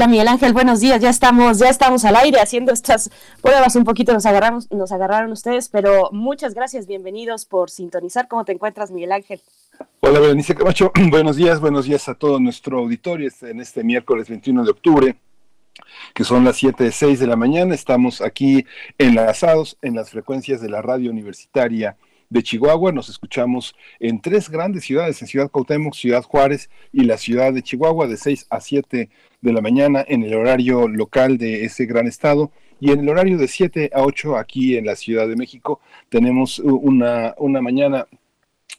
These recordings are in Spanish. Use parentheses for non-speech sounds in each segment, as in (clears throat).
Hola Miguel Ángel, buenos días. Ya estamos, ya estamos al aire haciendo estas pruebas. Un poquito nos agarramos, nos agarraron ustedes, pero muchas gracias, bienvenidos por sintonizar. ¿Cómo te encuentras, Miguel Ángel? Hola, Berenice Camacho. (clears throat) Buenos días, buenos días a todo nuestro auditorio en este miércoles 21 de octubre, que son las 7 de 6 de la mañana. Estamos aquí enlazados en las frecuencias de la radio universitaria de Chihuahua. Nos escuchamos en tres grandes ciudades, en Ciudad Cuauhtémoc, Ciudad Juárez y la ciudad de Chihuahua, de 6 a 7 de la mañana en el horario local de ese gran estado. Y en el horario de 7 a 8 aquí en la Ciudad de México tenemos una, una mañana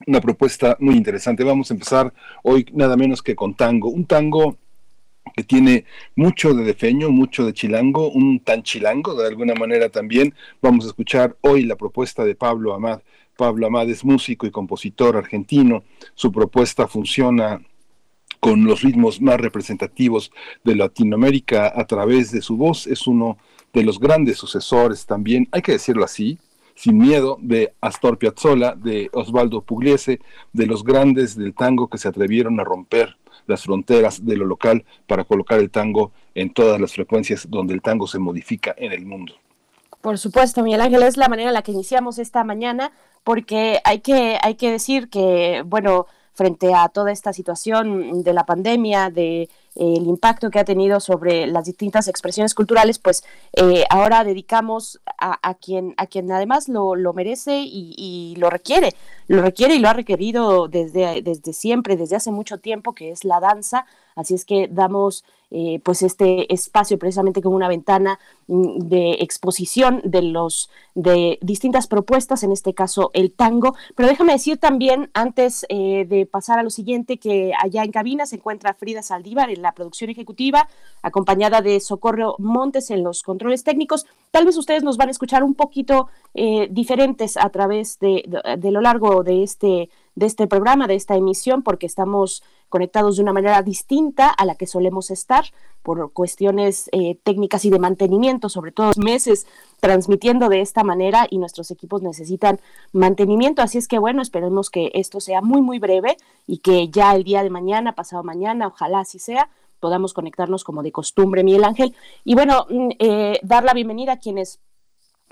una propuesta muy interesante. Vamos a empezar hoy nada menos que con tango. Un tango que tiene mucho de defeño, mucho de chilango, un tan chilango de alguna manera también. Vamos a escuchar hoy la propuesta de Pablo Amad. Pablo Amad es músico y compositor argentino. Su propuesta funciona con los ritmos más representativos de Latinoamérica a través de su voz. Es uno de los grandes sucesores también, hay que decirlo así, sin miedo de Astor Piazzolla, de Osvaldo Pugliese, de los grandes del tango que se atrevieron a romper las fronteras de lo local para colocar el tango en todas las frecuencias donde el tango se modifica en el mundo. Por supuesto, Miguel Ángel, es la manera en la que iniciamos esta mañana, porque hay que, hay que decir que, bueno, frente a toda esta situación de la pandemia, de el impacto que ha tenido sobre las distintas expresiones culturales, pues eh, ahora dedicamos a, quien, a quien además lo, lo merece y, y, lo requiere, lo requiere y lo ha requerido desde, desde siempre, desde hace mucho tiempo, que es la danza. Así es que damos eh, pues este espacio precisamente como una ventana mm, de exposición de los de distintas propuestas, en este caso el tango. Pero déjame decir también, antes eh, de pasar a lo siguiente, que allá en cabina se encuentra Frida Saldívar en la producción ejecutiva, acompañada de Socorro Montes en los controles técnicos. Tal vez ustedes nos van a escuchar un poquito eh, diferentes a través de, de, lo largo de este, de este programa, de esta emisión, porque estamos conectados de una manera distinta a la que solemos estar por cuestiones eh, técnicas y de mantenimiento, sobre todo meses transmitiendo de esta manera y nuestros equipos necesitan mantenimiento. Así es que bueno, esperemos que esto sea muy, muy breve y que ya el día de mañana, pasado mañana, ojalá así sea, podamos conectarnos como de costumbre, Miguel Ángel. Y bueno, mm, eh, dar la bienvenida a quienes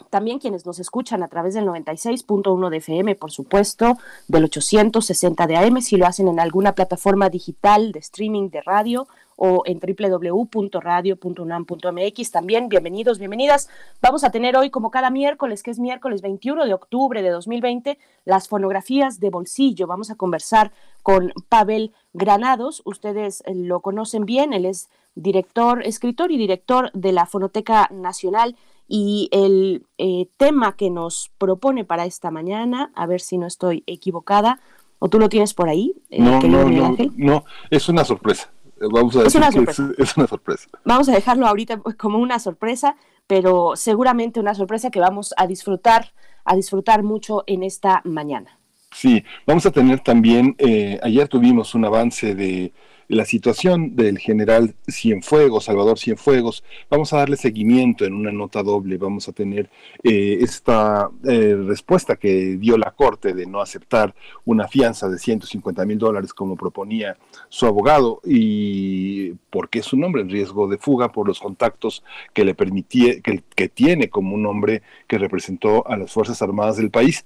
también quienes nos escuchan a través del 96.1 de FM, por supuesto, del 860 de AM, si lo hacen en alguna plataforma digital de streaming de radio o en www.radio.unam.mx. También bienvenidos, bienvenidas. Vamos a tener hoy, como cada miércoles, que es miércoles 21 de octubre de 2020, las fonografías de bolsillo. Vamos a conversar con Pavel Granados. Ustedes eh, lo conocen bien, él es director, escritor y director de la Fonoteca Nacional y el eh, tema que nos propone para esta mañana, a ver si no estoy equivocada, o tú lo tienes por ahí, eh, no, no, no, es una sorpresa. Vamos a es, una sorpresa. Es, una sorpresa. Vamos a dejarlo ahorita como una sorpresa, pero seguramente una sorpresa que vamos a disfrutar, a disfrutar mucho en esta mañana. Sí, vamos a tener también, eh, ayer tuvimos un avance de la situación del general Cienfuegos, Salvador Cienfuegos. Vamos a darle seguimiento en una nota doble. Vamos a tener eh, esta eh, respuesta que dio la Corte de no aceptar una fianza de 150 mil dólares como proponía su abogado y porque es un hombre en riesgo de fuga por los contactos que le permitía, que, que tiene como un hombre que representó a las Fuerzas Armadas del país.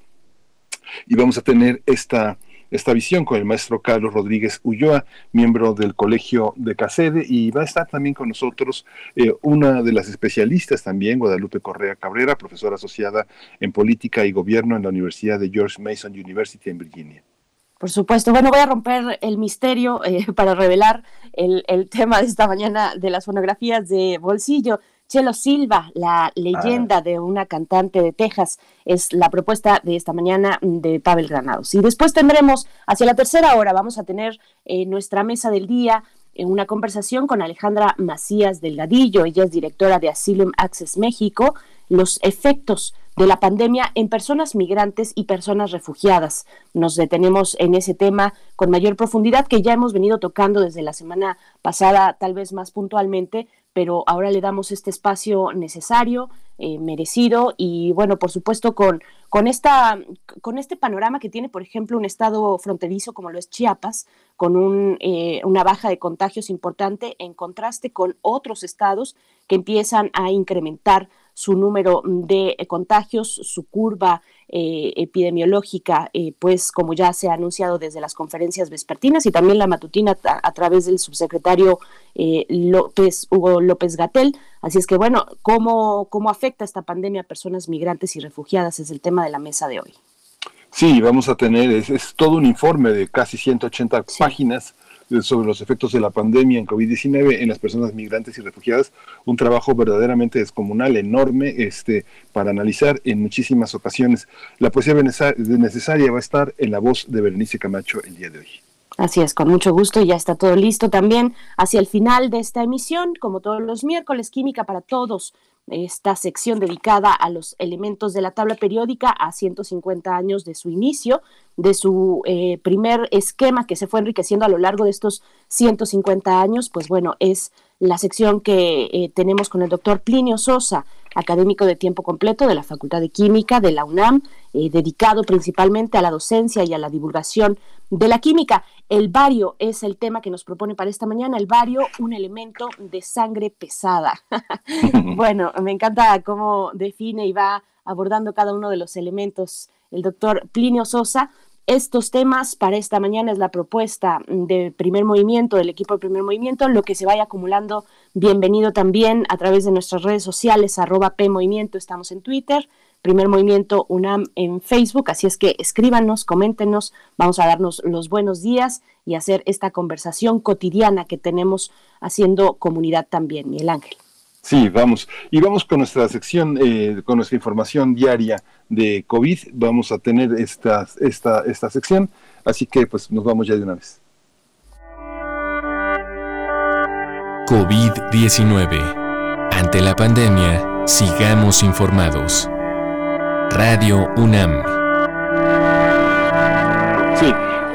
Y vamos a tener esta esta visión con el maestro Carlos Rodríguez Ulloa, miembro del Colegio de Casede, y va a estar también con nosotros eh, una de las especialistas también, Guadalupe Correa Cabrera, profesora asociada en Política y Gobierno en la Universidad de George Mason University en Virginia. Por supuesto. Bueno, voy a romper el misterio eh, para revelar el, el, tema de esta mañana de las fonografías de bolsillo. Chelo Silva, la leyenda ah. de una cantante de Texas, es la propuesta de esta mañana de Pavel Granados. Y después tendremos, hacia la tercera hora, vamos a tener eh, nuestra mesa del día en una conversación con Alejandra Macías Delgadillo, ella es directora de Asylum Access México, los efectos de la pandemia en personas migrantes y personas refugiadas. Nos detenemos en ese tema con mayor profundidad que ya hemos venido tocando desde la semana pasada, tal vez más puntualmente, pero ahora le damos este espacio necesario, eh, merecido y bueno, por supuesto con, con, esta, con este panorama que tiene, por ejemplo, un estado fronterizo como lo es Chiapas, con un, eh, una baja de contagios importante en contraste con otros estados que empiezan a incrementar su número de contagios, su curva eh, epidemiológica, eh, pues como ya se ha anunciado desde las conferencias vespertinas y también la matutina a, través del subsecretario López, Hugo López Gatel. Así es que bueno, ¿cómo, ¿cómo afecta esta pandemia a personas migrantes y refugiadas? Es el tema de la mesa de hoy. Sí, vamos a tener, es, todo un informe de casi 180 páginas sobre los efectos de la pandemia en COVID-19 en las personas migrantes y refugiadas, un trabajo verdaderamente descomunal, enorme, este, para analizar en muchísimas ocasiones. La poesía necesaria va a estar en la voz de Berenice Camacho el día de hoy. Así es, con mucho gusto, ya está todo listo también hacia el final de esta emisión, como todos los miércoles, Química para Todos, esta sección dedicada a los elementos de la tabla periódica a 150 años de su inicio, de su eh, primer esquema que se fue enriqueciendo a lo largo de estos 150 años, pues bueno, es la sección que eh, tenemos con el doctor Plinio Sosa, académico de tiempo completo de la Facultad de Química de la UNAM, eh, dedicado principalmente a la docencia y a la divulgación de la química. El bario es el tema que nos propone para esta mañana. El bario, un elemento de sangre pesada. (laughs) bueno, me encanta cómo define y va abordando cada uno de los elementos el doctor Plinio Sosa. Estos temas para esta mañana es la propuesta del primer movimiento, del equipo del primer movimiento, lo que se vaya acumulando, bienvenido también a través de nuestras redes sociales, arroba P Movimiento, estamos en Twitter, primer movimiento UNAM en Facebook, así es que escríbanos, coméntenos, vamos a darnos los buenos días y hacer esta conversación cotidiana que tenemos haciendo comunidad también, Miguel Ángel. Sí, vamos. Y vamos con nuestra sección, eh, con nuestra información diaria de COVID. Vamos a tener esta, esta, esta sección. Así que pues nos vamos ya de una vez. COVID-19. Ante la pandemia, sigamos informados. Radio UNAM.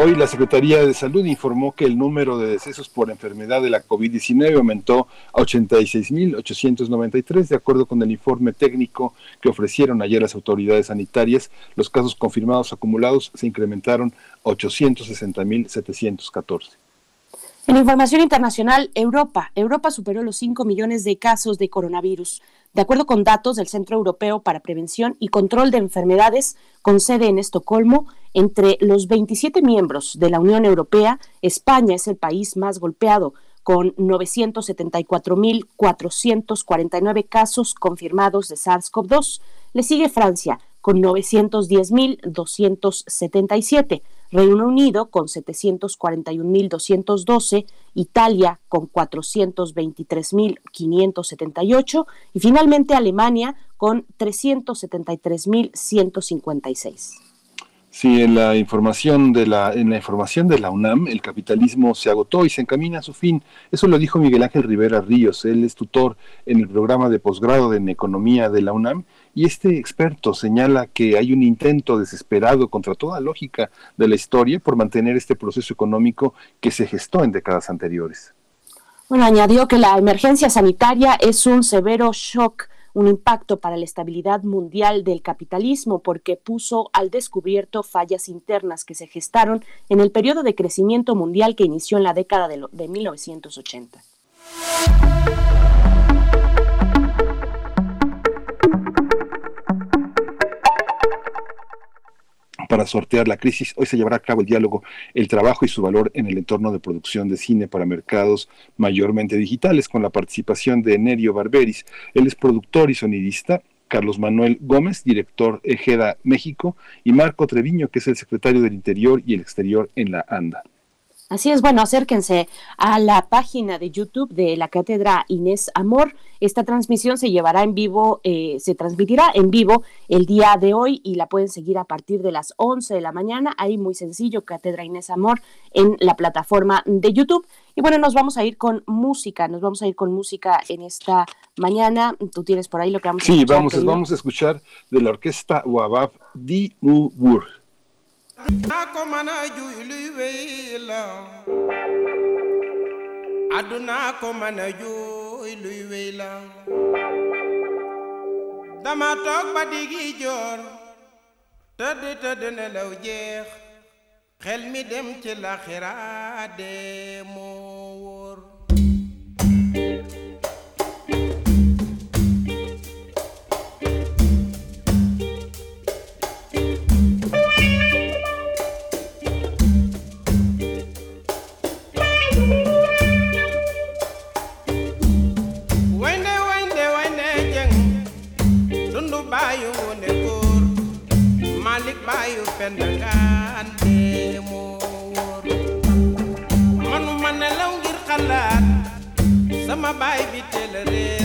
Hoy la Secretaría de Salud informó que el número de decesos por enfermedad de la COVID-19 aumentó a 86.893, de acuerdo con el informe técnico que ofrecieron ayer las autoridades sanitarias. Los casos confirmados acumulados se incrementaron a 860.714. En información internacional, Europa. Europa superó los 5 millones de casos de coronavirus. De acuerdo con datos del Centro Europeo para Prevención y Control de Enfermedades, con sede en Estocolmo, entre los 27 miembros de la Unión Europea, España es el país más golpeado, con 974.449 casos confirmados de SARS-CoV-2. Le sigue Francia, con 910.277. Reino Unido con 741.212, Italia con 423.578 y finalmente Alemania con 373.156. Sí, en la información de la en la información de la UNAM, el capitalismo se agotó y se encamina a su fin. Eso lo dijo Miguel Ángel Rivera Ríos. Él es tutor en el programa de posgrado en economía de la UNAM y este experto señala que hay un intento desesperado contra toda lógica de la historia por mantener este proceso económico que se gestó en décadas anteriores. Bueno, añadió que la emergencia sanitaria es un severo shock, un impacto para la estabilidad mundial del capitalismo porque puso al descubierto fallas internas que se gestaron en el periodo de crecimiento mundial que inició en la década de, de 1980. Para sortear la crisis. Hoy se llevará a cabo el diálogo El trabajo y su valor en el entorno de producción de cine para mercados mayormente digitales, con la participación de Nerio Barberis. Él es productor y sonidista. Carlos Manuel Gómez, director Ejeda México, y Marco Treviño, que es el secretario del Interior y el Exterior en la ANDA. Así es, bueno, acérquense a la página de YouTube de la Cátedra Inés Amor. Esta transmisión se llevará en vivo, eh, se transmitirá en vivo el día de hoy y la pueden seguir a partir de las 11 de la mañana. Ahí muy sencillo, Cátedra Inés Amor en la plataforma de YouTube. Y bueno, nos vamos a ir con música, nos vamos a ir con música en esta mañana. Tú tienes por ahí lo que vamos a escuchar. Sí, vamos, vamos a escuchar de la orquesta Wabab Di Mubur. Naa ko mën a juy luy wéy la àdduna ko mën a juy luy la dama toog xel mi dem ci laxira dee moo wóor bi teel a réer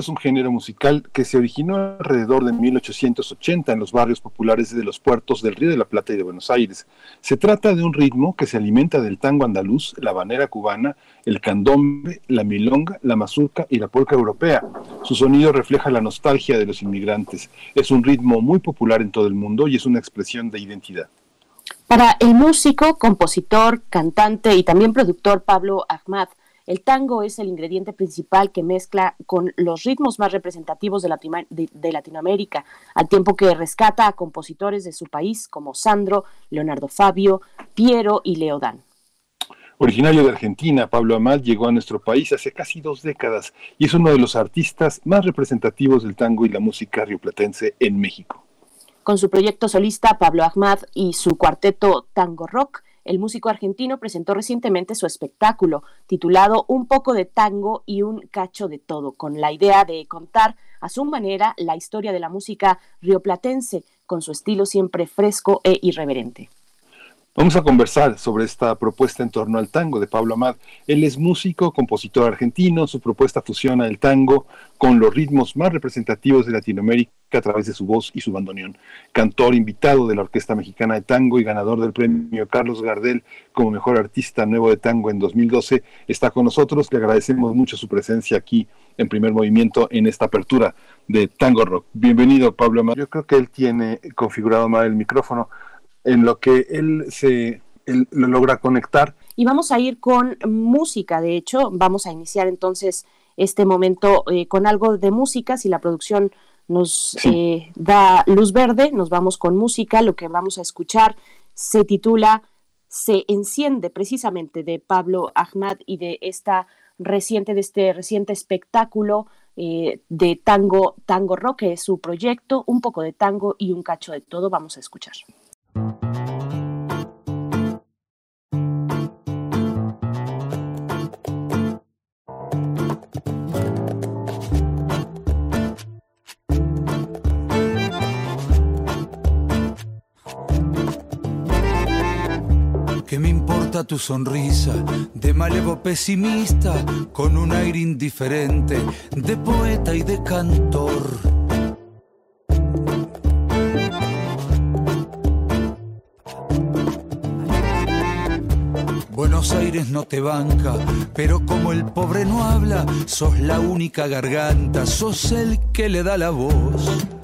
es un género musical que se originó alrededor de 1880 en los barrios populares de los puertos del Río de la Plata y de Buenos Aires. Se trata de un ritmo que se alimenta del tango andaluz, la banera cubana, el candombe, la milonga, la mazurca y la polca europea. Su sonido refleja la nostalgia de los inmigrantes. Es un ritmo muy popular en todo el mundo y es una expresión de identidad. Para el músico, compositor, cantante y también productor Pablo Ahmad, el tango es el ingrediente principal que mezcla con los ritmos más representativos de, Latinoamérica, al tiempo que rescata a compositores de su país como Sandro, Leonardo Fabio, Piero y Leodán. Originario de Argentina, Pablo Amal llegó a nuestro país hace casi dos décadas y es uno de los artistas más representativos del tango y la música rioplatense en México. Con su proyecto solista Pablo Ahmad y su cuarteto Tango Rock, el músico argentino presentó recientemente su espectáculo titulado Un poco de tango y un cacho de todo, con la idea de contar a su manera la historia de la música rioplatense, con su estilo siempre fresco e irreverente. Vamos a conversar sobre esta propuesta en torno al tango de Pablo Amad. Él es músico, compositor argentino, su propuesta fusiona el tango con los ritmos más representativos de Latinoamérica a través de su voz y su bandoneón. Cantor invitado de la Orquesta Mexicana de Tango y ganador del premio Carlos Gardel como mejor artista nuevo de tango en 2012, está con nosotros. Le agradecemos mucho su presencia aquí en primer movimiento en esta apertura de Tango Rock. Bienvenido, Pablo Amad. Yo creo que él tiene configurado mal el micrófono en lo que él se lo logra conectar. Y vamos a ir con música, de hecho, vamos a iniciar entonces este momento eh, con algo de música, si la producción nos eh, da luz verde, nos vamos con música, lo que vamos a escuchar se titula Se enciende precisamente de Pablo Ahmad y de esta reciente, de este reciente espectáculo eh, de tango, tango rock, que es su proyecto, un poco de tango y un cacho de todo, vamos a escuchar. ¿Qué me importa tu sonrisa de malevo pesimista con un aire indiferente de poeta y de cantor? No te banca, pero como el pobre no habla, sos la única garganta, sos el que le da la voz.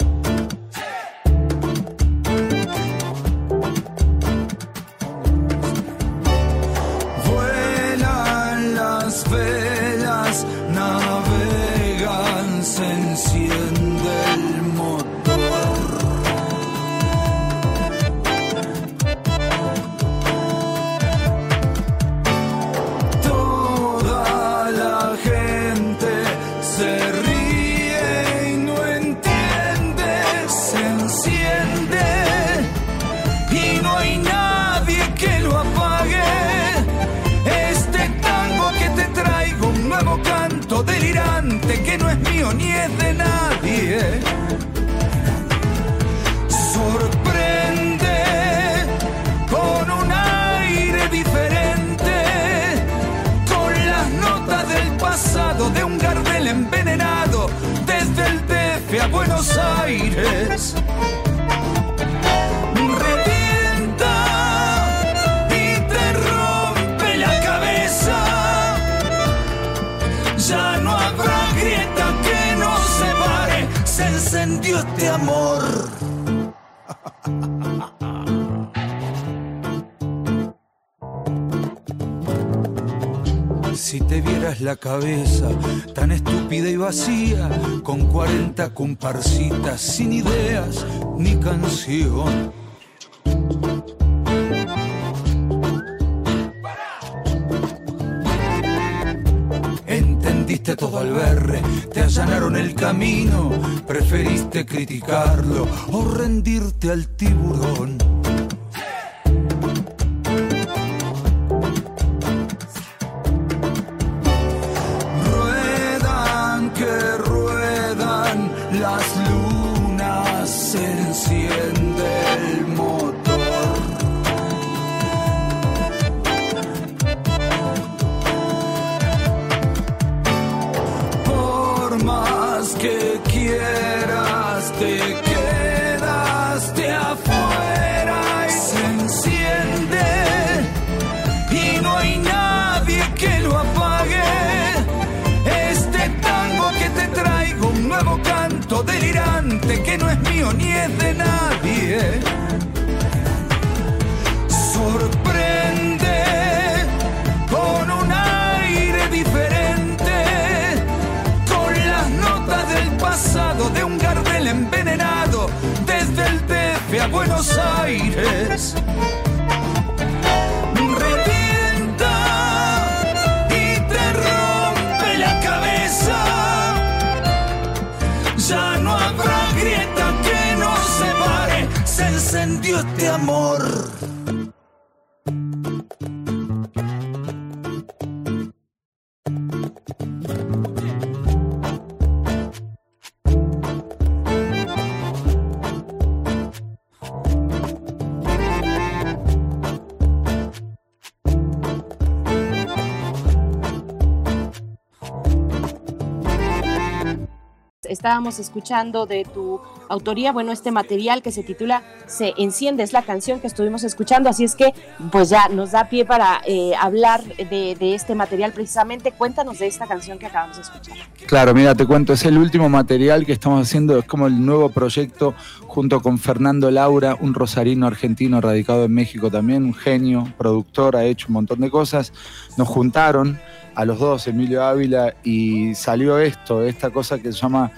Escuchando de tu autoría, bueno, este material que se titula Se enciende, es la canción que estuvimos escuchando, así es que pues ya nos da pie para eh, hablar de, este material precisamente. Cuéntanos de esta canción que acabamos de escuchar. Claro, mira, te cuento, es el último material que estamos haciendo, es como el nuevo proyecto junto con Fernando Laura, un rosarino argentino radicado en México también, un genio, productor, ha hecho un montón de cosas. Nos juntaron a los dos, Emilio Ávila, y salió esto, esta cosa que se llama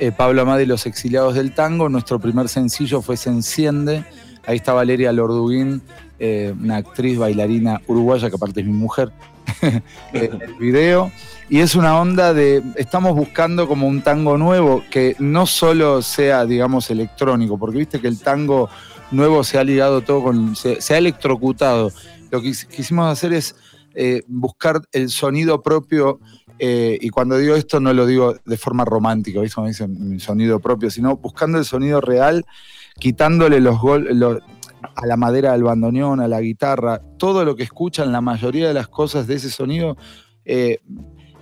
eh, Pablo Amadi y los exiliados del tango. Nuestro primer sencillo fue Se enciende. Ahí está Valeria Lorduguín, eh, una actriz bailarina uruguaya que aparte es mi mujer, (laughs) en el video. Y es una onda de, estamos buscando como un tango nuevo que no solo sea, digamos, electrónico, porque viste que el tango nuevo se ha ligado todo con, se, ha electrocutado. Lo que quisimos hacer es eh, buscar el sonido propio, eh, y cuando digo esto no lo digo de forma romántica, ¿viste? Como dicen, mi sonido propio, sino buscando el sonido real, quitándole los, goles a la madera del bandoneón, a la guitarra, todo lo que escuchan, la mayoría de las cosas de ese sonido eh,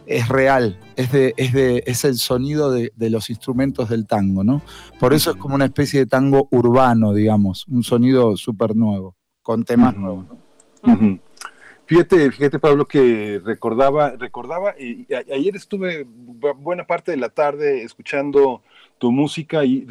es real, es, de, es, de, es el sonido de, los instrumentos del tango, ¿no? Por eso es como una especie de tango urbano, digamos, un sonido súper nuevo, con temas nuevos. Fíjate, fíjate Pablo que recordaba, recordaba, y, ayer estuve buena parte de la tarde escuchando tu música y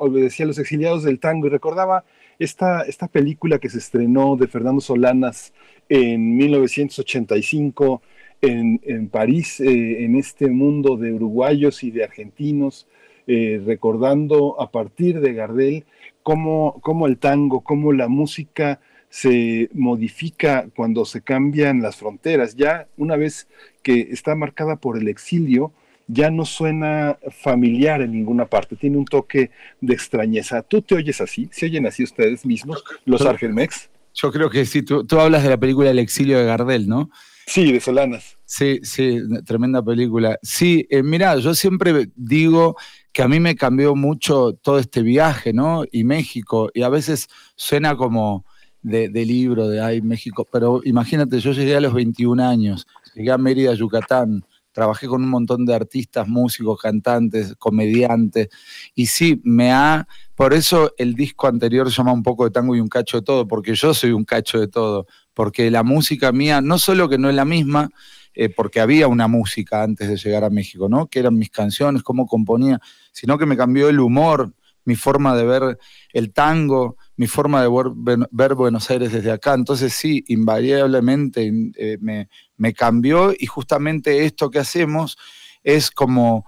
obedecía a los exiliados del tango y recordaba esta, esta película que se estrenó de Fernando Solanas en 1985 en, en París, eh, en este mundo de uruguayos y de argentinos, eh, recordando a partir de Gardel cómo, cómo el tango, cómo la música se modifica cuando se cambian las fronteras. Ya una vez que está marcada por el exilio, ya no suena familiar en ninguna parte, tiene un toque de extrañeza. ¿Tú te oyes así? ¿Se oyen así ustedes mismos, los Argelmex? Yo creo que sí, tú, hablas de la película El exilio de Gardel, ¿no? Sí, de Solanas. Sí, sí, tremenda película. Sí, eh, mira, yo siempre digo que a mí me cambió mucho todo este viaje, ¿no? Y México, y a veces suena como, de, libro de Ay México, pero imagínate, yo llegué a los 21 años, llegué a Mérida, Yucatán, trabajé con un montón de artistas, músicos, cantantes, comediantes, y sí, me ha, por eso el disco anterior se llama un poco de tango y un cacho de todo, porque yo soy un cacho de todo, porque la música mía, no solo que no es la misma, eh, porque había una música antes de llegar a México, ¿no? Que eran mis canciones, cómo componía, sino que me cambió el humor, mi forma de ver el tango, mi forma de ver, Buenos Aires desde acá. Entonces sí, invariablemente eh, me, cambió y justamente esto que hacemos es como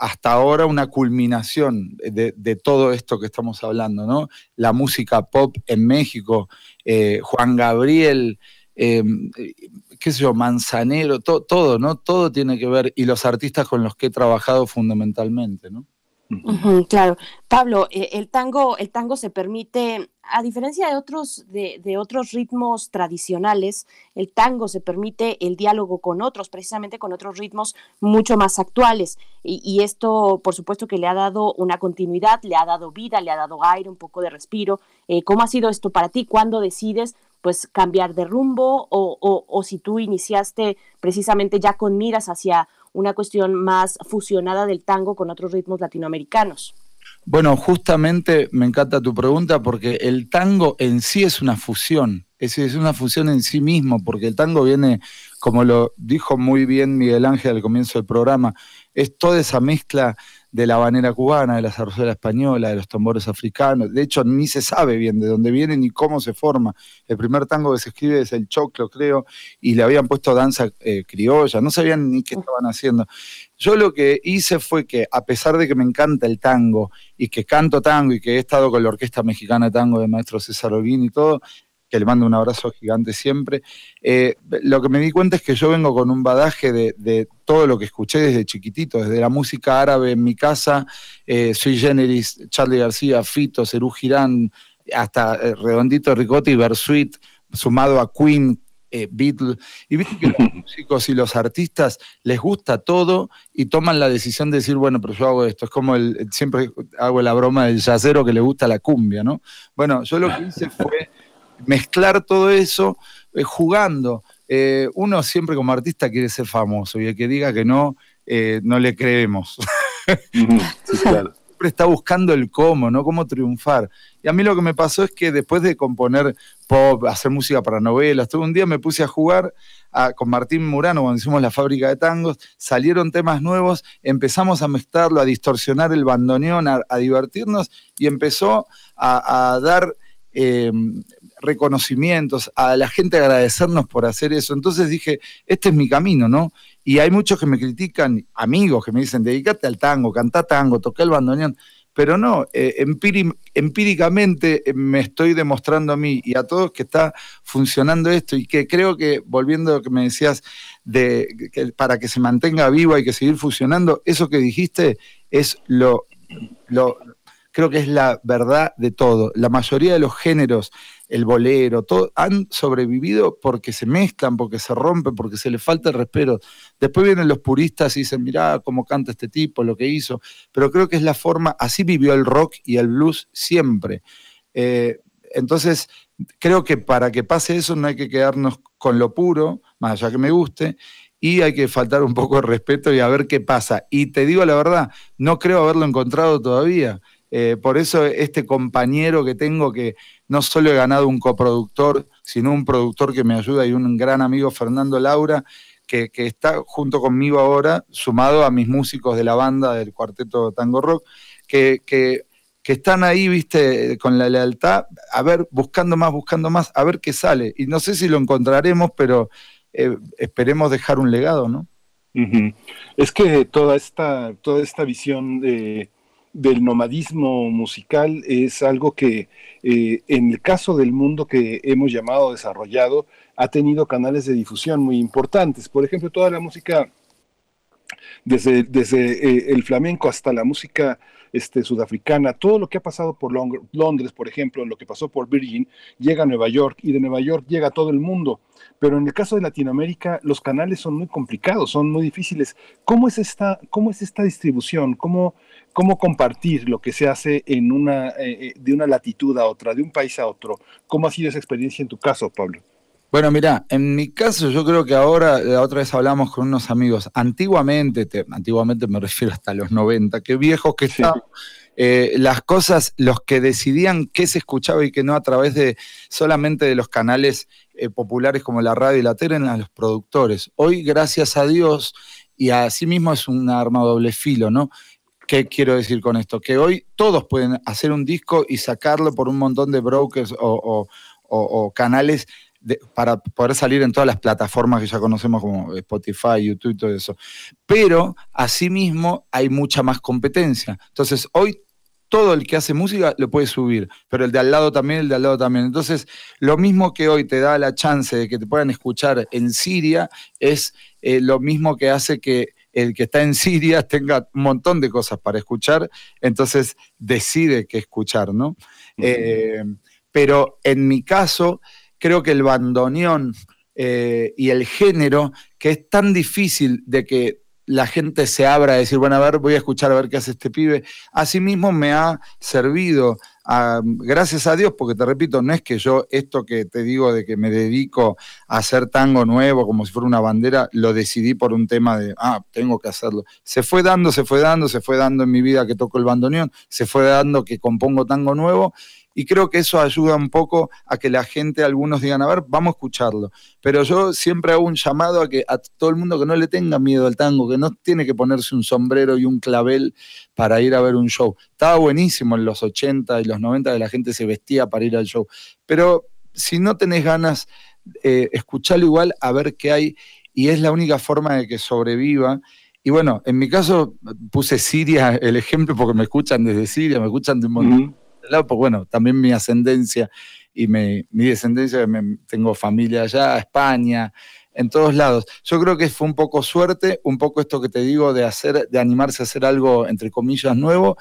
hasta ahora una culminación de, todo esto que estamos hablando, ¿no? La música pop en México, eh, Juan Gabriel, em, qué sé yo, Manzanero, todo, ¿no? Todo tiene que ver, y los artistas con los que he trabajado fundamentalmente, ¿no? Claro, Pablo, eh, el tango, el tango se permite, a diferencia de otros, de, otros ritmos tradicionales, el tango se permite el diálogo con otros, precisamente con otros ritmos mucho más actuales. Y, esto, por supuesto, que le ha dado una continuidad, le ha dado vida, le ha dado aire, un poco de respiro. Eh, ¿Cómo ha sido esto para ti? ¿Cuándo decides pues cambiar de rumbo o, o si tú iniciaste precisamente ya con miras hacia una cuestión más fusionada del tango con otros ritmos latinoamericanos. Bueno, justamente me encanta tu pregunta porque el tango en sí es una fusión, es, es una fusión en sí mismo, porque el tango viene, como lo dijo muy bien Miguel Ángel al comienzo del programa, es toda esa mezcla de la banera cubana, de la zarzuela española, de los tambores africanos. De hecho, ni se sabe bien de dónde viene ni cómo se forma. El primer tango que se escribe es el choclo, creo, y le habían puesto danza eh, criolla, no sabían ni qué estaban haciendo. Yo lo que hice fue que, a pesar de que me encanta el tango y que canto tango y que he estado con la Orquesta Mexicana de Tango de maestro César Olguín y todo, que le mando un abrazo gigante siempre. Eh, lo que me di cuenta es que yo vengo con un badaje de, todo lo que escuché desde chiquitito, desde la música árabe en mi casa, eh, Sui Generis, Charlie García, Fito, Cerú Girán, hasta eh, Redondito Ricotti y Bersuit, sumado a Queen, eh, Beatles. Y viste que los (laughs) músicos y los artistas les gusta todo y toman la decisión de decir, bueno, pero yo hago esto. Es como el, siempre hago la broma del yacero que le gusta la cumbia, ¿no? Bueno, yo lo que hice fue mezclar todo eso eh, jugando. Eh, uno siempre como artista quiere ser famoso y el que diga que no, no le creemos. (laughs) sí, claro siempre está buscando el cómo, ¿no? Cómo triunfar. Y a mí lo que me pasó es que después de componer pop, hacer música para novelas, todo un día me puse a jugar con Martín Murano cuando hicimos la fábrica de tangos, salieron temas nuevos, empezamos a mezclarlo, a distorsionar el bandoneón, a, divertirnos y empezó a, dar eh, reconocimientos, a la gente agradecernos por hacer eso. Entonces dije, este es mi camino, ¿no? Y hay muchos que me critican, amigos que me dicen, dedícate al tango, canta tango, toca el bandoneón. Pero no, eh, empíricamente eh, me estoy demostrando a mí y a todos que está funcionando esto y que creo que, volviendo a lo que me decías, de, que para que se mantenga vivo hay que seguir funcionando, eso que dijiste es lo, lo, creo que es la verdad de todo. La mayoría de los géneros el bolero, han sobrevivido porque se mezclan, porque se rompen, porque se les falta el respeto. Después vienen los puristas y dicen, mirá cómo canta este tipo, lo que hizo, pero creo que es la forma, así vivió el rock y el blues siempre. Eh, entonces, creo que para que pase eso no hay que quedarnos con lo puro, más allá que me guste, y hay que faltar un poco de respeto y a ver qué pasa. Y te digo la verdad, no creo haberlo encontrado todavía. Eh, por eso este compañero que tengo, que no solo he ganado un coproductor, sino un productor que me ayuda y un gran amigo, Fernando Laura, que, está junto conmigo ahora, sumado a mis músicos de la banda del cuarteto Tango Rock, que, que, están ahí, viste, con la lealtad, a ver, buscando más, buscando más, a ver qué sale. Y no sé si lo encontraremos, pero eh, esperemos dejar un legado, ¿no? Es que toda esta, toda esta visión de del nomadismo musical es algo que eh, en el caso del mundo que hemos llamado desarrollado ha tenido canales de difusión muy importantes. Por ejemplo, toda la música, desde, desde eh, el flamenco hasta la música este, sudafricana, todo lo que ha pasado por Londres, por ejemplo, lo que pasó por Virgin, llega a Nueva York y de Nueva York llega a todo el mundo. Pero en el caso de Latinoamérica, los canales son muy complicados, son muy difíciles. ¿Cómo es esta, cómo es esta distribución? ¿Cómo, cómo compartir lo que se hace en una, eh, eh, de una latitud a otra, de un país a otro? ¿Cómo ha sido esa experiencia en tu caso, Pablo? Bueno, mira, en mi caso yo creo que ahora, la otra vez hablamos con unos amigos, antiguamente, antiguamente me (laughs) refiero hasta los 90, qué viejos que estaban, eh, las cosas, los que decidían qué se escuchaba y qué no a través de solamente de los canales eh, populares como la radio y la tele eran los productores. Hoy, gracias a Dios, y así mismo es un arma doble filo, ¿no? ¿Qué quiero decir con esto? Que hoy todos pueden hacer un disco y sacarlo por un montón de brokers o canales para poder salir en todas las plataformas que ya conocemos como Spotify, YouTube y todo eso. Pero asimismo hay mucha más competencia. Entonces hoy todo el que hace música lo puede subir, pero el de al lado también, el de al lado también. Entonces, lo mismo que hoy te da la chance de que te puedan escuchar en Siria, es eh, lo mismo que hace que el que está en Siria (laughs) tenga un montón de cosas para escuchar, entonces decide qué escuchar, ¿no? Eh, pero en mi caso, creo que el bandoneón eh, y el género, que es tan difícil de que la gente se abra a decir, bueno, a ver, voy a escuchar a ver qué hace este pibe, asimismo me ha servido, gracias a Dios, porque te repito, no es que yo esto que te digo de que me dedico a hacer tango nuevo como si fuera una bandera, lo decidí por un tema de, ah, tengo que hacerlo. Se fue dando, se fue dando, se fue dando en mi vida que toco el bandoneón, se fue dando que compongo tango nuevo y creo que eso ayuda un poco a que la gente, algunos digan, a ver, vamos a escucharlo. Pero yo siempre hago un llamado a que a todo el mundo que no le tenga miedo al tango, que no tiene que ponerse un sombrero y un clavel para ir a ver un show. Estaba buenísimo en los 80 y los 90 que la gente se vestía para ir al show. Pero si no tenés ganas, eh, escuchalo igual a ver qué hay y es la única forma de que sobreviva. Y bueno, en mi caso puse Siria el ejemplo porque me escuchan desde Siria, me escuchan de un montón pues bueno, también mi ascendencia y mi descendencia, tengo familia allá, España, en todos lados. Yo creo que fue un poco suerte, un poco esto que te digo de hacer, de animarse a hacer algo, entre comillas, nuevo,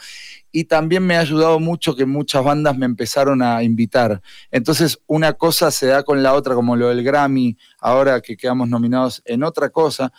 y también me ha ayudado mucho que muchas bandas me empezaron a invitar. Entonces, una cosa se da con la otra, como lo del Grammy, ahora que quedamos nominados en otra cosa,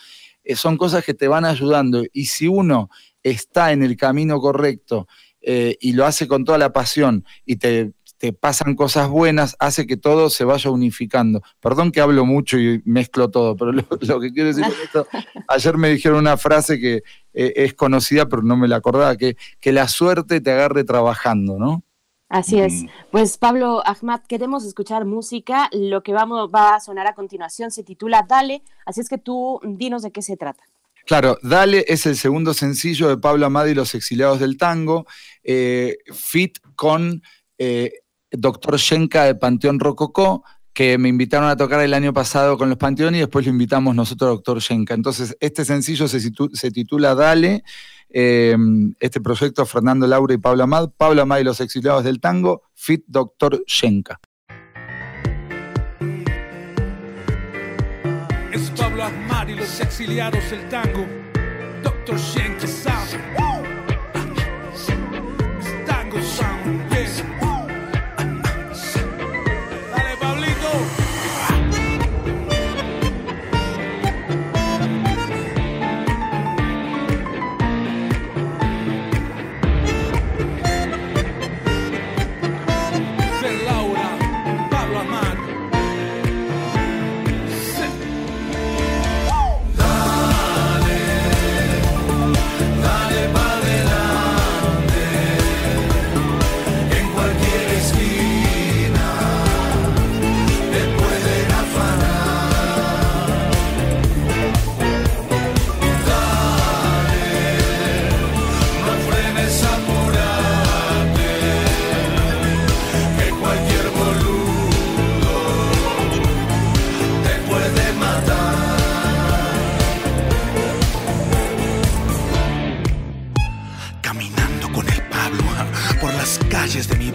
eh, son cosas que te van ayudando, y si uno está en el camino correcto, eh, y lo hace con toda la pasión y te te pasan cosas buenas, hace que todo se vaya unificando. Perdón que hablo mucho y mezclo todo, pero (laughs) lo, que quiero decir es esto, (laughs) ayer me dijeron una frase que eh, es conocida, pero no me la acordaba, que, que la suerte te agarre trabajando, ¿no? Así es. Pues Pablo Ahmad, queremos escuchar música. Lo que vamos, va a sonar a continuación se titula Dale, así es que tú dinos de qué se trata. Claro, Dale es el segundo sencillo de Pablo Ahmad y los exiliados del tango, eh, fit con eh, doctor Shenka de Panteón Rococó, que me invitaron a tocar el año pasado con los Panteón y después lo invitamos nosotros, doctor Shenka. Entonces, este sencillo se, titula Dale, em, este proyecto Fernando Laura y Pablo Amad, Pablo Amad y los exiliados del tango, Fit Doctor Shenka. Y los exiliados del tango, Doctor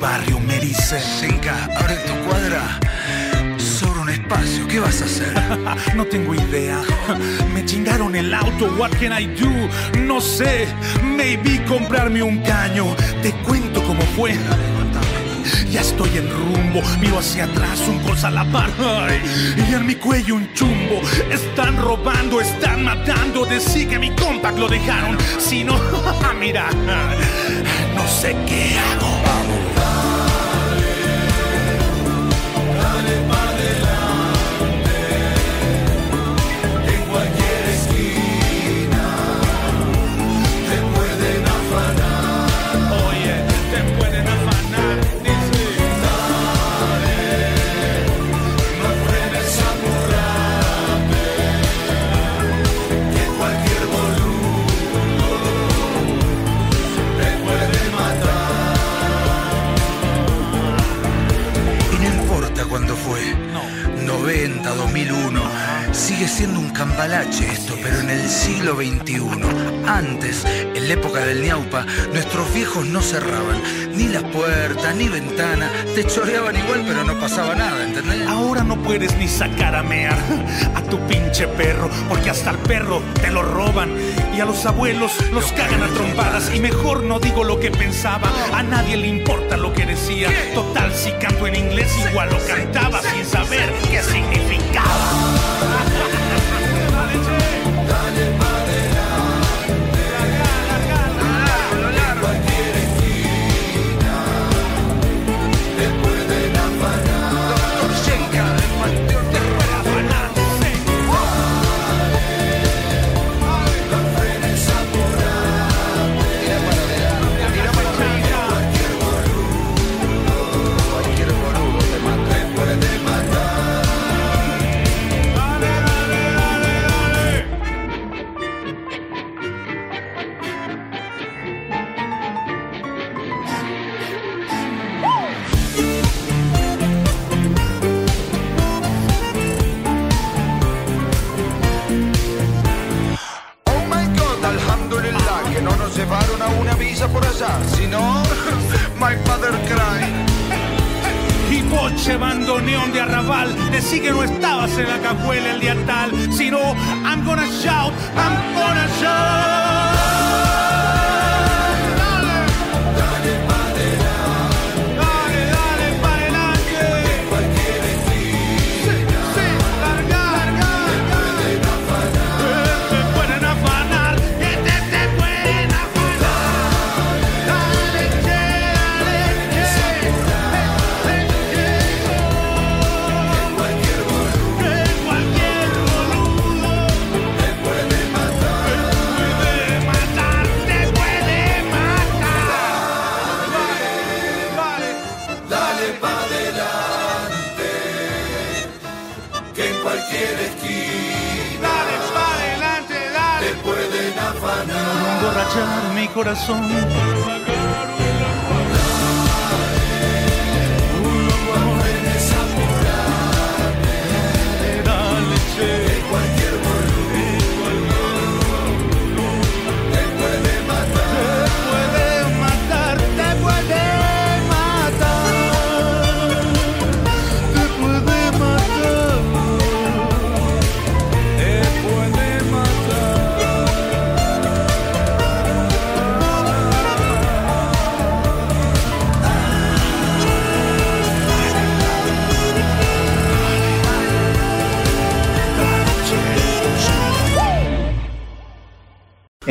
Shenka (laughs) what can I do? No sé, maybe comprarme un caño. Te cuento cómo fue. Ya estoy en rumbo, miro hacia atrás, un bolsa a la par. y en mi cuello un chumbo. Están robando, están matando. Decí que mi compact lo dejaron. Si no, (laughs) mira, no sé qué hago. Viejos no cerraban ni las puertas, ni ventanas. Te choreaban igual, pero no pasaba nada, ¿entendés? Ahora no puedes ni sacar a mear (laughs) a tu pinche perro, porque hasta el perro te lo roban. Y a los abuelos los cagan a trompadas. Y mejor no digo lo que pensaba, a nadie le importa lo que decía. Total, si canto en inglés, igual lo cantaba sin saber qué significaba.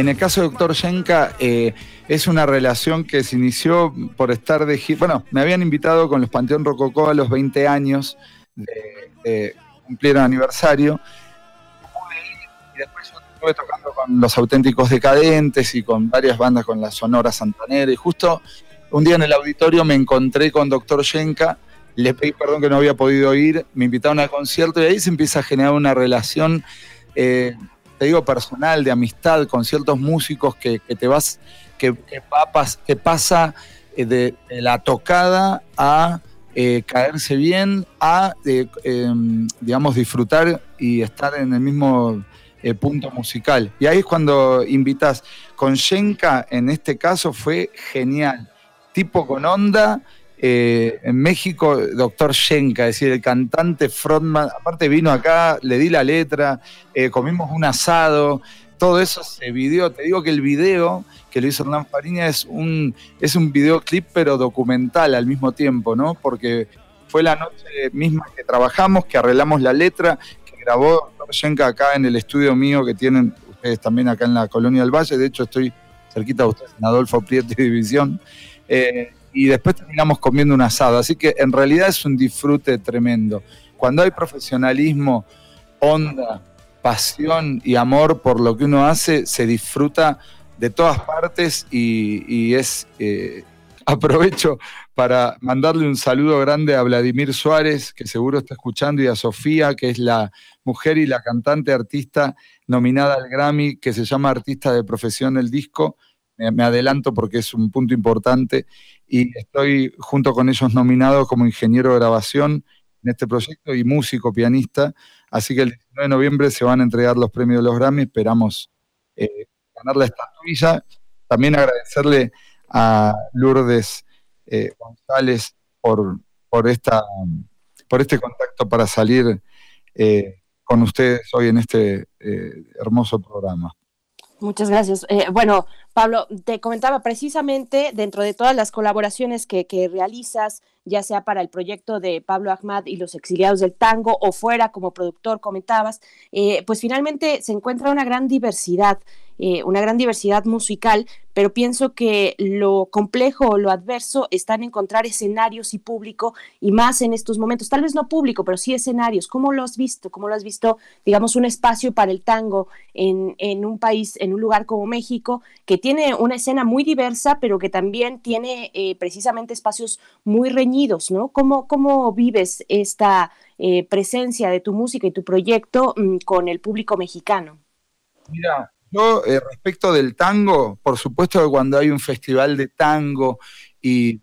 En el caso de Doctor Yenka, eh, es una relación que se inició por estar de Bueno, me habían invitado con los Panteón Rococó a los 20 años de, cumplir el aniversario. Y después yo estuve tocando con los auténticos decadentes y con varias bandas, con la Sonora Santanera. Y justo un día en el auditorio me encontré con Doctor Yenka. Le pedí perdón que no había podido ir, me invitaron al concierto y ahí se empieza a generar una relación. Eh, te digo, personal, de amistad con ciertos músicos que, te vas, que, que, pasa eh, de, la tocada a eh, caerse bien, a, eh, em, digamos, disfrutar y estar en el mismo punto musical. Y ahí es cuando invitas. Con Shenka, en este caso, fue genial. Tipo con onda, eh, en México, doctor Shenka, es decir, el cantante frontman, aparte vino acá, le di la letra, eh, comimos un asado, todo eso se videó. Te digo que el video que lo hizo Hernán Fariña es un, es un videoclip, pero documental al mismo tiempo, ¿no? Porque fue la noche misma que trabajamos, que arreglamos la letra, que grabó doctor Shenka acá en el estudio mío que tienen ustedes también acá en la Colonia del Valle. De hecho, estoy cerquita de ustedes en Adolfo Prieto y División. Eh, y después terminamos comiendo un asado. Así que en realidad es un disfrute tremendo. Cuando hay profesionalismo, onda, pasión y amor por lo que uno hace, se disfruta de todas partes y, es... Eh, (laughs) aprovecho para mandarle un saludo grande a Vladimir Suárez, que seguro está escuchando, y a Sofía, que es la mujer y la cantante artista nominada al Grammy, que se llama Artista de Profesión el Disco. me adelanto porque es un punto importante y estoy junto con ellos nominado como ingeniero de grabación en este proyecto y músico, pianista. Así que el 19 de noviembre se van a entregar los premios de los Grammy. Esperamos eh, ganar la estatuilla. También agradecerle a Lourdes eh, González por, por, esta, por este contacto para salir eh, con ustedes hoy en este hermoso programa. Muchas gracias. bueno, Pablo, te comentaba precisamente dentro de todas las colaboraciones que, realizas, ya sea para el proyecto de Pablo Ahmad y los exiliados del tango o fuera como productor, comentabas, eh, pues finalmente se encuentra una gran diversidad eh, una gran diversidad musical, pero pienso que lo complejo o lo adverso está en encontrar escenarios y público, y más en estos momentos, tal vez no público, pero sí escenarios. ¿Cómo lo has visto? ¿Cómo lo has visto, digamos, un espacio para el tango en, en un país, en un lugar como México, que tiene una escena muy diversa, pero que también tiene eh, precisamente espacios muy reñidos, ¿no? ¿Cómo, cómo vives esta eh, presencia de tu música y tu proyecto mm, con el público mexicano? Mira, yo, eh, respecto del tango, por supuesto que cuando hay un festival de tango y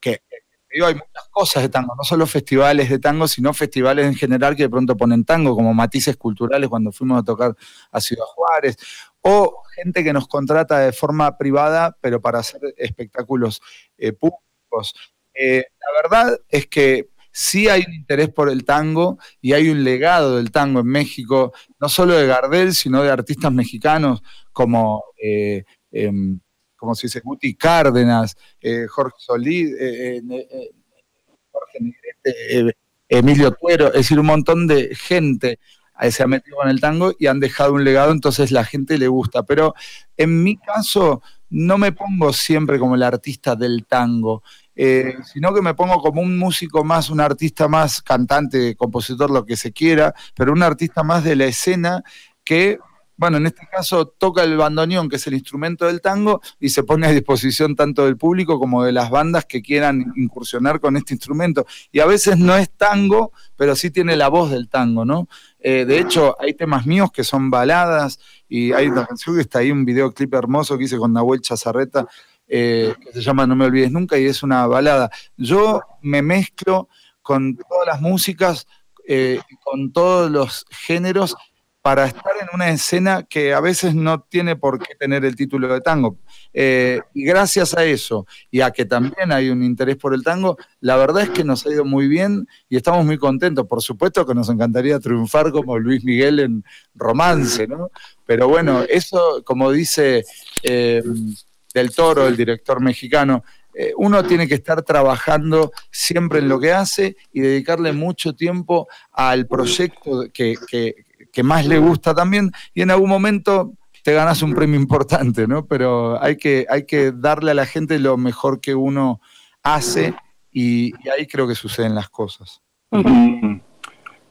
que hay muchas cosas de tango, no solo festivales de tango, sino festivales en general que de pronto ponen tango, como matices culturales cuando fuimos a tocar a Ciudad Juárez, o gente que nos contrata de forma privada, pero para hacer espectáculos eh, públicos. Eh, la verdad es que sí hay un interés por el tango y hay un legado del tango en México, no solo de Gardel, sino de artistas mexicanos como, eh, em, como se dice, Guti Cárdenas, eh, Jorge Solís, Jorge Negrete, Emilio Tuero, es decir, un montón de gente se ha metido con el tango y han dejado un legado, entonces la gente le gusta. Pero en mi caso, no me pongo siempre como el artista del tango, eh, sino que me pongo como un músico más, un artista más, cantante, compositor, lo que se quiera, pero un artista más de la escena que bueno, en este caso toca el bandoneón, que es el instrumento del tango, y se pone a disposición tanto del público como de las bandas que quieran incursionar con este instrumento. Y a veces no es tango, pero sí tiene la voz del tango, ¿no? Eh, de hecho, hay temas míos que son baladas, y hay una canción que está ahí, un videoclip hermoso que hice con Nahuel Chazarreta, eh, que se llama No me olvides nunca, y es una balada. Yo me mezclo con todas las músicas, eh, con todos los géneros, para estar en una escena que a veces no tiene por qué tener el título de tango. Eh, y gracias a eso y a que también hay un interés por el tango, la verdad es que nos ha ido muy bien y estamos muy contentos. Por supuesto que nos encantaría triunfar como Luis Miguel en romance, ¿no? Pero bueno, eso, como dice eh, Del Toro, el director mexicano, eh, uno tiene que estar trabajando siempre en lo que hace y dedicarle mucho tiempo al proyecto que, que más le gusta también, y en algún momento te ganas un premio importante, ¿no? Pero hay que, hay que darle a la gente lo mejor que uno hace y, ahí creo que suceden las cosas.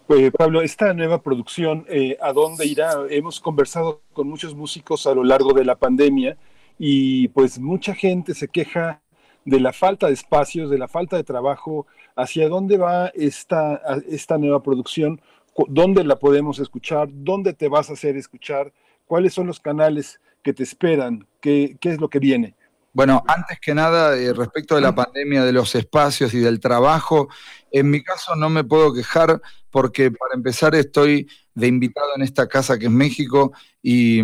Pues, Pablo, esta nueva producción, eh, ¿a dónde irá? Hemos conversado con muchos músicos a lo largo de la pandemia y pues mucha gente se queja de la falta de espacios, de la falta de trabajo. ¿Hacia dónde va esta, esta nueva producción? dónde la podemos escuchar, dónde te vas a hacer escuchar, cuáles son los canales que te esperan, qué, qué es lo que viene. Bueno, antes que nada, eh, respecto de la pandemia, de los espacios y del trabajo, en mi caso no me puedo quejar porque para empezar estoy de invitado en esta casa que es México y,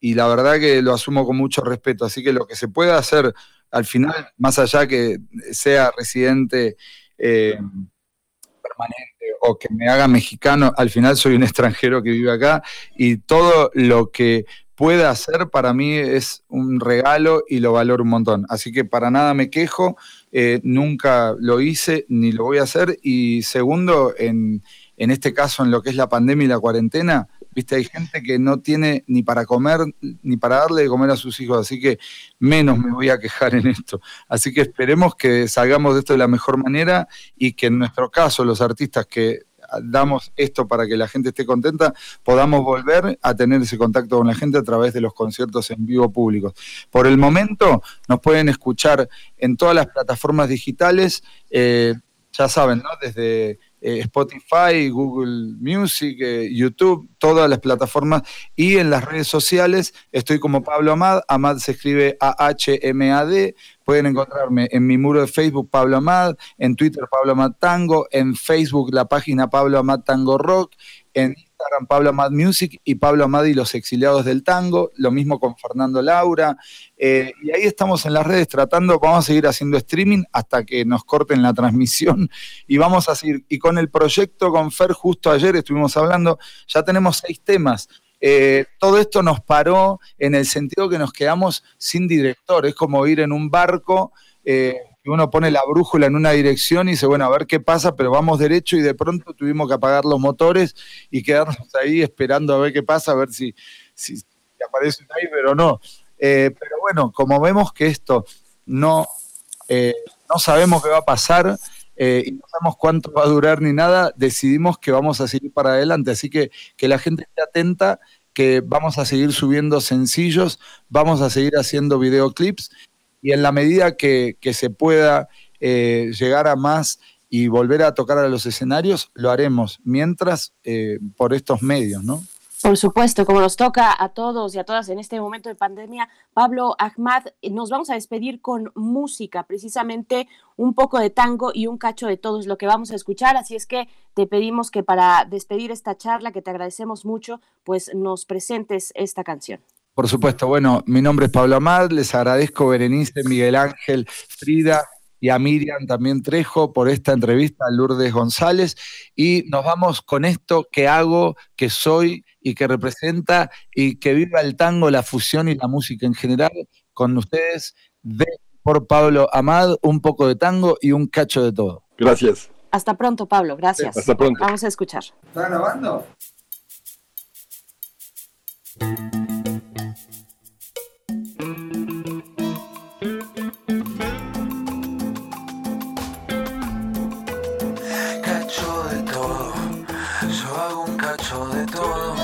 la verdad que lo asumo con mucho respeto. Así que lo que se pueda hacer al final, más allá que sea residente eh, permanente, o que me haga mexicano, al final soy un (laughs) extranjero que vive acá y todo lo que pueda hacer para mí es un regalo y lo valoro un montón. Así que para nada me quejo, eh, nunca lo hice ni lo voy a hacer. Y segundo, en, en este caso, en lo que es la pandemia y la cuarentena, Viste, hay gente que no tiene ni para comer, ni para darle de comer a sus hijos, así que menos me voy a quejar en esto. Así que esperemos que salgamos de esto de la mejor manera y que en nuestro caso, los artistas que damos esto para que la gente esté contenta, podamos volver a tener ese contacto con la gente a través de los conciertos en vivo públicos. Por el momento nos pueden escuchar en todas las plataformas digitales, eh, ya saben, ¿no? Desde eh, Spotify, Google Music, eh, YouTube, todas las plataformas. Y en las redes sociales estoy como Pablo Amad, Amad se escribe A-H-M-A-D, pueden encontrarme en mi muro de Facebook Pablo Amad, en Twitter Pablo Amad Tango, en Facebook la página Pablo Amad Tango Rock, en Pablo Amad Music y Pablo Amad y los exiliados del tango, lo mismo con Fernando Laura. Eh, y ahí estamos en las redes tratando, vamos a seguir haciendo streaming hasta que nos corten la transmisión (laughs) y vamos a seguir. Y con el proyecto con Fer, justo ayer estuvimos hablando, ya tenemos seis temas. Eh, todo esto nos paró en el sentido que nos quedamos sin director, es como ir en un barco. Eh, uno pone la brújula en una dirección y dice, bueno, a ver qué pasa, pero vamos derecho y de pronto tuvimos que apagar los motores y quedarnos ahí esperando a ver qué pasa, a ver si, si, aparece un iceberg o no. Eh, pero bueno, como vemos que esto no, eh, no sabemos qué va a pasar eh, y no sabemos cuánto va a durar ni nada, decidimos que vamos a seguir para adelante. Así que que la gente esté atenta que vamos a seguir subiendo sencillos, vamos a seguir haciendo videoclips y en la medida que, se pueda eh, llegar a más y volver a tocar a los escenarios, lo haremos, mientras eh, por estos medios, ¿no? Por supuesto, como nos toca a todos y a todas en este momento de pandemia, Pablo Ahmad, nos vamos a despedir con música, precisamente un poco de tango y un cacho de todo es lo que vamos a escuchar, así es que te pedimos que para despedir esta charla, que te agradecemos mucho, pues nos presentes esta canción. Por supuesto, bueno, mi nombre es Pablo Amad, les agradezco Berenice, Miguel Ángel, Frida y a Miriam también Trejo por esta entrevista, a Lourdes González. Y nos vamos con esto que hago, que soy y que representa y que viva el tango, la fusión y la música en general. Con ustedes, de por Pablo Amad, un poco de tango y un cacho de todo. Gracias. Hasta pronto, Pablo. Gracias. Hasta pronto. Vamos a escuchar. ¿Está grabando? Cacho de todo, yo hago un cacho de todo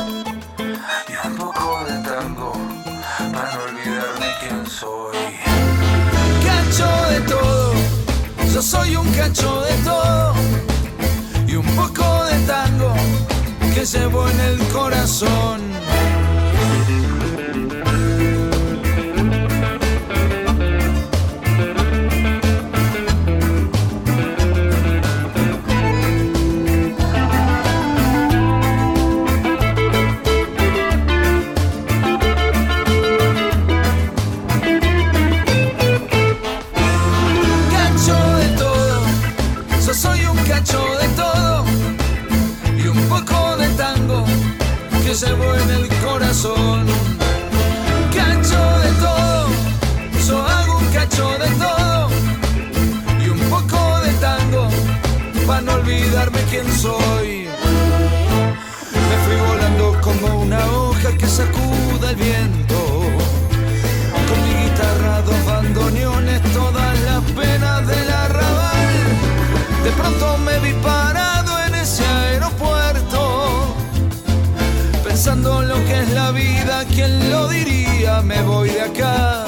y un poco de tango para no olvidarme quién soy. Cacho de todo, yo soy un cacho de todo y un poco de tango que llevo en el corazón. Que llevo en el corazón. Cacho de todo, yo hago un cacho de todo y un poco de tango para no olvidarme quién soy. Me fui volando como una hoja que sacuda el viento me voy de acá,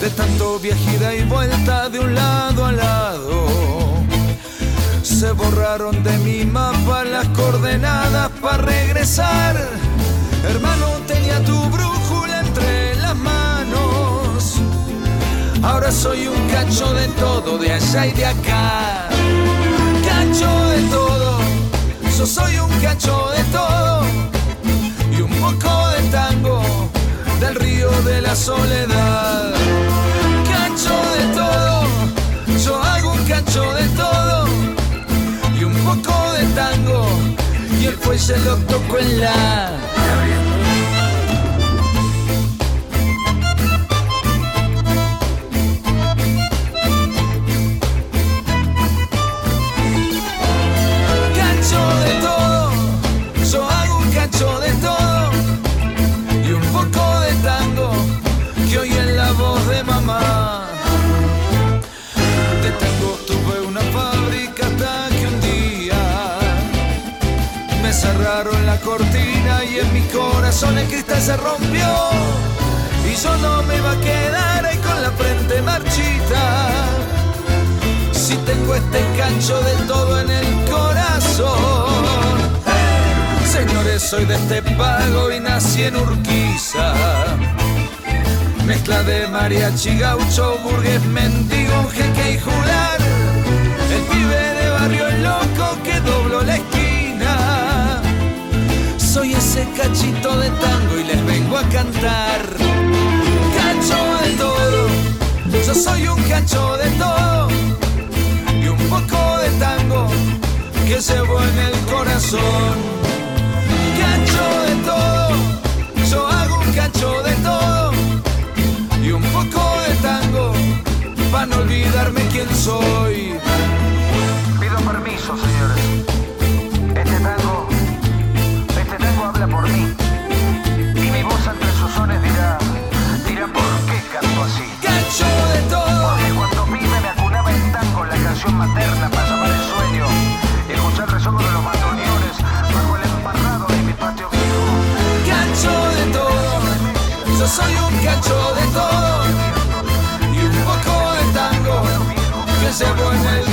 de tanto viajida y vuelta de un lado a lado. Se borraron de mi mapa las coordenadas para regresar. Hermano, tenía tu brújula entre las manos. Ahora soy un cacho de todo, de allá y de acá. Cacho de todo, yo soy un cacho de todo. Del río de la soledad. Cacho de todo, yo hago un cacho de todo. Y un poco de tango, y el fuelle lo toco en la. Cerraron la cortina y en mi corazón el cristal se rompió y yo no me iba a quedar ahí con la frente marchita si tengo este cancho de todo en el corazón. Señores, soy de este pago y nací en Urquiza. Mezcla de mariachi, gaucho, burgués, mendigo, jeque y jular. El pibe de barrio el loco que dobló la esquina. Soy ese cachito de tango y les vengo a cantar. Cacho de todo, yo soy un cacho de todo y un poco de tango que llevo en el corazón. Cacho de todo, yo hago un cacho de todo y un poco de tango para no olvidarme quién soy. Pido permiso, señores. Que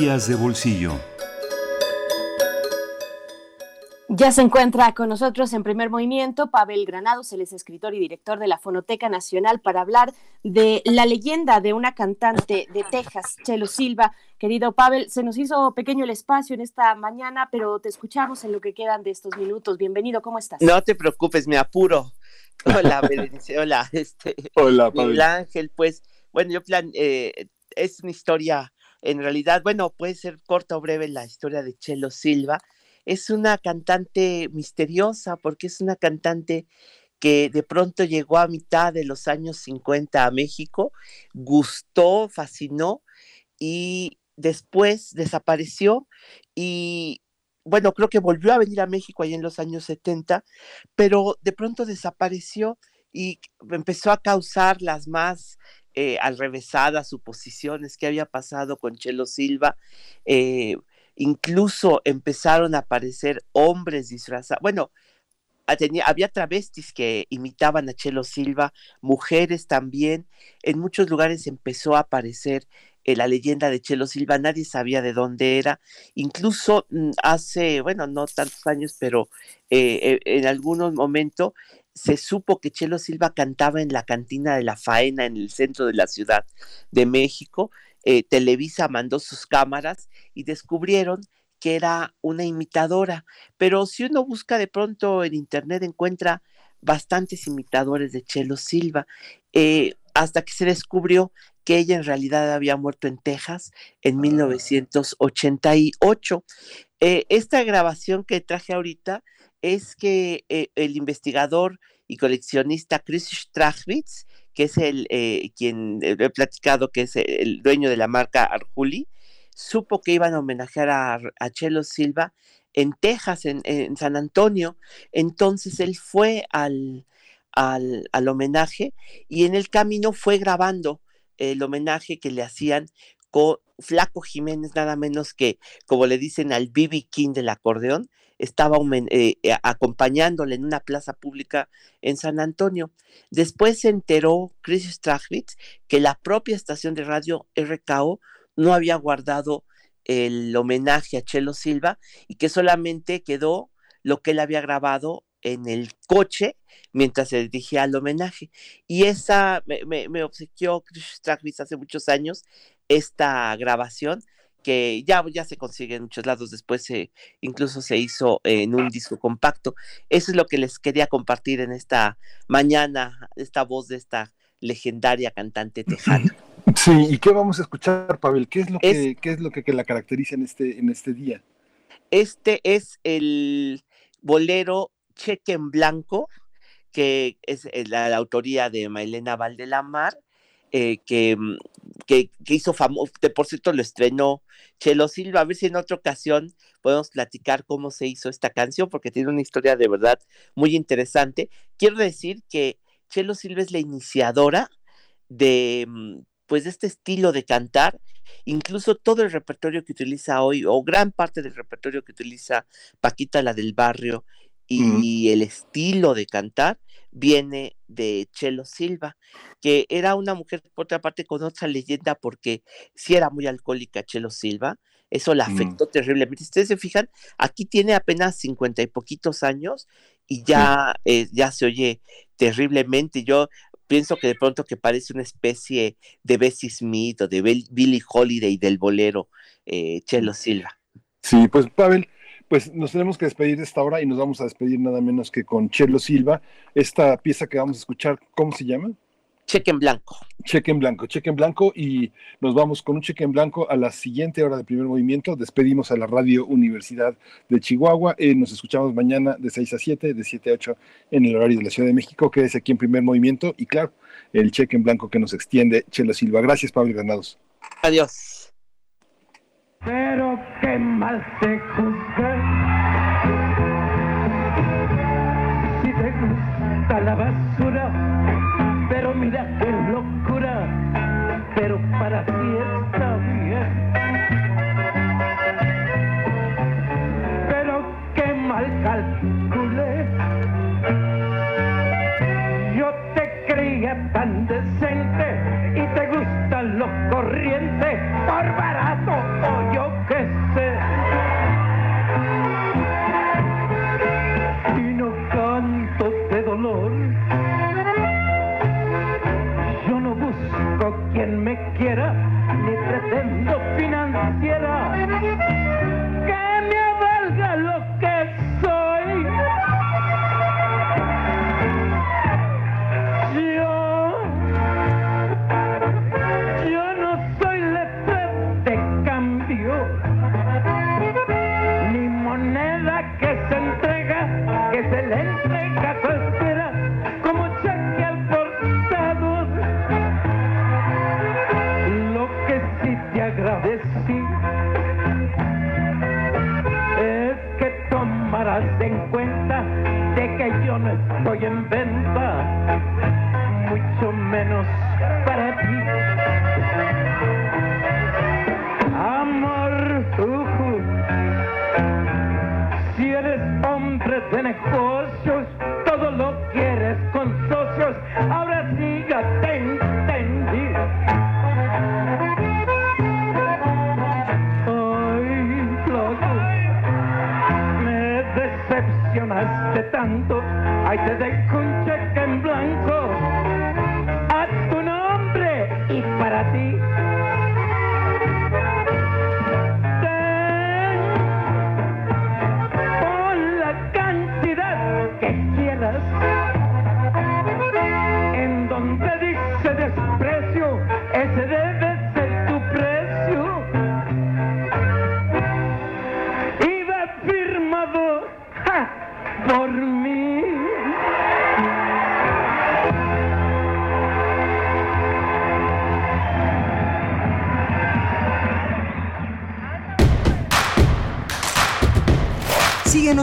De bolsillo. Ya se encuentra con nosotros en primer movimiento Pavel Granados, él es escritor y director de la Fonoteca Nacional para hablar de la leyenda de una cantante de Texas, Chelo Silva. Querido Pavel, se nos hizo pequeño el espacio en esta mañana, pero te escuchamos en lo que quedan de estos minutos. Bienvenido, ¿cómo estás? No te preocupes, me apuro. Hola, (laughs) Berenice, hola, este, Hola, Miguel Pavel. Ángel, pues, bueno, yo plan, eh, es una historia, en realidad, bueno, puede ser corta o breve la historia de Chelo Silva. Es una cantante misteriosa porque es una cantante que de pronto llegó a mitad de los años 50 a México, gustó, fascinó y después desapareció y bueno, creo que volvió a venir a México ahí en los años 70, pero de pronto desapareció y empezó a causar las más eh, alrevesadas suposiciones que había pasado con Chelo Silva. eh, incluso empezaron a aparecer hombres disfrazados. Bueno, había travestis que imitaban a Chelo Silva, mujeres también. En muchos lugares empezó a aparecer eh, la leyenda de Chelo Silva, nadie sabía de dónde era. Incluso mm, hace, bueno, no tantos años, pero eh, en algunos momentos se supo que Chelo Silva cantaba en la cantina de la faena en el centro de la Ciudad de México. Eh, Televisa mandó sus cámaras y descubrieron que era una imitadora. Pero si uno busca de pronto en internet encuentra bastantes imitadores de Chelo Silva, eh, hasta que se descubrió que ella en realidad había muerto en Texas en 1988. Eh, esta grabación que traje ahorita es que eh, el investigador y coleccionista Chris Strachwitz, que es el eh, quien eh, he platicado que es el dueño de la marca Arjuli, supo que iban a homenajear a, Chelo Silva en Texas, en, en San Antonio. Entonces él fue al, al, al homenaje y en el camino fue grabando el homenaje que le hacían con Flaco Jiménez, nada menos que, como le dicen al BB King del acordeón, estaba eh, eh, acompañándole en una plaza pública en San Antonio. Después se enteró Chris Strachwitz que la propia estación de radio RKO no había guardado el homenaje a Chelo Silva y que solamente quedó lo que él había grabado en el coche mientras se dirigía al homenaje. Y esa me obsequió Chris Strachwitz hace muchos años esta grabación que ya, ya se consigue en muchos lados, después se, incluso se hizo en un disco compacto. Eso es lo que les quería compartir en esta mañana, esta voz de esta legendaria cantante tejana. Sí, ¿y qué vamos a escuchar, Pavel? ¿Qué es lo Es- que, qué es lo que, que la caracteriza en este, en este día? Este es el bolero Cheque en Blanco, que es eh, la, la autoría de Mailena Valdelamar, eh, que, mm, que, que hizo famoso, por cierto lo estrenó Chelo Silva, a ver si en otra ocasión podemos platicar cómo se hizo esta canción, porque tiene una historia de verdad muy interesante. Quiero decir que Chelo Silva es la iniciadora de, mm, pues, de este estilo de cantar, incluso todo el repertorio que utiliza hoy, o gran parte del repertorio que utiliza Paquita la del barrio, y el estilo de cantar viene de Chelo Silva, que era una mujer, por otra parte, con otra leyenda, porque sí era muy alcohólica Chelo Silva, eso la Mm. afectó terriblemente. Si ustedes se fijan, aquí tiene apenas cincuenta y poquitos años y ya, eh, ya se oye terriblemente. Yo pienso que de pronto que parece una especie de Bessie Smith o de Bill- Billie Holiday del bolero eh, Chelo Silva. Sí, pues Pavel, pues nos tenemos que despedir de esta hora y nos vamos a despedir nada menos que con Chelo Silva. Esta pieza que vamos a escuchar, ¿cómo se llama? Cheque en blanco. Cheque en blanco, cheque en blanco y nos vamos con un cheque en blanco a la siguiente hora de primer movimiento. Despedimos a la Radio Universidad de Chihuahua. Eh, nos escuchamos mañana de 6 a 7, de 7 a 8 en el horario de la Ciudad de México. Quédese aquí en primer movimiento y claro, el cheque en blanco que nos extiende Chelo Silva. Gracias, Pablo Granados. Adiós. Pero qué mal te juzgué. Si te gusta la basura, pero mira qué locura, pero para ti está bien.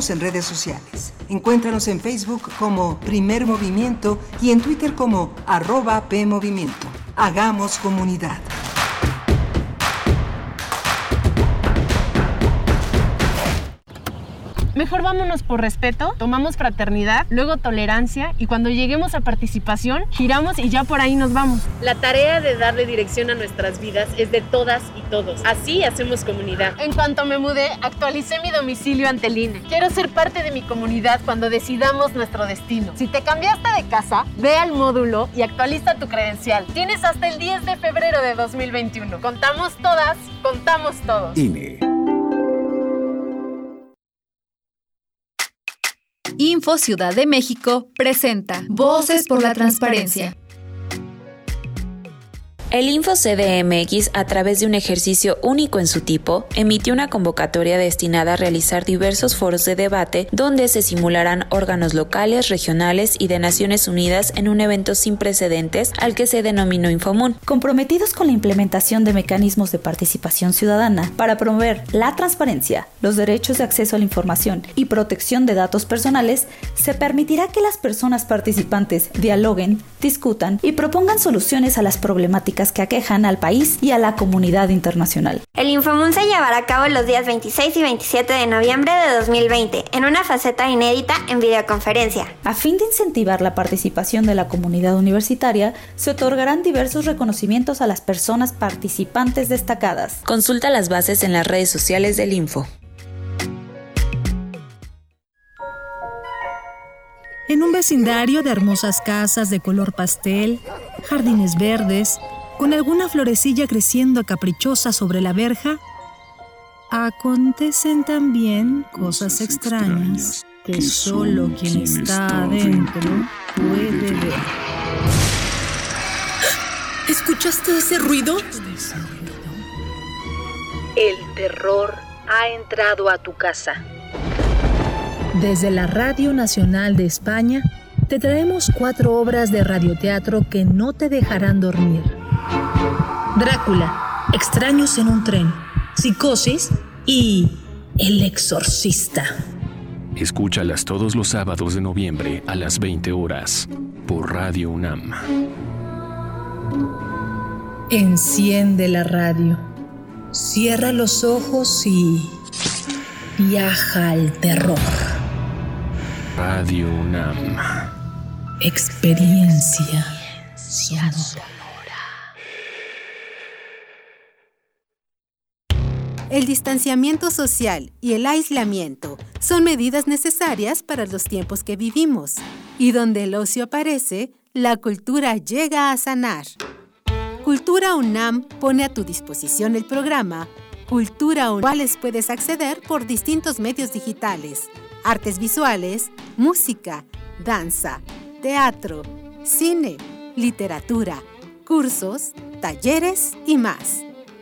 Síguenos en redes sociales. Encuéntranos en Facebook como Primer Movimiento y en Twitter como arroba PMovimiento. Hagamos comunidad. Mejor vámonos por respeto, tomamos fraternidad, luego tolerancia y cuando lleguemos a participación, giramos y ya por ahí nos vamos. La tarea de darle dirección a nuestras vidas es de todas y todos. Así hacemos comunidad. En cuanto me mudé, actualicé mi domicilio ante el INE. Quiero ser parte de mi comunidad cuando decidamos nuestro destino. Si te cambiaste de casa, ve al módulo y actualiza tu credencial. Tienes hasta el 10 de febrero de 2021. Contamos todas, contamos todos. INE. Info Ciudad de México presenta Voces por la Transparencia. El Info CDMX, a través de un ejercicio único en su tipo, emitió una convocatoria destinada a realizar diversos foros de debate donde se simularán órganos locales, regionales y de Naciones Unidas en un evento sin precedentes al que se denominó Infomún. Comprometidos con la implementación de mecanismos de participación ciudadana para promover la transparencia, los derechos de acceso a la información y protección de datos personales, se permitirá que las personas participantes dialoguen, discutan y propongan soluciones a las problemáticas que aquejan al país y a la comunidad internacional. El Infomun se llevará a cabo los días 26 y 27 de noviembre de 2020 en una faceta inédita en videoconferencia. A fin de incentivar la participación de la comunidad universitaria, se otorgarán diversos reconocimientos a las personas participantes destacadas. Consulta las bases en las redes sociales del Info. En un vecindario de hermosas casas de color pastel, jardines verdes, con alguna florecilla creciendo caprichosa sobre la verja, acontecen también cosas extrañas que solo quien está adentro puede ver. (gasps) ¿Escuchaste ese ruido? El terror ha entrado a tu casa. Desde la Radio Nacional de España, te traemos cuatro obras de radioteatro que no te dejarán dormir. Drácula, Extraños en un tren, Psicosis y El Exorcista. Escúchalas todos los sábados de noviembre a las 20 horas por Radio UNAM. Enciende la radio, cierra los ojos y viaja al terror. Radio UNAM. Experiencia sonora. El distanciamiento social y el aislamiento son medidas necesarias para los tiempos que vivimos. Y donde el ocio aparece, la cultura llega a sanar. Cultura UNAM pone a tu disposición el programa Cultura UNAM, cuales puedes acceder por distintos medios digitales, artes visuales, música, danza, teatro, cine, literatura, cursos, talleres y más.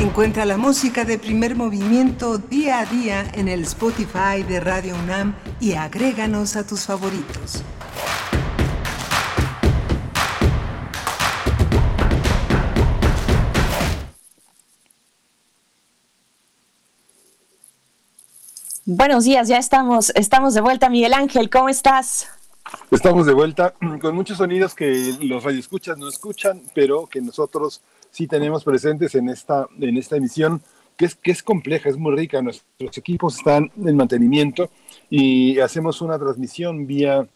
Encuentra la música de primer movimiento día a día en el Spotify de Radio UNAM y agréganos a tus favoritos. Buenos días, ya estamos, estamos de vuelta. Miguel Ángel, ¿cómo estás? Estamos de vuelta (clears throat) con muchos sonidos que los radioescuchas no escuchan, pero que nosotros sí tenemos presentes en esta, en esta emisión, que es, que es compleja, es muy rica. Nuestros equipos están en mantenimiento y hacemos una transmisión vía,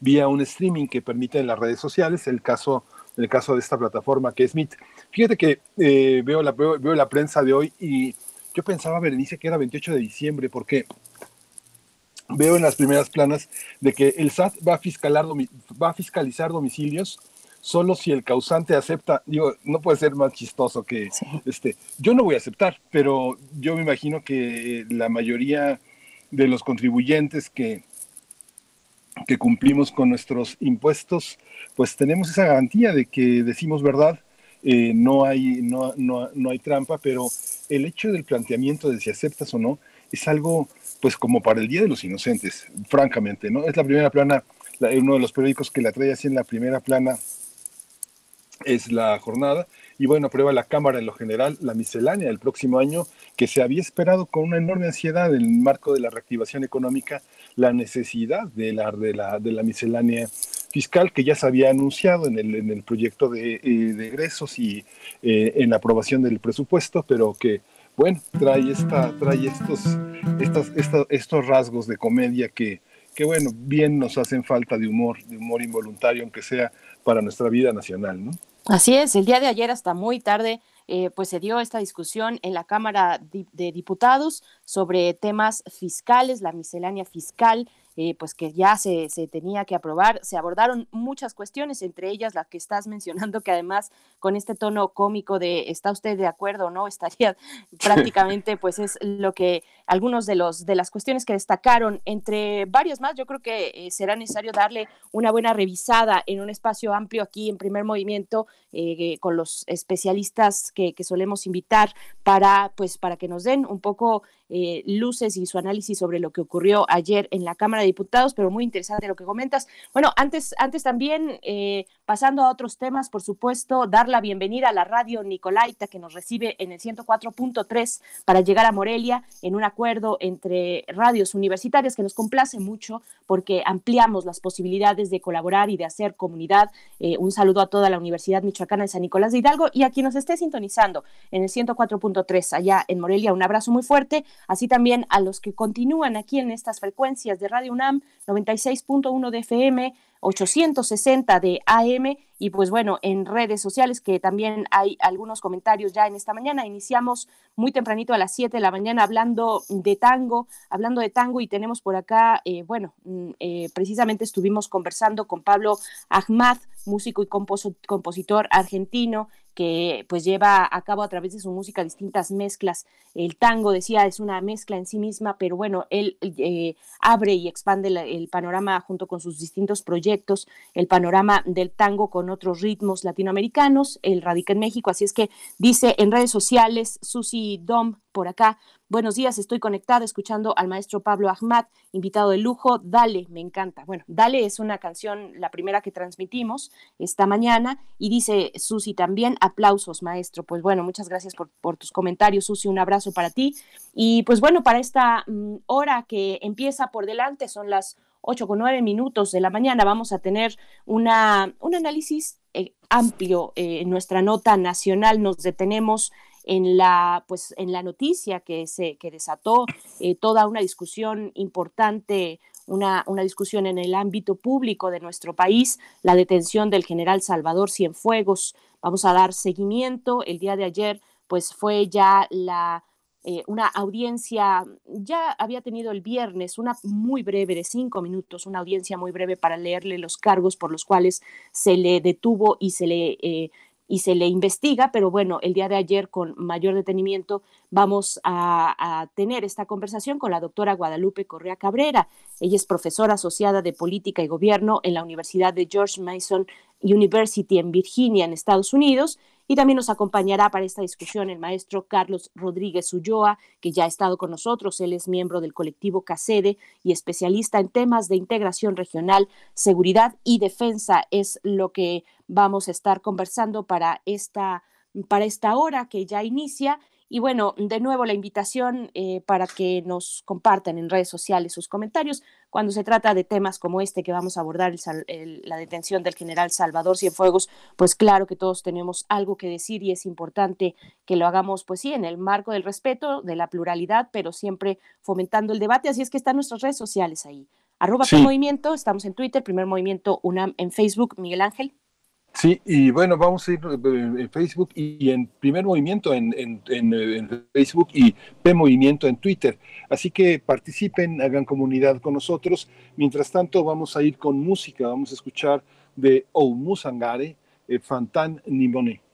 vía un streaming que permite en las redes sociales, el caso, el caso de esta plataforma que es Meet. Fíjate que eh, veo, la, veo, veo la prensa de hoy y yo pensaba, Berenice, que era 28 de diciembre, porque veo en las primeras planas de que el SAT va a, fiscalar, va a fiscalizar domicilios solo si el causante acepta, digo, no puede ser más chistoso que este, yo no voy a aceptar, pero yo me imagino que la mayoría de los contribuyentes que, que cumplimos con nuestros impuestos, pues tenemos esa garantía de que decimos verdad, eh, no, hay, no, no, no hay trampa, pero el hecho del planteamiento de si aceptas o no es algo, pues como para el Día de los Inocentes, francamente, ¿no? Es la primera plana, uno de los periódicos que la trae así en la primera plana es la jornada. Y bueno, prueba la Cámara en lo general la miscelánea del próximo año, que se había esperado con una enorme ansiedad en el marco de la reactivación económica, la necesidad de la, de la, de la miscelánea fiscal que ya se había anunciado en el, en el proyecto de, eh, de egresos y eh, en la aprobación del presupuesto, pero que, bueno, trae, esta, trae estos, estas, estos, estos rasgos de comedia que, que, bueno, bien nos hacen falta de humor, de humor involuntario, aunque sea para nuestra vida nacional, ¿no? Así es, el día de ayer hasta muy tarde eh, pues se dio esta discusión en la Cámara de Diputados sobre temas fiscales, la miscelánea fiscal, eh, pues que ya se, se, tenía que aprobar. Se abordaron muchas cuestiones, entre ellas la que estás (laughs) mencionando, que además con este tono cómico de ¿está usted de acuerdo o no? Estaría (laughs) prácticamente, pues es lo que algunos de los de las cuestiones que destacaron, entre varios más, yo creo que eh, será necesario darle una buena revisada en un espacio amplio aquí en primer movimiento eh, con los especialistas que, que, solemos invitar para, pues, para que nos den un poco eh, luces y su análisis sobre lo que ocurrió ayer en la Cámara de Diputados, pero muy interesante lo que comentas. Bueno, antes, antes también, eh, pasando a otros temas, por supuesto, dar la bienvenida a la radio Nicolaita que nos recibe en el 104.3 para llegar a Morelia en un acuerdo entre radios universitarias que nos complace mucho porque ampliamos las posibilidades de colaborar y de hacer comunidad. Eh, un saludo a toda la Universidad Michoacana de San Nicolás de Hidalgo y a quien nos esté sintonizando en el 104.3 allá en Morelia. Un abrazo muy fuerte así también a los que continúan aquí en estas frecuencias de Radio UNAM 96.1 de FM, 860 de AM y pues bueno, en redes sociales que también hay algunos comentarios ya en esta mañana. Iniciamos muy tempranito a las 7 de la mañana hablando de tango, hablando de tango y tenemos por acá, eh, bueno, mm, eh, precisamente estuvimos conversando con Pablo Ahmad, músico y compositor argentino, que pues lleva a cabo a través de su música distintas mezclas. El tango, decía, es una mezcla en sí misma, pero bueno, él eh, abre y expande el panorama junto con sus distintos proyectos, el panorama del tango con otros ritmos latinoamericanos, él radica en México, así es que dice en redes sociales, Susi Dom por acá. Buenos días, estoy conectada escuchando al maestro Pablo Ahmad, invitado de lujo. Dale, me encanta. Bueno, Dale es una canción, la primera que transmitimos esta mañana, y dice Susi también, aplausos, maestro. Pues bueno, muchas gracias por, tus comentarios, Susi, un abrazo para ti. Y pues bueno, para esta mm, hora que empieza por delante, son las 8 con 9 minutos de la mañana, vamos a tener una, un análisis eh, amplio eh, en nuestra nota nacional. Nos detenemos en la, pues, en la noticia que, se, que desató eh, toda una discusión importante, una, una, discusión en el ámbito público de nuestro país, la detención del general Salvador Cienfuegos. Vamos a dar seguimiento. El día de ayer, pues fue ya la eh, una audiencia, ya había tenido el viernes una muy breve de cinco minutos, una audiencia muy breve para leerle los cargos por los cuales se le detuvo y se le eh, y se le investiga, pero bueno, el día de ayer con mayor detenimiento vamos a, tener esta conversación con la doctora Guadalupe Correa Cabrera. Ella es profesora asociada de Política y Gobierno en la Universidad de George Mason University en Virginia, en Estados Unidos, y también nos acompañará para esta discusión el maestro Carlos Rodríguez Ulloa, que ya ha estado con nosotros. Él es miembro del colectivo CACEDE y especialista en temas de integración regional, seguridad y defensa. Es lo que vamos a estar conversando para esta, para esta hora que ya inicia y bueno, de nuevo la invitación eh, para que nos compartan en redes sociales sus comentarios cuando se trata de temas como este que vamos a abordar, la detención del general Salvador Cienfuegos, pues claro que todos tenemos algo que decir y es importante que lo hagamos, pues sí, en el marco del respeto, de la pluralidad, pero siempre fomentando el debate. Así es que están nuestras redes sociales ahí. Arroba Movimiento, estamos en Twitter, Primer Movimiento UNAM en Facebook, Miguel Ángel. Sí, y bueno, vamos a ir eh, en Facebook y en primer movimiento en, Facebook y P Movimiento en Twitter. Así que participen, hagan comunidad con nosotros. Mientras tanto, vamos a ir con música. Vamos a escuchar de Oumusangare, eh, Fantan Nimone.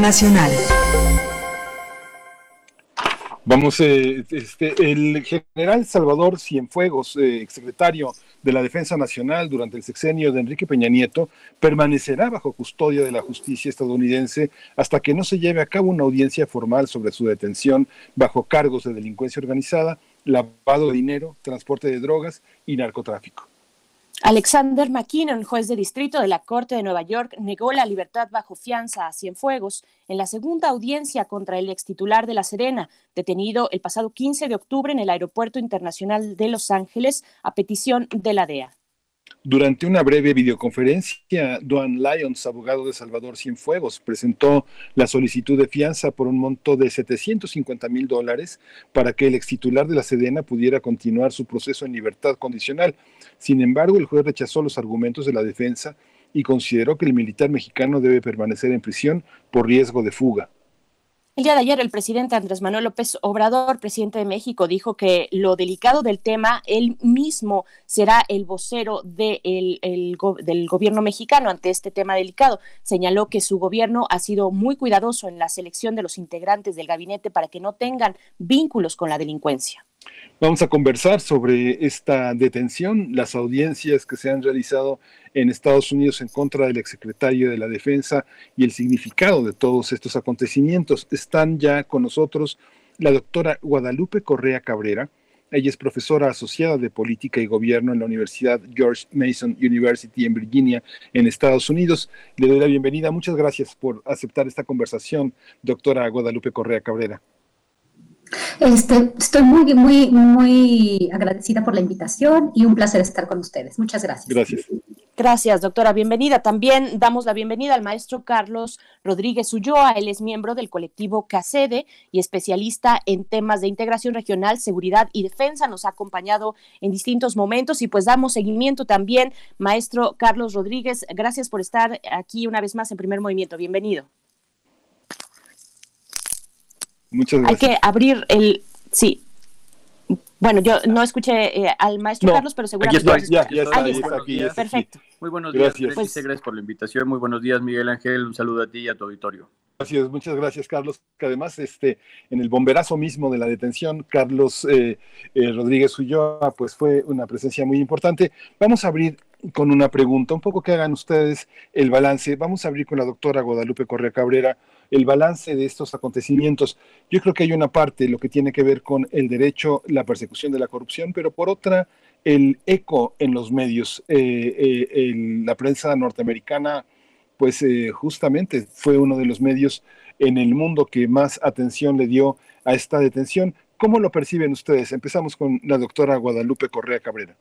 Nacional. Vamos, eh, este, el general Salvador Cienfuegos, eh, exsecretario de la Defensa Nacional durante el sexenio de Enrique Peña Nieto, permanecerá bajo custodia de la justicia estadounidense hasta que no se lleve a cabo una audiencia formal sobre su detención bajo cargos de delincuencia organizada, lavado de dinero, transporte de drogas y narcotráfico. Alexander McKinnon, juez de distrito de la Corte de Nueva York, negó la libertad bajo fianza a Cienfuegos en la segunda audiencia contra el ex titular de La Serena, detenido el pasado 15 de octubre en el Aeropuerto Internacional de Los Ángeles a petición de la DEA. Durante una breve videoconferencia, Duan Lyons, abogado de Salvador Cienfuegos, presentó la solicitud de fianza por un monto de 750 mil dólares para que el ex titular de la Sedena pudiera continuar su proceso en libertad condicional. Sin embargo, el juez rechazó los argumentos de la defensa y consideró que el militar mexicano debe permanecer en prisión por riesgo de fuga. El día de ayer el presidente Andrés Manuel López Obrador, presidente de México, dijo que lo delicado del tema, él mismo será el vocero de el, del gobierno mexicano ante este tema delicado. Señaló que su gobierno ha sido muy cuidadoso en la selección de los integrantes del gabinete para que no tengan vínculos con la delincuencia. Vamos a conversar sobre esta detención, las audiencias que se han realizado en Estados Unidos en contra del exsecretario de la Defensa y el significado de todos estos acontecimientos. Están ya con nosotros la doctora Guadalupe Correa Cabrera. Ella es profesora asociada de Política y Gobierno en la Universidad George Mason University en Virginia, en Estados Unidos. Le doy la bienvenida. Muchas gracias por aceptar esta conversación, doctora Guadalupe Correa Cabrera. Este, estoy muy, muy, muy agradecida por la invitación y un placer estar con ustedes. Muchas gracias. Gracias. Gracias, doctora. Bienvenida. También damos la bienvenida al maestro Carlos Rodríguez Ulloa. Él es miembro del colectivo CACEDE y especialista en temas de integración regional, seguridad y defensa. Nos ha acompañado en distintos momentos y pues damos seguimiento también. Maestro Carlos Rodríguez, gracias por estar aquí una vez más en primer movimiento. Bienvenido. Muchas Hay que abrir el... Sí. Bueno, yo no escuché eh, al maestro Carlos, pero seguramente... Aquí Ya, ya está, Ahí está, aquí, ya está, Perfecto. Muy buenos días, Gracias. Berenice, gracias por la invitación. Muy buenos días, Miguel Ángel. Un saludo a ti y a tu auditorio. Gracias, muchas gracias, Carlos. Que además, este, en el bomberazo mismo de la detención, Carlos eh, eh, Rodríguez Ulloa, pues fue una presencia muy importante. Vamos a abrir con una pregunta, un poco que hagan ustedes el balance. Vamos a abrir con la doctora Guadalupe Correa Cabrera el balance de estos acontecimientos. Yo creo que hay una parte, lo que tiene que ver con el derecho, la persecución de la corrupción, pero por otra, el eco en los medios. Eh, eh, la prensa norteamericana, pues eh, justamente fue uno de los medios en el mundo que más atención le dio a esta detención. ¿Cómo lo perciben ustedes? Empezamos con la doctora Guadalupe Correa Cabrera.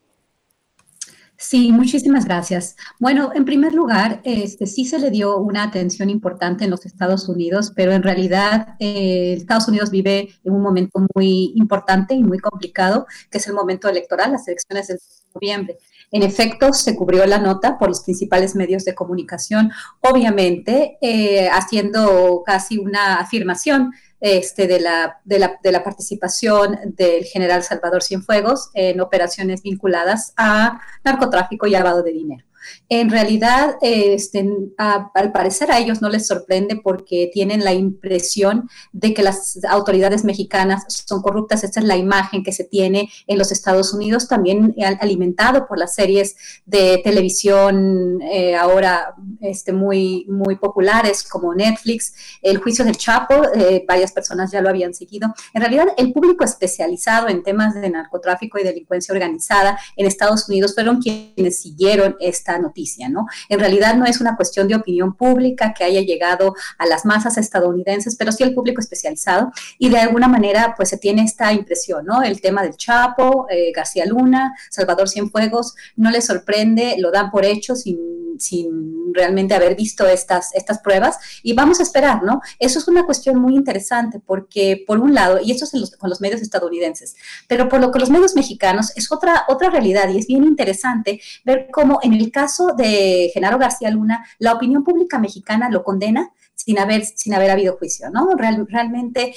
Sí, muchísimas gracias. Bueno, en primer lugar, este, sí se le dio una atención importante en los Estados Unidos, pero en realidad eh, Estados Unidos vive en un momento muy importante y muy complicado, que es el momento electoral, las elecciones del noviembre. En efecto, se cubrió la nota por los principales medios de comunicación, obviamente eh, haciendo casi una afirmación este, de, la, de, la, de la participación del general Salvador Cienfuegos en operaciones vinculadas a narcotráfico y lavado de dinero. En realidad, este, al parecer a ellos no les sorprende porque tienen la impresión de que las autoridades mexicanas son corruptas. Esta es la imagen que se tiene en los Estados Unidos, también al- alimentado por las series de televisión eh, ahora este, muy, muy populares como Netflix, El juicio del Chapo, eh, varias personas ya lo habían seguido. En realidad, el público especializado en temas de narcotráfico y delincuencia organizada en Estados Unidos fueron quienes siguieron esta noticia, ¿no? En realidad no es una cuestión de opinión pública que haya llegado a las masas estadounidenses, pero sí el público especializado y de alguna manera pues se tiene esta impresión, ¿no? El tema del Chapo, eh, García Luna, Salvador Cienfuegos, no les sorprende, lo dan por hecho sin, sin realmente haber visto estas, estas pruebas y vamos a esperar, ¿no? Eso es una cuestión muy interesante porque por un lado, y esto es los- con los medios estadounidenses, pero por lo que los medios mexicanos es otra, otra realidad y es bien interesante ver cómo en el caso de Genaro García Luna, la opinión pública mexicana lo condena sin haber, sin haber habido juicio, ¿no? Real- realmente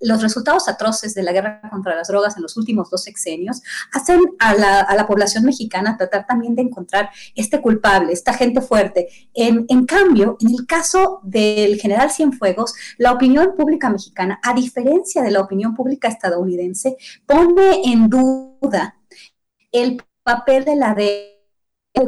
los resultados atroces de la guerra contra las drogas en los últimos dos sexenios hacen a la, a la población mexicana tratar también de encontrar este culpable, esta gente fuerte. En, en cambio, en el caso del general Cienfuegos, la opinión pública mexicana, a diferencia de la opinión pública estadounidense, pone en duda el papel de la de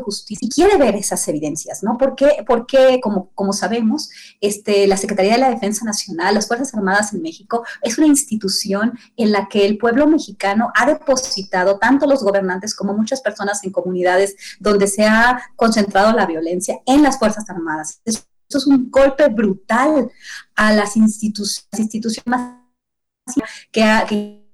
justicia y quiere ver esas evidencias, ¿no? Porque, porque como, como sabemos, este, la Secretaría de la Defensa Nacional, las Fuerzas Armadas en México, es una institución en la que el pueblo mexicano ha depositado, tanto los gobernantes como muchas personas en comunidades donde se ha concentrado la violencia en las Fuerzas Armadas. Eso es un golpe brutal a las, institu- las instituciones que, ha- que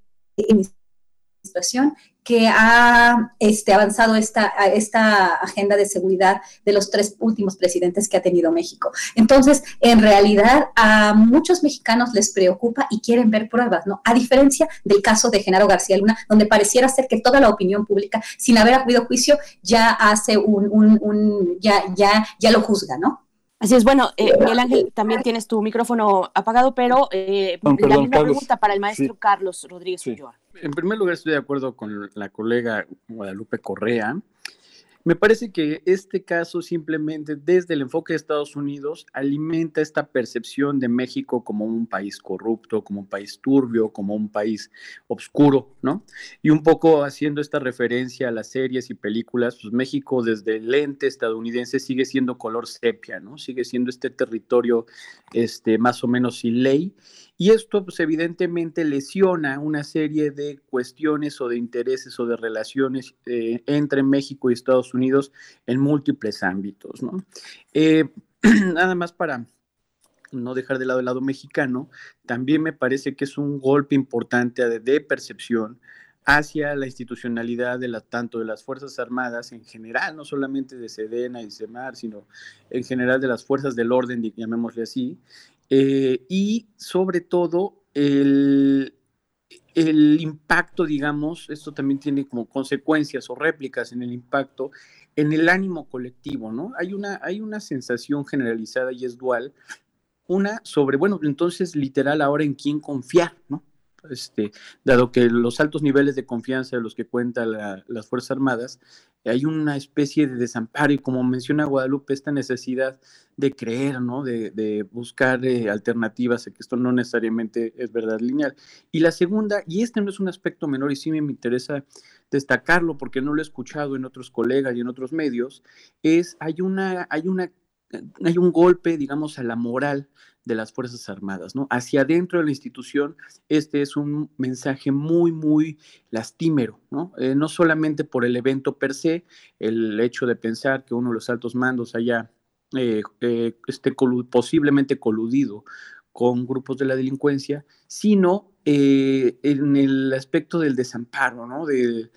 que ha este, avanzado esta, esta agenda de seguridad de los tres últimos presidentes que ha tenido México. Entonces, en realidad, a muchos mexicanos les preocupa y quieren ver pruebas, ¿no? A diferencia del caso de Genaro García Luna, donde pareciera ser que toda la opinión pública, sin haber habido juicio, ya hace un, un, un ya, ya, ya lo juzga, ¿no? Así es, bueno, eh, Miguel Ángel, también tienes tu micrófono apagado, pero eh, la misma pregunta para el maestro Carlos Rodríguez Ulloa. En primer lugar, estoy de acuerdo con la colega Guadalupe Correa. Me parece que este caso simplemente desde el enfoque de Estados Unidos alimenta esta percepción de México como un país corrupto, como un país turbio, como un país oscuro, ¿no? Y un poco haciendo esta referencia a las series y películas, pues México desde el lente estadounidense sigue siendo color sepia, ¿no? Sigue siendo este territorio este, más o menos sin ley y esto, pues, evidentemente lesiona una serie de cuestiones o de intereses o de relaciones eh, entre México y Estados Unidos en múltiples ámbitos, ¿no? Eh, (clears throat) nada más para no dejar de lado el lado mexicano, también me parece que es un golpe importante de, percepción hacia la institucionalidad de la, tanto de las Fuerzas Armadas en general, no solamente de Sedena y Semar, sino en general de las fuerzas del orden, llamémosle así, eh, y sobre todo el, el impacto, digamos, esto también tiene como consecuencias o réplicas en el impacto en el ánimo colectivo, ¿no? Hay una, hay una sensación generalizada y es dual, una sobre, bueno, entonces literal ahora en quién confiar, ¿no? Este, dado que los altos niveles de confianza de los que cuentan las Fuerzas Armadas, hay una especie de desamparo y como menciona Guadalupe, esta necesidad de creer, ¿no? de, buscar eh, alternativas, que esto no necesariamente es verdad lineal. Y la segunda, y este no es un aspecto menor y sí me interesa destacarlo porque no lo he escuchado en otros colegas y en otros medios, es hay una, hay una hay un golpe, digamos, a la moral de las Fuerzas Armadas, ¿no? Hacia adentro de la institución, este es un mensaje muy, muy lastimero, ¿no? Eh, no solamente por el evento per se, el hecho de pensar que uno de los altos mandos haya eh, eh, esté posiblemente coludido con grupos de la delincuencia, sino eh, en el aspecto del desamparo, ¿no? De,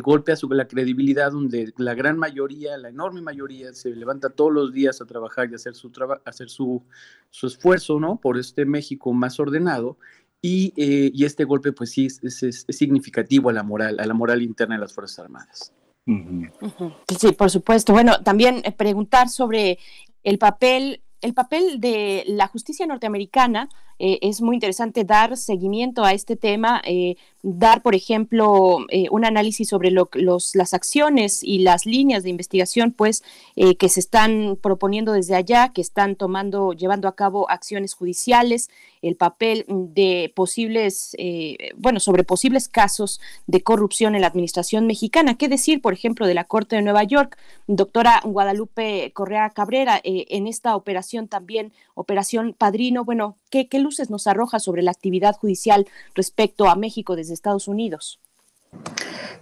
golpe a su, la credibilidad, donde la gran mayoría, la enorme mayoría, se levanta todos los días a trabajar y hacer su, hacer su, su esfuerzo, ¿no? Por este México más ordenado. Y, eh, y este golpe, pues sí, es, significativo a la moral, a la moral interna de las Fuerzas Armadas. Sí, por supuesto. Bueno, también eh, preguntar sobre el papel el papel de la justicia norteamericana eh, es muy interesante dar seguimiento a este tema, eh, dar, por ejemplo, eh, un análisis sobre los, las acciones y las líneas de investigación, pues, que se están proponiendo desde allá, que están tomando, llevando a cabo acciones judiciales, el papel de posibles, bueno, sobre posibles casos de corrupción en la administración mexicana. ¿Qué decir, por ejemplo, de la Corte de Nueva York? Doctora Guadalupe Correa Cabrera, en esta operación también, Operación Padrino, bueno, ¿qué, luces nos arroja sobre la actividad judicial respecto a México desde Estados Unidos?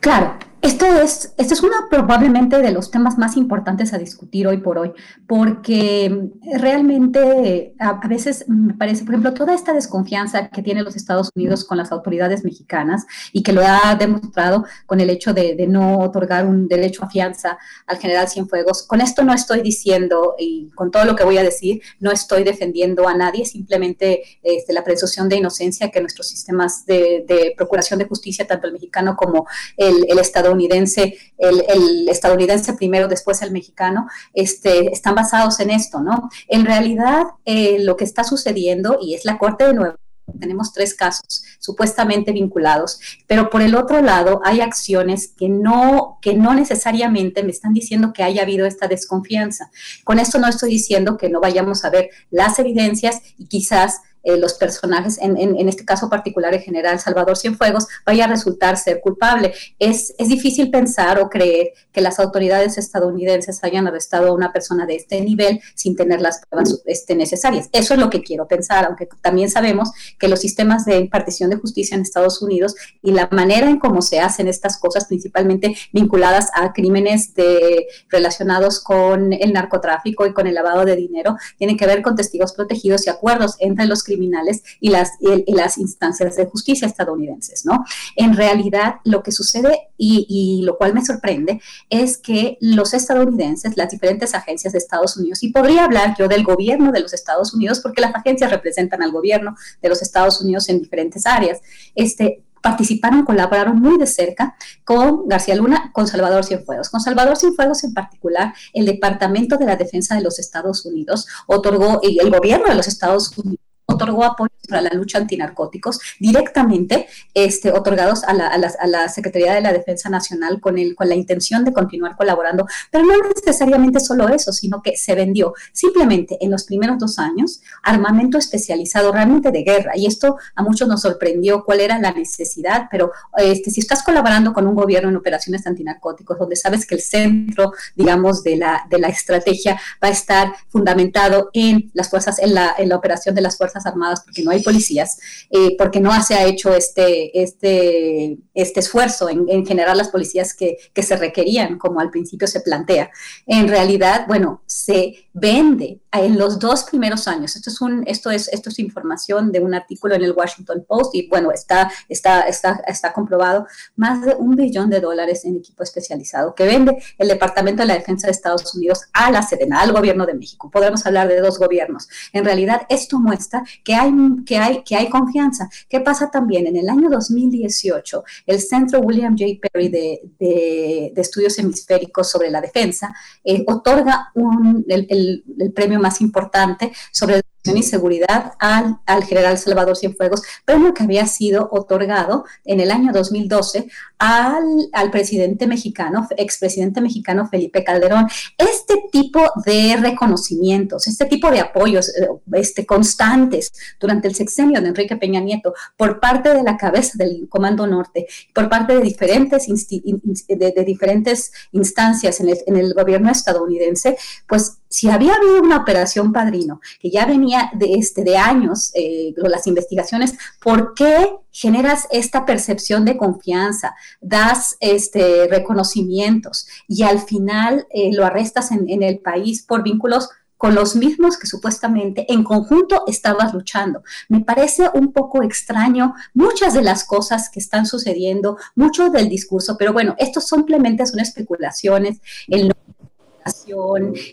Claro, esto es, este es uno probablemente de los temas más importantes a discutir hoy por hoy, porque realmente a, veces me parece, por ejemplo, toda esta desconfianza que tienen los Estados Unidos con las autoridades mexicanas y que lo ha demostrado con el hecho de, no otorgar un derecho a fianza al general Cienfuegos. Con esto no estoy diciendo, y con todo lo que voy a decir, no estoy defendiendo a nadie, simplemente este, la presunción de inocencia que nuestros sistemas de, procuración de justicia, tanto el mexicano como el, el Estado estadounidense, el, estadounidense primero, después el mexicano, este, están basados en esto, ¿no? En realidad, eh, lo que está sucediendo, y es la Corte de Nueva tenemos tres casos supuestamente vinculados, pero por el otro lado hay acciones que no, que no necesariamente me están diciendo que haya habido esta desconfianza. Con esto no estoy diciendo que no vayamos a ver las evidencias y quizás eh, los personajes, en, en, este caso particular el general Salvador Cienfuegos, vaya a resultar ser culpable. Es, es difícil pensar o creer que las autoridades estadounidenses hayan arrestado a una persona de este nivel sin tener las pruebas este, necesarias. Eso es lo que quiero pensar, aunque también sabemos que los sistemas de impartición de justicia en Estados Unidos y la manera en cómo se hacen estas cosas, principalmente vinculadas a crímenes de, relacionados con el narcotráfico y con el lavado de dinero, tienen que ver con testigos protegidos y acuerdos entre los criminales criminales y las, y, las instancias de justicia estadounidenses, ¿no? En realidad, lo que sucede y, y lo cual me sorprende es que los estadounidenses, las diferentes agencias de Estados Unidos, y podría hablar yo del gobierno de los Estados Unidos porque las agencias representan al gobierno de los Estados Unidos en diferentes áreas, este, participaron, colaboraron muy de cerca con García Luna, con Salvador Cienfuegos. Con Salvador Cienfuegos en particular, el Departamento de la Defensa de los Estados Unidos otorgó, y el gobierno de los Estados Unidos otorgó apoyo para la lucha antinarcóticos directamente este, otorgados a la, a, la, a la, Secretaría de la Defensa Nacional con, el, con la intención de continuar colaborando, pero no necesariamente solo eso, sino que se vendió simplemente en los primeros dos años armamento especializado realmente de guerra. Y esto a muchos nos sorprendió cuál era la necesidad, pero este, si estás colaborando con un gobierno en operaciones antinarcóticos donde sabes que el centro, digamos, de la, de la estrategia va a estar fundamentado en las fuerzas, en la, en la operación de las fuerzas Armadas porque no hay policías, eh, porque no se ha hecho este, este, este esfuerzo en, en generar las policías que, que, se requerían, como al principio se plantea. En realidad, bueno, se vende en los dos primeros años. Esto es, un, esto es, esto es información de un artículo en el Washington Post y bueno, está, está, está, está comprobado más de un billón de dólares en equipo especializado que vende el Departamento de la Defensa de Estados Unidos a la Sedena, al gobierno de México. Podemos hablar de dos gobiernos. En realidad, esto muestra que hay, que hay, que hay confianza. ¿Qué pasa también? En el año 2018, el Centro William J. Perry de, de, Estudios Hemisféricos sobre la Defensa eh, otorga un, el, el premio más importante sobre y seguridad al, al, general Salvador Cienfuegos, premio que había sido otorgado en el año 2012 al, al presidente mexicano, expresidente mexicano Felipe Calderón. Este tipo de reconocimientos, este tipo de apoyos eh, este, constantes durante el sexenio de Enrique Peña Nieto por parte de la cabeza del Comando Norte, por parte de diferentes, de, diferentes instancias en el, en el gobierno estadounidense, pues si había habido una operación padrino que ya venía de, este, de años, eh, las investigaciones, ¿por qué generas esta percepción de confianza, das este, reconocimientos y al final eh, lo arrestas en, el país por vínculos con los mismos que supuestamente en conjunto estabas luchando. Me parece un poco extraño muchas de las cosas que están sucediendo, mucho del discurso, pero bueno, esto simplemente son especulaciones.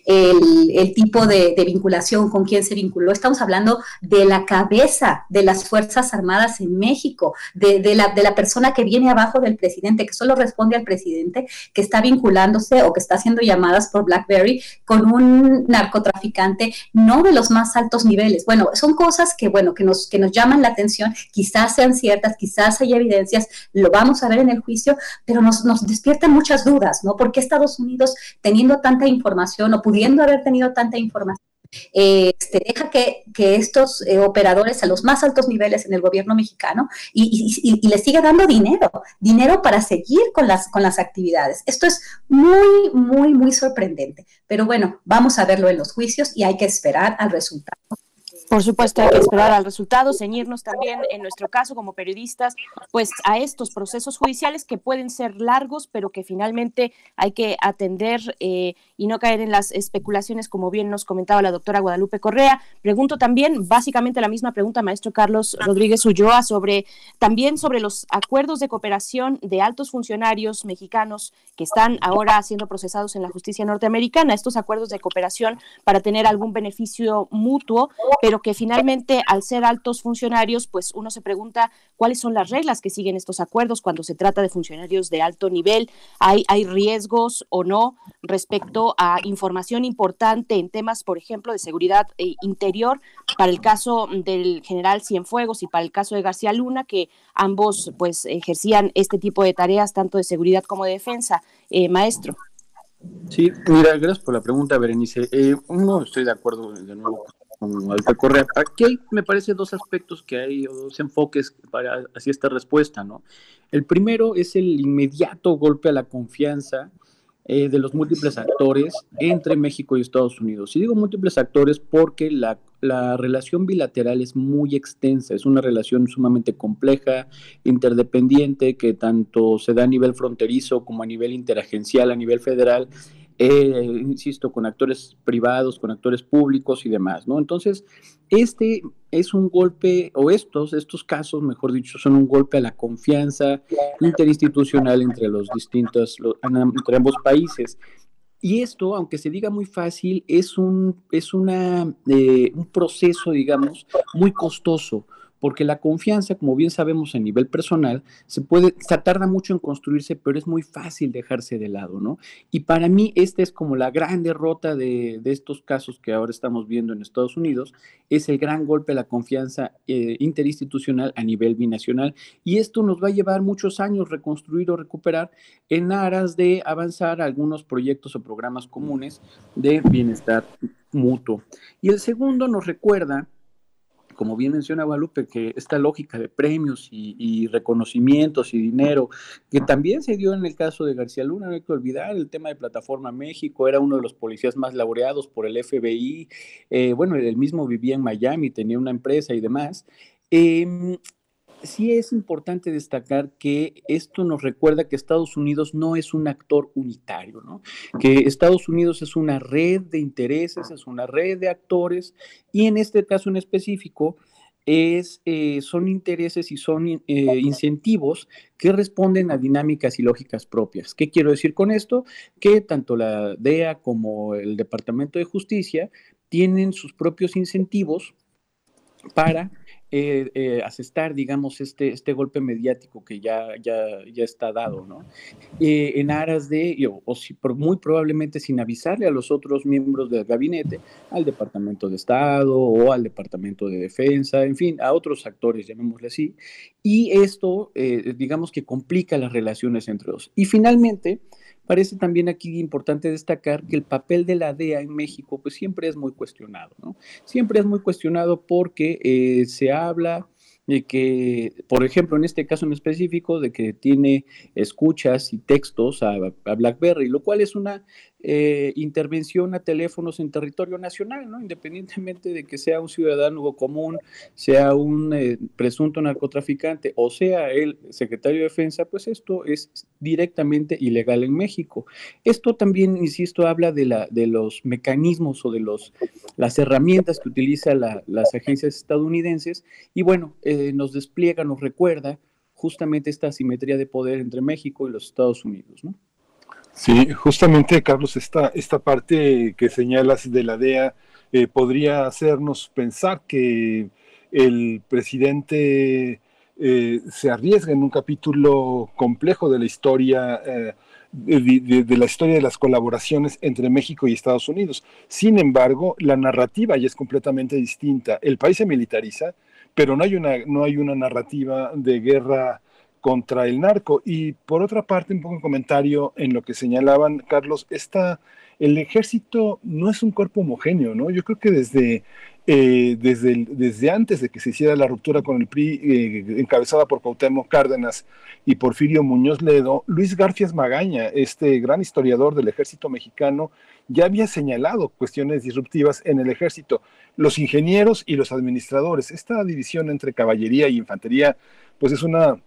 El, tipo de, vinculación, con quién se vinculó. Estamos hablando de la cabeza de las Fuerzas Armadas en México, de, la, de la persona que viene abajo del presidente, que solo responde al presidente, que está vinculándose o que está haciendo llamadas por BlackBerry con un narcotraficante, no de los más altos niveles. Bueno, son cosas que, bueno, que nos, que nos llaman la atención, quizás sean ciertas, quizás hay evidencias, lo vamos a ver en el juicio, pero nos, nos despiertan muchas dudas, ¿no? ¿Por qué Estados Unidos, teniendo tanta información o pudiendo haber tenido tanta información, este, deja que, que estos eh, operadores a los más altos niveles en el gobierno mexicano y, y, y, le siga dando dinero, dinero para seguir con las, con las actividades. Esto es muy, muy, muy sorprendente. Pero bueno, vamos a verlo en los juicios y hay que esperar al resultado. Por supuesto, hay que esperar al resultado, ceñirnos también, en nuestro caso como periodistas, pues a estos procesos judiciales que pueden ser largos, pero que finalmente hay que atender eh, y no caer en las especulaciones, como bien nos comentaba la doctora Guadalupe Correa. Pregunto también, básicamente la misma pregunta, maestro Carlos Rodríguez Ulloa, sobre también sobre los acuerdos de cooperación de altos funcionarios mexicanos que están ahora siendo procesados en la justicia norteamericana, estos acuerdos de cooperación para tener algún beneficio mutuo, pero pero que finalmente al ser altos funcionarios, pues uno se pregunta cuáles son las reglas que siguen estos acuerdos cuando se trata de funcionarios de alto nivel. ¿Hay, hay riesgos o no respecto a información importante en temas, por ejemplo, de seguridad eh, interior para el caso del general Cienfuegos y para el caso de García Luna, que ambos pues ejercían este tipo de tareas tanto de seguridad como de defensa? Eh, maestro. Sí, mira, gracias por la pregunta, Berenice. Eh, no estoy de acuerdo de nuevo Alta Correa. Aquí me parece, dos aspectos que hay, o dos enfoques para hacia esta respuesta, ¿no? El primero es el inmediato golpe a la confianza eh, de los múltiples actores entre México y Estados Unidos. Y digo múltiples actores porque la, la, relación bilateral es muy extensa, es una relación sumamente compleja, interdependiente, que tanto se da a nivel fronterizo como a nivel interagencial, a nivel federal, eh, insisto, con actores privados, con actores públicos y demás, ¿no? Entonces, este es un golpe, o estos, estos casos, mejor dicho, son un golpe a la confianza interinstitucional entre los distintos, entre ambos países. Y esto, aunque se diga muy fácil, es un, es una, eh, un proceso, digamos, muy costoso porque la confianza, como bien sabemos a nivel personal, se puede, se tarda mucho en construirse, pero es muy fácil dejarse de lado, ¿no? Y para mí esta es como la gran derrota de, estos casos que ahora estamos viendo en Estados Unidos, es el gran golpe a la confianza eh, interinstitucional a nivel binacional, y esto nos va a llevar muchos años reconstruir o recuperar en aras de avanzar algunos proyectos o programas comunes de bienestar mutuo. Y el segundo nos recuerda como bien menciona Guadalupe, que esta lógica de premios y, reconocimientos y dinero, que también se dio en el caso de García Luna, no hay que olvidar, el tema de Plataforma México, era uno de los policías más laureados por el FBI, eh, bueno, él mismo vivía en Miami, tenía una empresa y demás. Em, sí es importante destacar que esto nos recuerda que Estados Unidos no es un actor unitario, ¿no? Que Estados Unidos es una red de intereses, es una red de actores y en este caso en específico es, eh, son intereses y son eh, incentivos que responden a dinámicas y lógicas propias. ¿Qué quiero decir con esto? Que tanto la DEA como el Departamento de Justicia tienen sus propios incentivos para eh, eh, asestar, digamos, este, este golpe mediático que ya, ya, ya está dado, ¿no? Eh, en aras de, o, si, muy probablemente sin avisarle a los otros miembros del gabinete, al Departamento de Estado o al Departamento de Defensa, en fin, a otros actores, llamémosle así, y esto, digamos que complica las relaciones entre los. Y finalmente, Parece también aquí importante destacar que el papel de la DEA en México pues siempre es muy cuestionado, ¿no? Siempre es muy cuestionado porque eh, se habla de que, por ejemplo, en este caso en específico, de que tiene escuchas y textos a, a BlackBerry, lo cual es una eh, intervención a teléfonos en territorio nacional, ¿no? Independientemente de que sea un ciudadano común, sea un eh, presunto narcotraficante o sea el secretario de Defensa, pues esto es directamente ilegal en México. Esto también, insisto, habla de, la, de los mecanismos o de los, las herramientas que utilizan las agencias estadounidenses y bueno, eh, nos despliega, nos recuerda justamente esta asimetría de poder entre México y los Estados Unidos, ¿no? Sí, justamente, Carlos, esta, esta parte que señalas de la DEA eh, podría hacernos pensar que el presidente eh, se arriesga en un capítulo complejo de la historia. Eh, de, la historia de las colaboraciones entre México y Estados Unidos. Sin embargo, la narrativa ya es completamente distinta. El país se militariza, pero no hay una, no hay una narrativa de guerra contra el narco. Y por otra parte, un poco un comentario en lo que señalaban, Carlos, esta, el ejército no es un cuerpo homogéneo, ¿no? Yo creo que desde, eh, desde, desde antes de que se hiciera la ruptura con el PRI, eh, encabezada por Cuauhtémoc Cárdenas y Porfirio Muñoz Ledo, Luis Garfias Magaña, este gran historiador del ejército mexicano, ya había señalado cuestiones disruptivas en el ejército. Los ingenieros y los administradores, esta división entre caballería y infantería, pues es una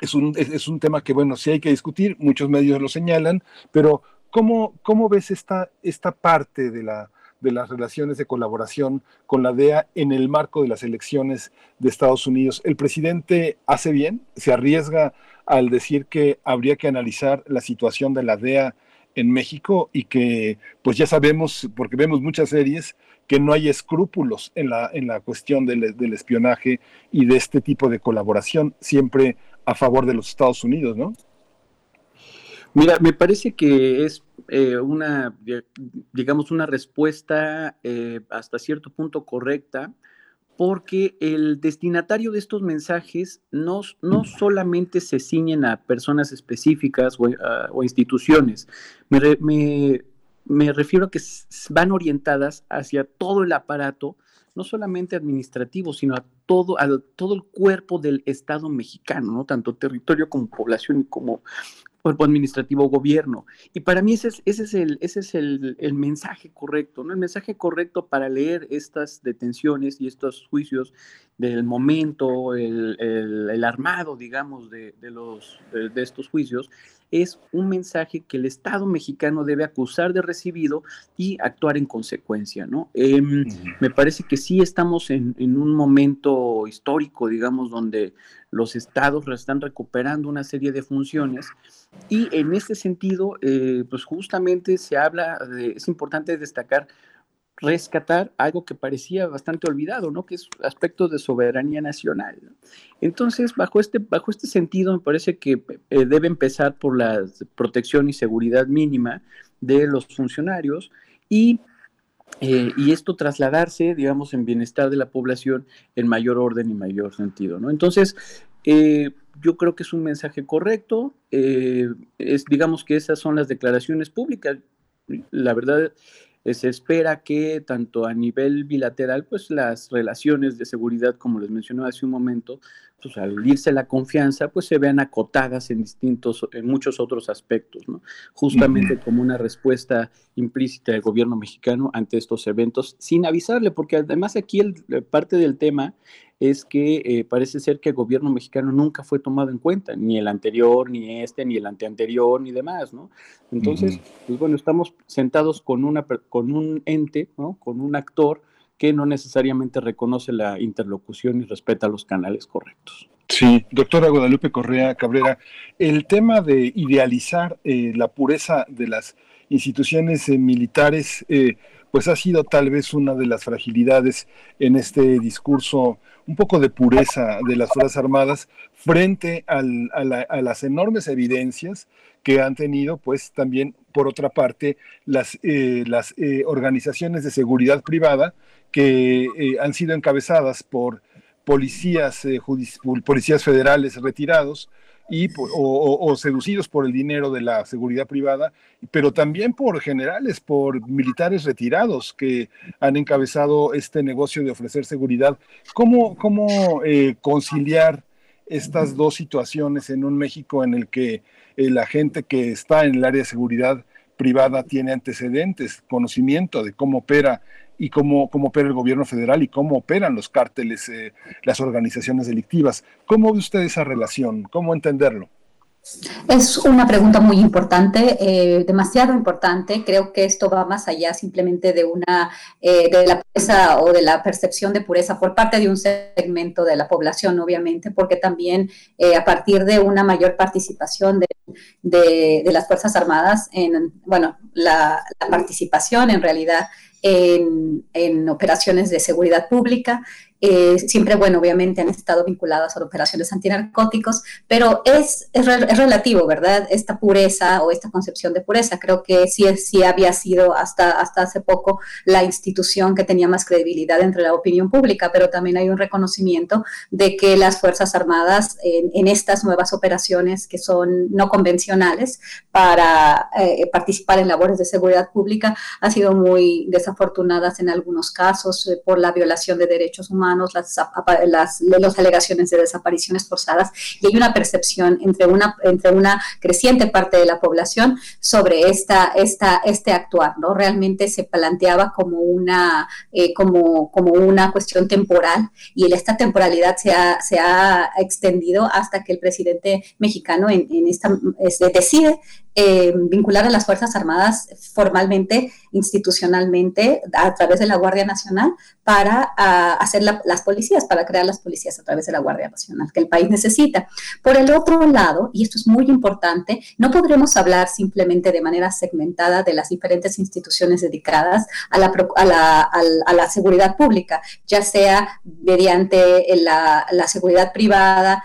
es un, es, un tema que, bueno, sí hay que discutir, muchos medios lo señalan, pero ¿cómo, cómo ves esta, esta parte de, la, de las relaciones de colaboración con la DEA en el marco de las elecciones de Estados Unidos? ¿El presidente hace bien? ¿Se arriesga al decir que habría que analizar la situación de la DEA en México y que, pues ya sabemos, porque vemos muchas series, que no hay escrúpulos en la, en la cuestión del, del espionaje y de este tipo de colaboración? Siempre a favor de los Estados Unidos, ¿no? Mira, me parece que es eh, una, digamos, una respuesta eh, hasta cierto punto correcta, porque el destinatario de estos mensajes no, no solamente se ciñen a personas específicas o, a, instituciones, me, me, me refiero a que van orientadas hacia todo el aparato no solamente administrativo, sino a todo, todo el cuerpo del Estado mexicano, ¿no? Tanto territorio como población y como cuerpo administrativo gobierno. Y para mí ese es, ese es, el, ese es el, mensaje correcto, ¿no? El mensaje correcto para leer estas detenciones y estos juicios del momento, el, armado, digamos, de, los, de, estos juicios, es un mensaje que el Estado mexicano debe acusar de recibido y actuar en consecuencia, ¿no? Em, me parece que sí estamos en, un momento histórico, digamos, donde los estados están recuperando una serie de funciones y en este sentido, eh, pues justamente se habla, de, es importante destacar rescatar algo que parecía bastante olvidado, ¿no? Que es aspectos de soberanía nacional. Entonces, bajo este, bajo este sentido, me parece que eh, debe empezar por la protección y seguridad mínima de los funcionarios y, eh, y esto trasladarse, digamos, en bienestar de la población en mayor orden y mayor sentido, ¿no? Entonces, eh, yo creo que es un mensaje correcto, es, digamos que esas son las declaraciones públicas. La verdad, se espera que tanto a nivel bilateral, pues las relaciones de seguridad, como les mencionó hace un momento, pues al irse la confianza, pues se vean acotadas en distintos, en muchos otros aspectos, ¿no? Justamente como una respuesta implícita del gobierno mexicano ante estos eventos, sin avisarle, porque además aquí el, parte del tema es que eh, parece ser que el gobierno mexicano nunca fue tomado en cuenta, ni el anterior, ni este, ni el anteanterior, ni demás, ¿no? Entonces, pues bueno, estamos sentados con, una, con un ente, ¿no? Con un actor que no necesariamente reconoce la interlocución y respeta los canales correctos. Sí, doctora Guadalupe Correa Cabrera, el tema de idealizar eh, la pureza de las instituciones eh, militares, pues ha sido tal vez una de las fragilidades en este discurso un poco de pureza de las Fuerzas Armadas frente a, las enormes evidencias que han tenido, pues también, por otra parte, las, eh, eh, organizaciones de seguridad privada que eh, han sido encabezadas por policías, policías federales retirados, y o, seducidos por el dinero de la seguridad privada, pero también por generales, por militares retirados que han encabezado este negocio de ofrecer seguridad. ¿Cómo, cómo eh, conciliar estas dos situaciones en un México en el que eh, la gente que está en el área de seguridad privada tiene antecedentes, conocimiento de cómo opera y cómo, opera el gobierno federal y cómo operan los cárteles, eh, las organizaciones delictivas. ¿Cómo ve usted esa relación? ¿Cómo entenderlo? Es una pregunta muy importante, eh, demasiado importante. Creo que esto va más allá simplemente de una eh, de la pureza o de la percepción de pureza por parte de un segmento de la población, obviamente, porque también a partir de una mayor participación de, las fuerzas armadas en, bueno, la participación en realidad en, operaciones de seguridad pública. Eh, siempre, bueno, obviamente han estado vinculadas a operaciones antinarcóticos, pero es, es, relativo, ¿verdad? Esta pureza o esta concepción de pureza. Creo que sí, sí había sido hasta, hasta hace poco la institución que tenía más credibilidad entre la opinión pública, pero también hay un reconocimiento de que las Fuerzas Armadas en, estas nuevas operaciones que son no convencionales para eh, participar en labores de seguridad pública han sido muy desafortunadas en algunos casos eh, por la violación de derechos humanos, las, las, alegaciones de desapariciones forzadas, y hay una percepción entre una, entre una creciente parte de la población sobre esta, esta, este actuar, ¿no? Realmente se planteaba como una, eh, como, como una cuestión temporal, y esta temporalidad se ha, se ha extendido hasta que el presidente mexicano en, esta, decide eh, vincular a las Fuerzas Armadas formalmente, institucionalmente, a través de la Guardia Nacional, para hacer las policías, para crear las policías a través de la Guardia Nacional que el país necesita. Por el otro lado, y esto es muy importante, no podremos hablar simplemente de manera segmentada de las diferentes instituciones dedicadas a la, a la, seguridad pública, ya sea mediante la, la seguridad privada,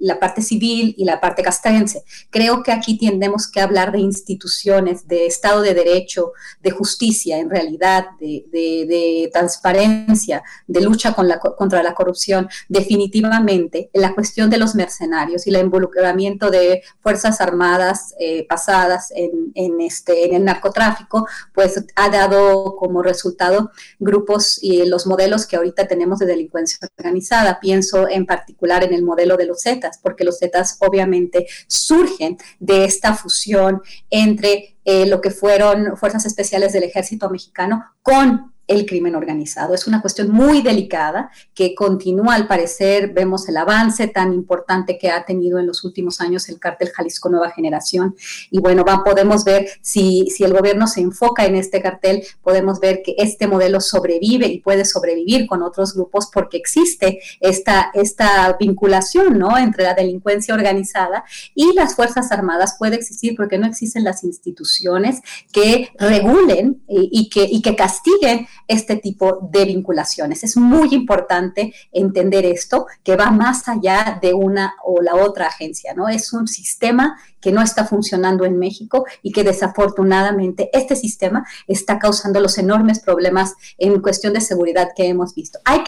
la parte civil y la parte castrense. Creo que aquí tenemos que hablar de instituciones, de Estado de Derecho, de justicia en realidad, de, transparencia, de lucha contra la corrupción. Definitivamente, la cuestión de los mercenarios y el involucramiento de Fuerzas Armadas eh, pasadas en, este, en el narcotráfico, pues ha dado como resultado grupos y los modelos que ahorita tenemos de delincuencia organizada. Pienso en particular en el modelo de los Zetas, porque los Zetas obviamente surgen de esta fusión entre eh, lo que fueron fuerzas especiales del ejército mexicano con el crimen organizado. Es una cuestión muy delicada que continúa, al parecer, vemos el avance tan importante que ha tenido en los últimos años el cártel Jalisco Nueva Generación. Y bueno, podemos ver si, si el gobierno se enfoca en este cartel, podemos ver que este modelo sobrevive y puede sobrevivir con otros grupos porque existe esta, esta vinculación ¿no? entre la delincuencia organizada y las Fuerzas Armadas puede existir porque no existen las instituciones que regulen y, que, y que castiguen este tipo de vinculaciones. Es muy importante entender esto, que va más allá de una o la otra agencia, ¿no? Es un sistema que no está funcionando en México y que desafortunadamente este sistema está causando los enormes problemas en cuestión de seguridad que hemos visto. Hay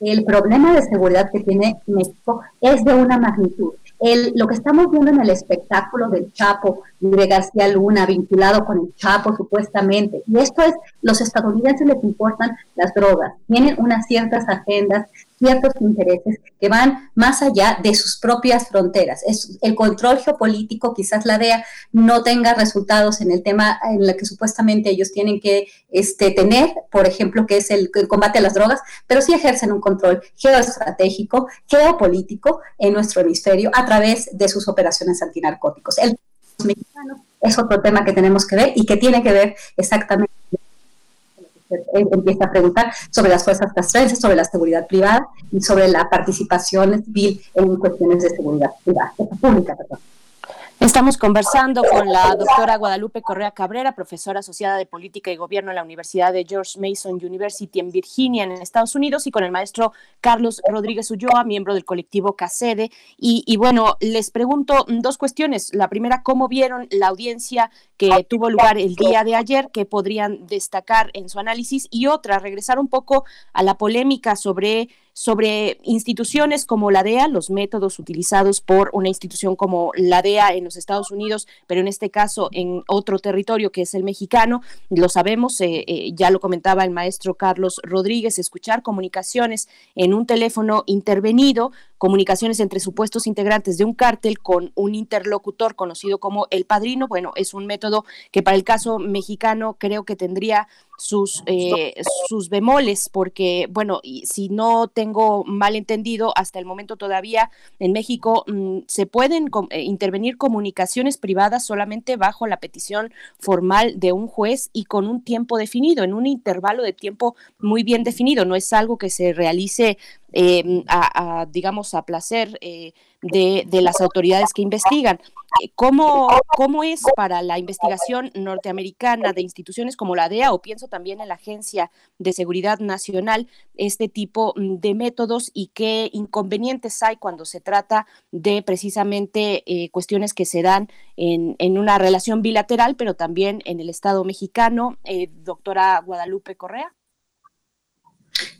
el problema de seguridad que tiene México es de una magnitud lo que estamos viendo en el espectáculo del Chapo de García Luna vinculado con el Chapo supuestamente, y esto es, los estadounidenses les importan las drogas, tienen unas ciertas agendas ciertos intereses que van más allá de sus propias fronteras. Es el control geopolítico, quizás la DEA no tenga resultados en el tema en el que supuestamente ellos tienen que este, tener, por ejemplo, que es el, combate a las drogas, pero sí ejercen un control geoestratégico, geopolítico en nuestro hemisferio a través de sus operaciones antinarcóticos. El mexicano es otro tema que tenemos que ver y que tiene que ver exactamente empieza a preguntar sobre las fuerzas castrenses, sobre la seguridad privada y sobre la participación civil en cuestiones de seguridad privada, pública. Perdón. Estamos conversando con la doctora Guadalupe Correa Cabrera, profesora asociada de Política y Gobierno en la Universidad de George Mason University en Virginia, en Estados Unidos, y con el maestro Carlos Rodríguez Ulloa, miembro del colectivo CACEDE. Y, y bueno, les pregunto dos cuestiones. La primera, ¿cómo vieron la audiencia que tuvo lugar el día de ayer, que podrían destacar en su análisis? Y otra, regresar un poco a la polémica sobre sobre instituciones como la DEA, los métodos utilizados por una institución como la DEA en los Estados Unidos, pero en este caso en otro territorio que es el mexicano. Lo sabemos, eh, eh, ya lo comentaba el maestro Carlos Rodríguez, escuchar comunicaciones en un teléfono intervenido comunicaciones entre supuestos integrantes de un cártel con un interlocutor conocido como el padrino. Bueno, es un método que para el caso mexicano creo que tendría sus, eh, sus bemoles, porque, bueno, si no tengo mal entendido, hasta el momento todavía en México mm, se pueden eh, intervenir comunicaciones privadas solamente bajo la petición formal de un juez y con un tiempo definido, en un intervalo de tiempo muy bien definido. No es algo que se realice Em, a, digamos, a placer eh, de, las autoridades que investigan. Eh, ¿Cómo, ¿Cómo es para la investigación norteamericana de instituciones como la DEA o pienso también en la Agencia de Seguridad Nacional este tipo mm, de métodos y qué inconvenientes hay cuando se trata de precisamente eh, cuestiones que se dan en, en, una relación bilateral, pero también en el Estado mexicano? doctora Guadalupe Correa.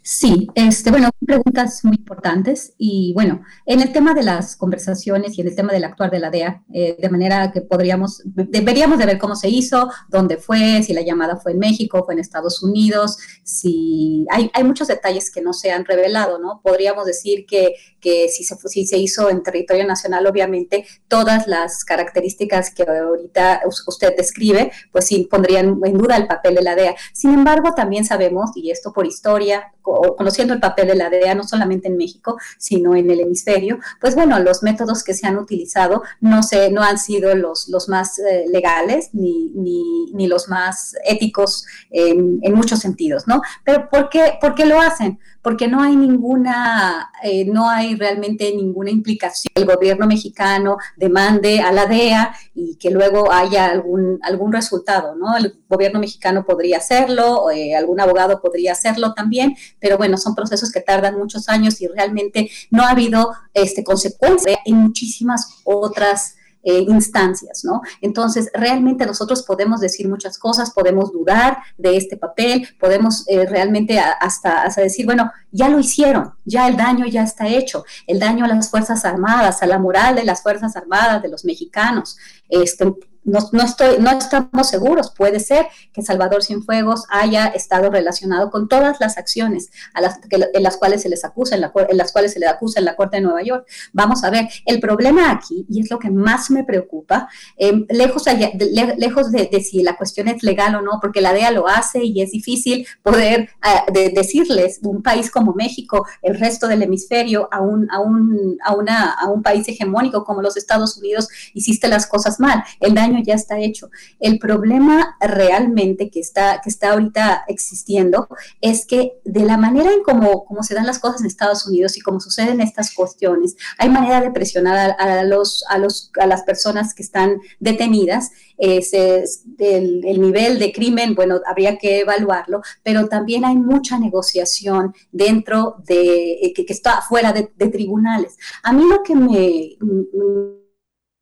Sí, este, bueno, preguntas muy importantes y bueno, en el tema de las conversaciones y en el tema del actuar de la DEA, eh, de manera que podríamos, deberíamos de ver cómo se hizo, dónde fue, si la llamada fue en México, fue en Estados Unidos, si hay, hay muchos detalles que no se han revelado, ¿no? Podríamos decir que, que si, se, si se hizo en territorio nacional, obviamente todas las características que ahorita usted describe, pues sí pondrían en duda el papel de la DEA. Sin embargo, también sabemos, y esto por historia, conociendo el papel de la DEA no solamente en México, sino en el hemisferio, pues bueno, los métodos que se han utilizado no, se, no han sido los, los más eh, legales ni, ni, ni, los más éticos en, en, muchos sentidos, ¿no? Pero ¿por qué, ¿por qué lo hacen? Porque no hay ninguna, eh, no hay realmente ninguna implicación. El gobierno mexicano demande a la DEA y que luego haya algún, algún resultado, ¿no? El gobierno mexicano podría hacerlo, eh, algún abogado podría hacerlo también, pero bueno, son procesos que tardan muchos años y realmente no ha habido este, consecuencias en muchísimas otras eh, instancias, ¿no? Entonces, realmente nosotros podemos decir muchas cosas, podemos dudar de este papel, podemos eh, realmente hasta, hasta decir, bueno, ya lo hicieron, ya el daño ya está hecho, el daño a las Fuerzas Armadas, a la moral de las Fuerzas Armadas, de los mexicanos, este, no, no, estoy, no estamos seguros. Puede ser que Salvador Cienfuegos haya estado relacionado con todas las acciones a las, en las cuales se les acusa, en, la, en, las cuales se le acusa en la Corte de Nueva York. Vamos a ver, el problema aquí, y es lo que más me preocupa, eh, lejos, allá, de, lejos de, si la cuestión es legal o no, porque la DEA lo hace y es difícil poder de, decirles, un país como México, el resto del hemisferio, a un, a, un, a, una, a un país hegemónico como los Estados Unidos, hiciste las cosas mal. El daño ya está hecho. El problema realmente que está, que está ahorita existiendo es que de la manera en cómo, se dan las cosas en Estados Unidos y cómo suceden estas cuestiones, hay manera de presionar a, los, a, los, a las personas que están detenidas. Ese, el, el nivel de crimen, bueno, habría que evaluarlo, pero también hay mucha negociación dentro de, que, que está fuera de, tribunales. A mí lo que me,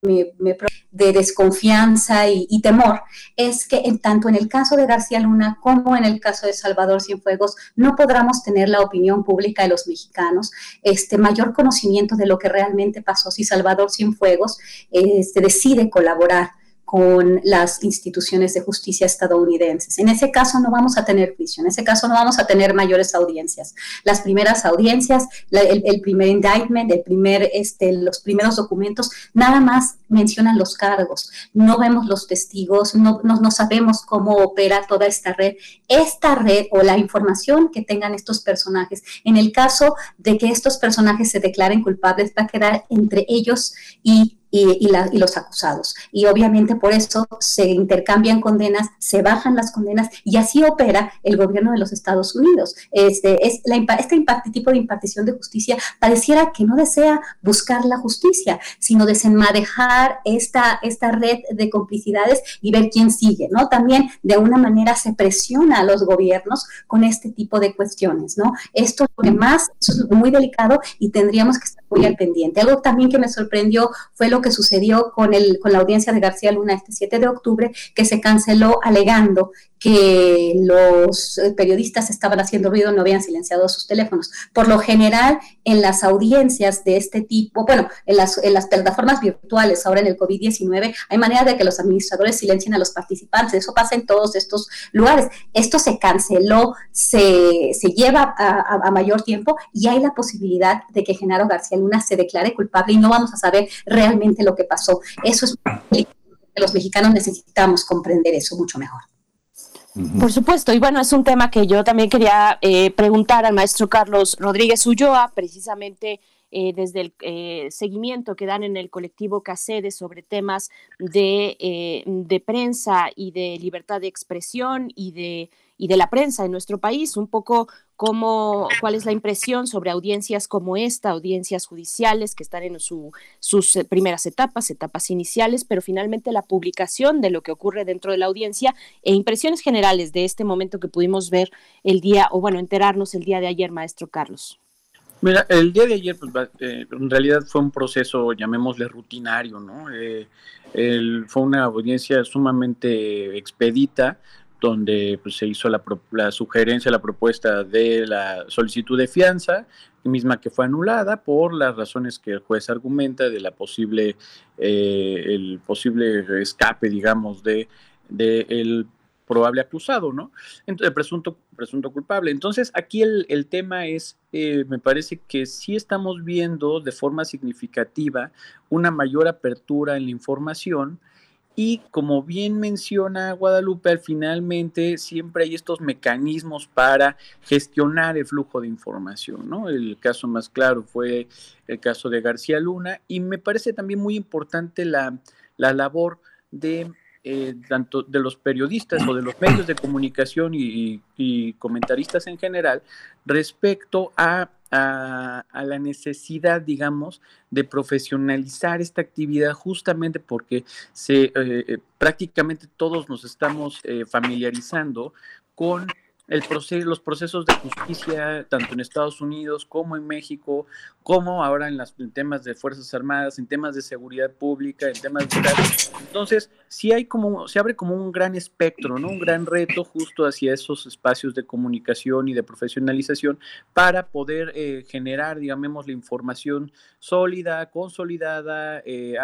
me de desconfianza y, temor es que en tanto en el caso de García Luna como en el caso de Salvador Cienfuegos no podremos tener la opinión pública de los mexicanos, este mayor conocimiento de lo que realmente pasó. Si Salvador Cienfuegos este, decide colaborar con las instituciones de justicia estadounidenses. En ese caso no vamos a tener juicio, en ese caso no vamos a tener mayores audiencias. Las primeras audiencias, el, primer indictment, este, los primeros documentos, nada más mencionan los cargos, no vemos los testigos, no, no, no sabemos cómo opera toda esta red. Esta red o la información que tengan estos personajes, en el caso de que estos personajes se declaren culpables, va a quedar entre ellos y y, y, la, y, los acusados. Y obviamente por eso se intercambian condenas, se bajan las condenas y así opera el gobierno de los Estados Unidos. Este, es la, este tipo de impartición de justicia pareciera que no desea buscar la justicia, sino desenmadejar esta, esta red de complicidades y ver quién sigue, ¿no? También de alguna manera se presiona a los gobiernos con este tipo de cuestiones, ¿no? Esto es lo que más, es muy delicado y tendríamos que estar muy al pendiente. Algo también que me sorprendió fue lo que sucedió con, el, con la audiencia de García Luna este 7 de octubre, que se canceló alegando que los periodistas estaban haciendo ruido, no habían silenciado sus teléfonos. Por lo general, en las audiencias de este tipo, bueno, en las, plataformas virtuales, ahora en el COVID-19, hay manera de que los administradores silencien a los participantes. Eso pasa en todos estos lugares. Esto se canceló, se, se lleva a, mayor tiempo y hay la posibilidad de que Genaro García Luna se declare culpable y no vamos a saber realmente lo que pasó. Eso es los mexicanos necesitamos comprender eso mucho mejor. Por supuesto, y bueno, es un tema que yo también quería eh, preguntar al maestro Carlos Rodríguez Ulloa, precisamente eh, desde el eh, seguimiento que dan en el colectivo CACEDE sobre temas de, eh, de, prensa y de libertad de expresión y de, y de la prensa en nuestro país, un poco cómo, cuál es la impresión sobre audiencias como esta, audiencias judiciales que están en su, sus primeras etapas, etapas iniciales, pero finalmente la publicación de lo que ocurre dentro de la audiencia e impresiones generales de este momento que pudimos ver el día, o bueno, enterarnos el día de ayer, maestro Carlos. Mira, el día de ayer, pues, eh, en realidad fue un proceso, llamémosle rutinario, ¿no? Eh, fue una audiencia sumamente expedita, donde pues, se hizo la, la, sugerencia, la propuesta de la solicitud de fianza, misma que fue anulada por las razones que el juez argumenta de la posible, eh, el posible escape, digamos, de, el probable acusado, ¿no? Entonces, presunto, presunto culpable. Entonces, aquí el, el tema es, eh, me parece que sí estamos viendo de forma significativa una mayor apertura en la información, y como bien menciona Guadalupe, finalmente siempre hay estos mecanismos para gestionar el flujo de información, ¿no? El caso más claro fue el caso de García Luna y me parece también muy importante la, la labor de eh, tanto de los periodistas o de los medios de comunicación y, y comentaristas en general respecto a, a, a, la necesidad, digamos, de profesionalizar esta actividad justamente porque se, eh, prácticamente todos nos estamos eh, familiarizando con el proceso, los procesos de justicia, tanto en Estados Unidos como en México, como ahora en, las, temas de Fuerzas Armadas, en temas de seguridad pública, en temas de... Entonces, sí hay como, se abre como un gran espectro, ¿no? Un gran reto justo hacia esos espacios de comunicación y de profesionalización para poder eh, generar, digamos, la información sólida, consolidada, eh,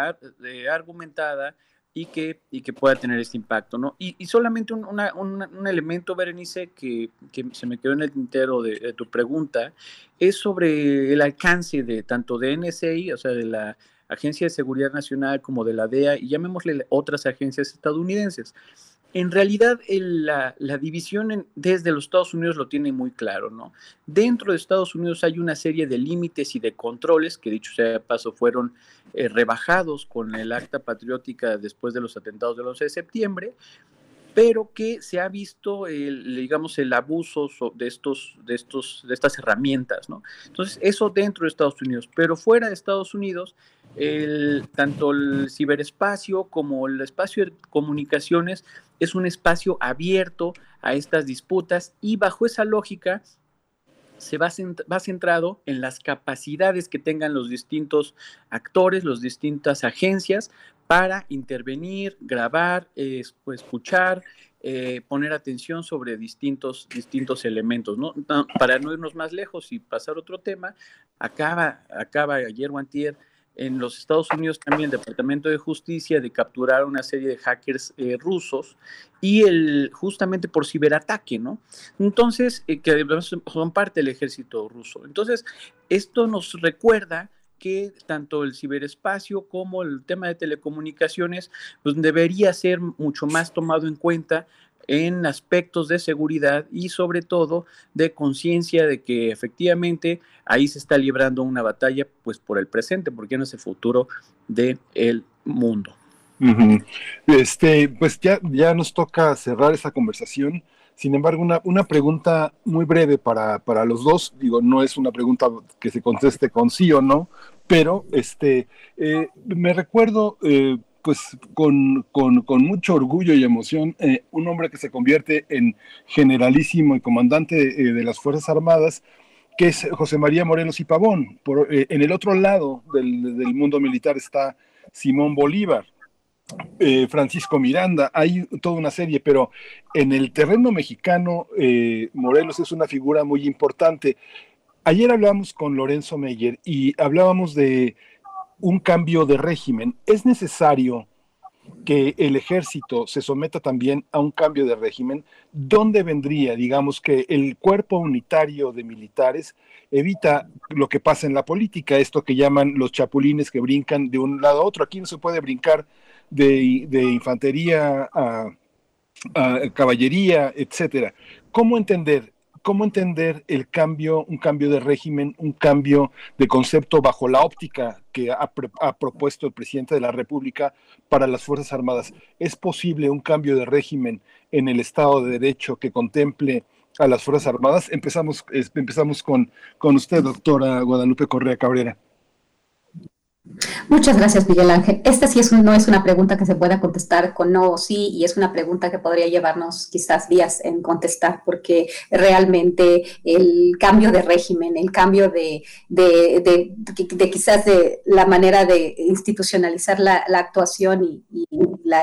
eh, argumentada, y que, y que pueda tener este impacto, ¿no? Y, solamente un, un, elemento, Berenice, que, que, se me quedó en el tintero de, tu pregunta, es sobre el alcance de tanto de NSI, o sea, de la Agencia de Seguridad Nacional, como de la DEA, y llamémosle otras agencias estadounidenses. En realidad, la, división desde los Estados Unidos lo tiene muy claro, ¿no? Dentro de Estados Unidos hay una serie de límites y de controles que, dicho sea de paso, fueron eh, rebajados con el acta patriótica después de los atentados del 11 de septiembre, pero que se ha visto, el, digamos, el abuso de, estos, de, estos, de estas herramientas, ¿no? Entonces, eso dentro de Estados Unidos, pero fuera de Estados Unidos, el, tanto el ciberespacio como el espacio de comunicaciones es un espacio abierto a estas disputas y bajo esa lógica se va, va, centrado en las capacidades que tengan los distintos actores, las distintas agencias para intervenir, grabar, pues, escuchar, eh, poner atención sobre distintos, distintos elementos. ¿no? Para no irnos más lejos y pasar otro tema, acaba, acaba ayer o en los Estados Unidos también el Departamento de Justicia de capturar una serie de hackers eh, rusos y el justamente por ciberataque, ¿no? Entonces, eh, que son parte del ejército ruso. Entonces, esto nos recuerda que tanto el ciberespacio como el tema de telecomunicaciones pues debería ser mucho más tomado en cuenta en aspectos de seguridad y sobre todo de conciencia de que efectivamente ahí se está librando una batalla pues por el presente, porque no es el futuro del el mundo. Este, pues ya, ya nos toca cerrar esa conversación. Sin embargo, una, una pregunta muy breve para, para, los dos. Digo, no es una pregunta que se conteste con sí o no, pero este, eh, me recuerdo eh, pues con, mucho orgullo y emoción, eh, un hombre que se convierte en generalísimo y comandante eh, de las Fuerzas Armadas, que es José María Morelos y Pavón. Por, eh, en el otro lado del, mundo militar está Simón Bolívar, Francisco Miranda, hay toda una serie, pero en el terreno mexicano, Morelos es una figura muy importante. Ayer hablábamos con Lorenzo Meyer y hablábamos de un cambio de régimen. Es necesario que el ejército se someta también a un cambio de régimen, ¿dónde vendría, digamos, que el cuerpo unitario de militares evita lo que pasa en la política, esto que llaman los chapulines que brincan de un lado a otro? Aquí no se puede brincar de, infantería a, a caballería, etcétera. ¿Cómo entender cómo entender el cambio, un cambio de régimen, un cambio de concepto bajo la óptica que ha, propuesto el presidente de la República para las Fuerzas Armadas. ¿Es posible un cambio de régimen en el Estado de Derecho que contemple a las Fuerzas Armadas? Empezamos, empezamos con, con usted, doctora Guadalupe Correa Cabrera. Muchas gracias, Miguel Ángel. Esta sí es no es una pregunta que se pueda contestar con no o sí, y es una pregunta que podría llevarnos quizás días en contestar, porque realmente el cambio de régimen, el cambio de, de, quizás de la manera de institucionalizar la, actuación y,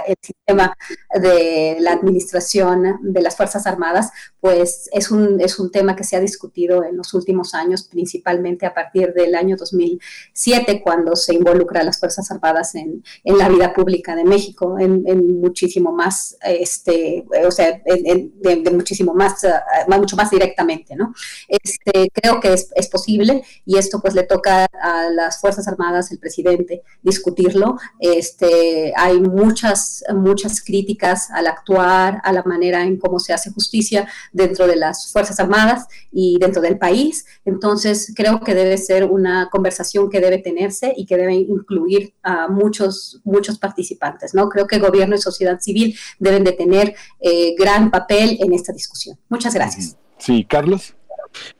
el sistema de la administración de las Fuerzas Armadas, pues es un, es un tema que se ha discutido en los últimos años, principalmente a partir del año 2007, cuando se involucra a las Fuerzas Armadas en, en la vida pública de México, en, muchísimo más, este, o sea, de, muchísimo más, eh, mucho más directamente, ¿no? Este, creo que es, es, posible y esto pues le toca a las Fuerzas Armadas, el presidente, discutirlo. Este, hay muchas, muchas críticas al actuar, a la manera en cómo se hace justicia dentro de las Fuerzas Armadas y dentro del país. Entonces, creo que debe ser una conversación que debe tenerse y que debe incluir a muchos, muchos participantes, ¿no? Creo que gobierno y sociedad civil deben de tener eh, gran papel en esta discusión. Muchas gracias. Sí, Carlos.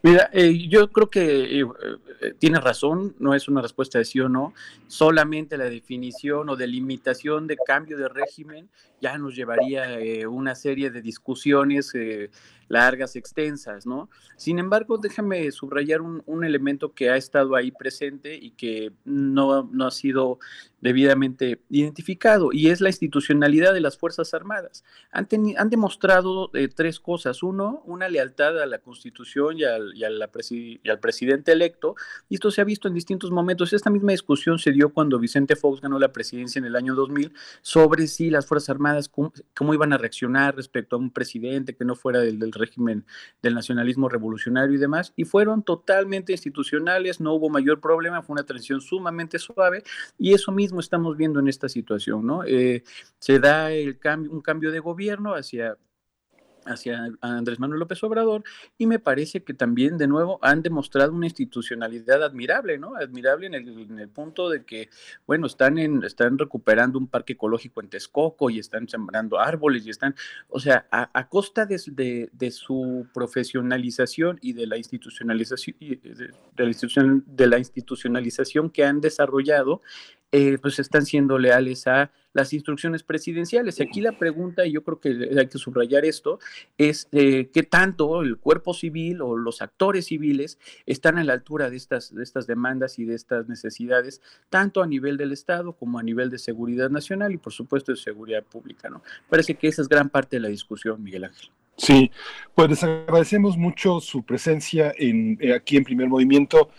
Mira, eh, yo creo que eh, tiene razón, no es una respuesta de sí o no, solamente la definición o delimitación de cambio de régimen ya nos llevaría eh, una serie de discusiones eh, largas, extensas, ¿no? Sin embargo, déjame subrayar un, un, elemento que ha estado ahí presente y que no, no ha sido debidamente identificado, y es la institucionalidad de las Fuerzas Armadas. Han, han demostrado eh, tres cosas. Uno, una lealtad a la Constitución y al, y, a al presidente electo, y esto se ha visto en distintos momentos. Esta misma discusión se dio cuando Vicente Fox ganó la presidencia en el año 2000 sobre si las Fuerzas Armadas, cómo, cómo iban a reaccionar respecto a un presidente que no fuera del, del régimen del nacionalismo revolucionario y demás, y fueron totalmente institucionales, no hubo mayor problema, fue una transición sumamente suave, y eso mismo estamos viendo en esta situación, ¿no? Eh, se da el cambio, un cambio de gobierno hacia hacia Andrés Manuel López Obrador y me parece que también de nuevo han demostrado una institucionalidad admirable, ¿no? Admirable en el, punto de que, bueno, están, en, están recuperando un parque ecológico en Texcoco y están sembrando árboles y están, o sea, a, costa de, de, su profesionalización y de la institucionalización, de, la, de la institucionalización que han desarrollado, eh, pues están siendo leales a las instrucciones presidenciales. Aquí la pregunta, y yo creo que hay que subrayar esto, es eh, qué tanto el cuerpo civil o los actores civiles están a la altura de estas, de estas demandas y de estas necesidades, tanto a nivel del Estado como a nivel de seguridad nacional y por supuesto de seguridad pública. ¿no? Parece que esa es gran parte de la discusión, Miguel Ángel. Sí, pues les agradecemos mucho su presencia en, eh, aquí en Primer Movimiento.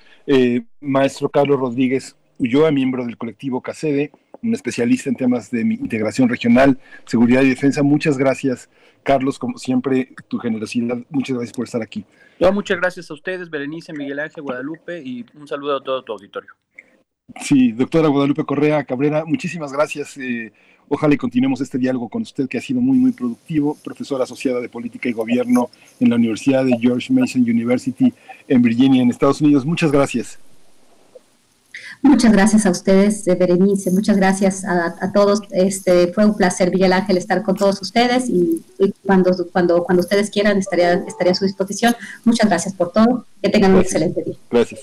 maestro Carlos Rodríguez, Ulloa, miembro del colectivo CACEDE, un especialista en temas de integración regional, seguridad y defensa. Muchas gracias, Carlos, como siempre, tu generosidad. Muchas gracias por estar aquí. muchas gracias a ustedes, Berenice, Miguel Ángel, Guadalupe, y un saludo a todo tu auditorio. Sí, doctora Guadalupe Correa Cabrera, muchísimas gracias. Eh, ojalá y continuemos este diálogo con usted, que ha sido muy, muy productivo. Profesora asociada de Política y Gobierno en la Universidad de George Mason University en Virginia, en Estados Unidos. Muchas gracias. Muchas gracias a ustedes, Berenice, muchas gracias a, todos. Este, fue un placer, Miguel Ángel, estar con todos ustedes y, cuando, cuando, cuando ustedes quieran estaría, estaría a su disposición. Muchas gracias por todo. Que tengan un excelente día. Gracias.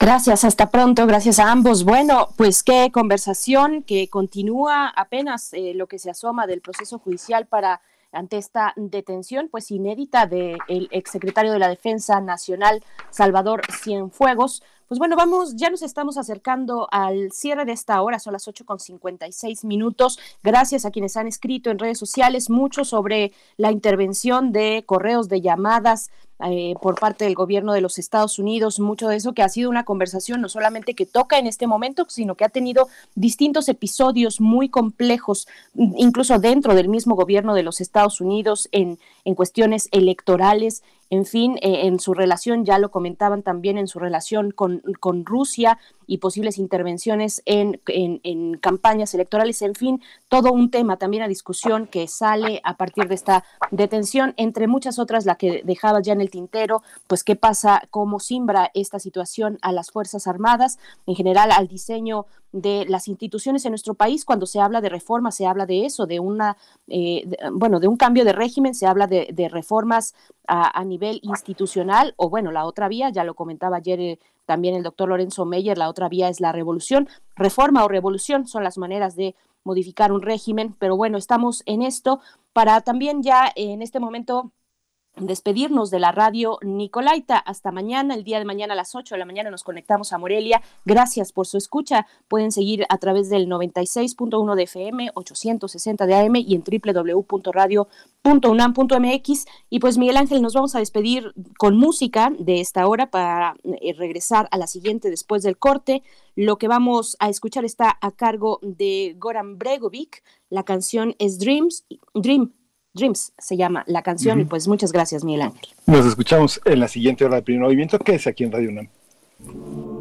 Gracias, hasta pronto, gracias a ambos. Bueno, pues qué conversación que continúa apenas eh, lo que se asoma del proceso judicial para ante esta detención pues inédita del exsecretario de la Defensa Nacional Salvador Cienfuegos. Pues bueno, vamos, ya nos estamos acercando al cierre de esta hora, son las 8 con 56 minutos. Gracias a quienes han escrito en redes sociales mucho sobre la intervención de correos, de llamadas, eh, por parte del gobierno de los Estados Unidos, mucho de eso que ha sido una conversación no solamente que toca en este momento, sino que ha tenido distintos episodios muy complejos, incluso dentro del mismo gobierno de los Estados Unidos, en, en cuestiones electorales, en fin, eh, en su relación, ya lo comentaban también en su relación con, con Rusia y posibles intervenciones en, en, campañas electorales, en fin, todo un tema también a discusión que sale a partir de esta detención, entre muchas otras, la que dejaba ya en el tintero, pues qué pasa, cómo simbra esta situación a las Fuerzas Armadas, en general al diseño de las instituciones en nuestro país. Cuando se habla de reforma, se habla de eso, de una, eh, bueno, de un cambio de régimen, se habla de, reformas a, nivel institucional, o bueno, la otra vía, ya lo comentaba ayer eh, también el doctor Lorenzo Meyer, la otra vía es la revolución. Reforma o revolución son las maneras de modificar un régimen, pero bueno, estamos en esto para también ya en este momento despedirnos de la radio Nicolaita. Hasta mañana, el día de mañana a las 8 de la mañana nos conectamos a Morelia. Gracias por su escucha. Pueden seguir a través del 96.1 de FM, 860 de AM y en www.radio.unam.mx. Y pues Miguel Ángel, nos vamos a despedir con música de esta hora para eh, regresar a la siguiente después del corte. Lo que vamos a escuchar está a cargo de Goran Bregovic. La canción es Dreams, Dream Dreams se llama la canción y pues muchas gracias Miguel Ángel. Nos escuchamos en la siguiente hora de primer movimiento que es aquí en Radio UNAM.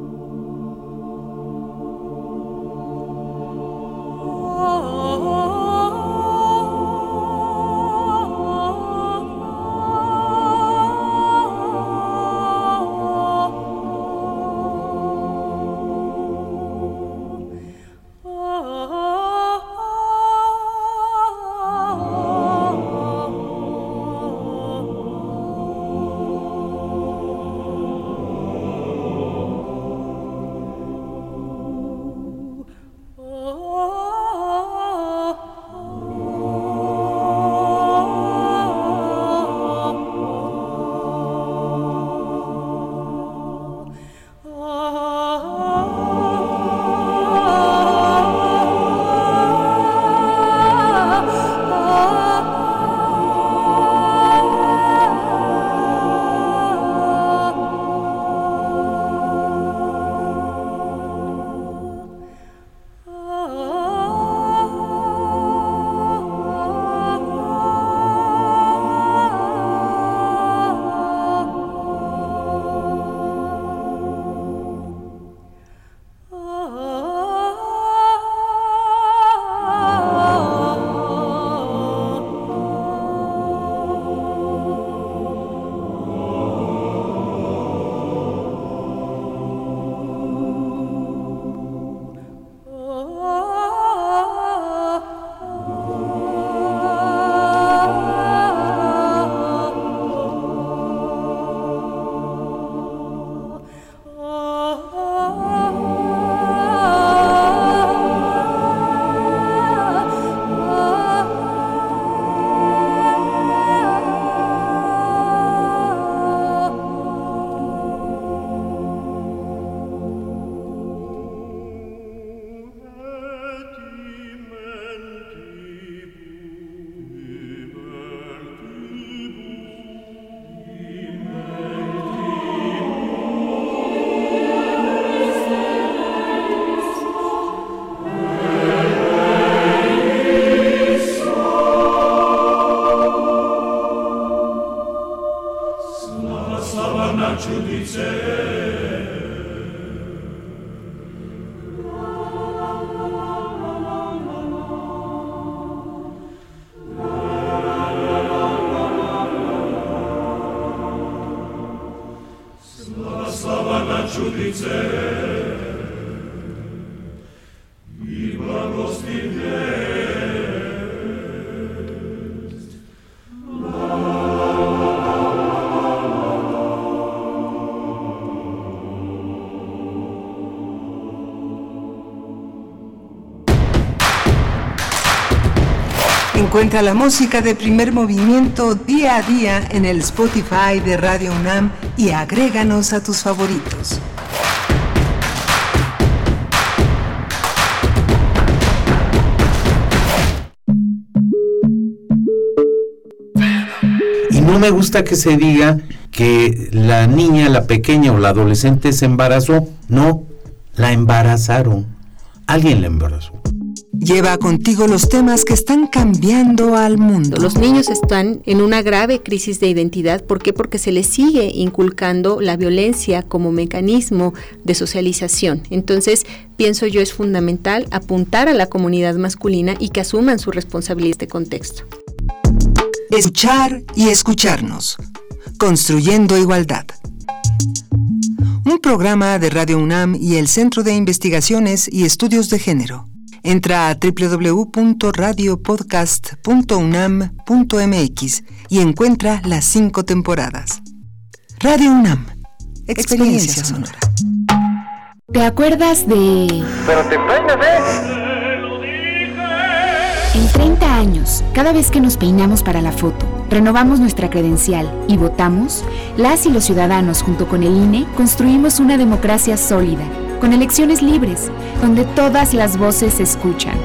Encuentra la música de primer movimiento día a día en el Spotify de Radio UNAM y agréganos a tus favoritos. Y no me gusta que se diga que la niña, la pequeña o la adolescente se embarazó. No, la embarazaron. Alguien la embarazó. Lleva contigo los temas que están cambiando al mundo. Los niños están en una grave crisis de identidad. ¿Por qué? Porque se les sigue inculcando la violencia como mecanismo de socialización. Entonces, pienso yo es fundamental apuntar a la comunidad masculina y que asuman su responsabilidad en este contexto. Escuchar y escucharnos. Construyendo igualdad. Un programa de Radio UNAM y el Centro de Investigaciones y Estudios de Género. Entra a www.radiopodcast.unam.mx y encuentra las cinco temporadas. Radio UNAM, experiencia sonora. ¿Te acuerdas de...? Pero te ¿eh? En 30 años, cada vez que nos peinamos para la foto, renovamos nuestra credencial y votamos, las y los ciudadanos junto con el INE construimos una democracia sólida con elecciones libres, donde todas las voces se escuchan.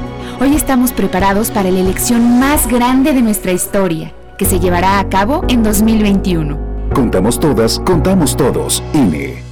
Hoy estamos preparados para la elección más grande de nuestra historia, que se llevará a cabo en 2021. Contamos todas, contamos todos. INE.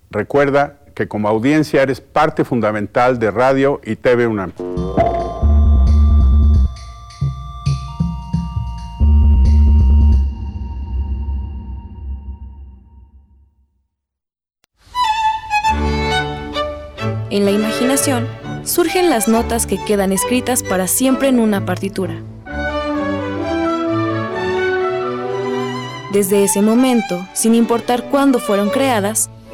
Recuerda que como audiencia eres parte fundamental de Radio y TV UNAM. En la imaginación surgen las notas que quedan escritas para siempre en una partitura. Desde ese momento, sin importar cuándo fueron creadas,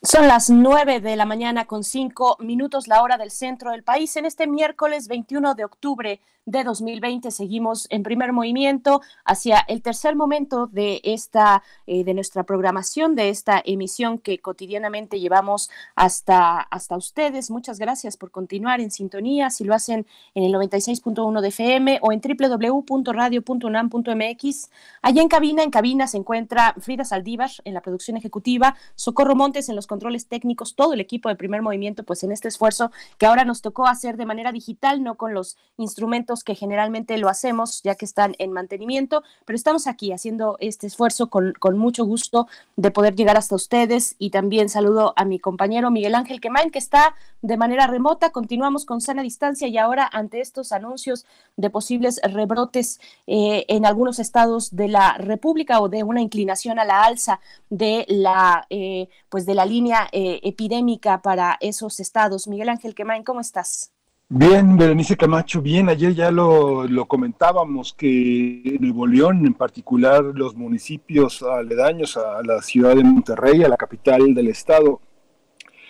Son las nueve de la mañana con cinco minutos, la hora del centro del país. En este miércoles 21 de octubre de 2020 seguimos en primer movimiento hacia el tercer momento de esta eh, de nuestra programación de esta emisión que cotidianamente llevamos hasta hasta ustedes. Muchas gracias por continuar en sintonía. Si lo hacen en el 96.1 de FM o en www.radio.unam.mx. Allá en cabina, en cabina se encuentra Frida Saldívar en la producción ejecutiva, Socorro Montes en los controles técnicos, todo el equipo de primer movimiento, pues en este esfuerzo que ahora nos tocó hacer de manera digital, no con los instrumentos que generalmente lo hacemos ya que están en mantenimiento, pero estamos aquí haciendo este esfuerzo con, mucho gusto de poder llegar hasta ustedes y también saludo a mi compañero Miguel Ángel Quemain que está de manera remota. Continuamos con sana distancia y ahora ante estos anuncios de posibles rebrotes eh, en algunos estados de la República o de una inclinación a la alza de la, eh, pues de la eh, epidémica para esos estados. Miguel Ángel Quemain, ¿cómo estás? Bien, Berenice Camacho, bien, ayer ya lo, comentábamos que Nuevo León, en particular los municipios aledaños a la ciudad de Monterrey, a la capital del estado,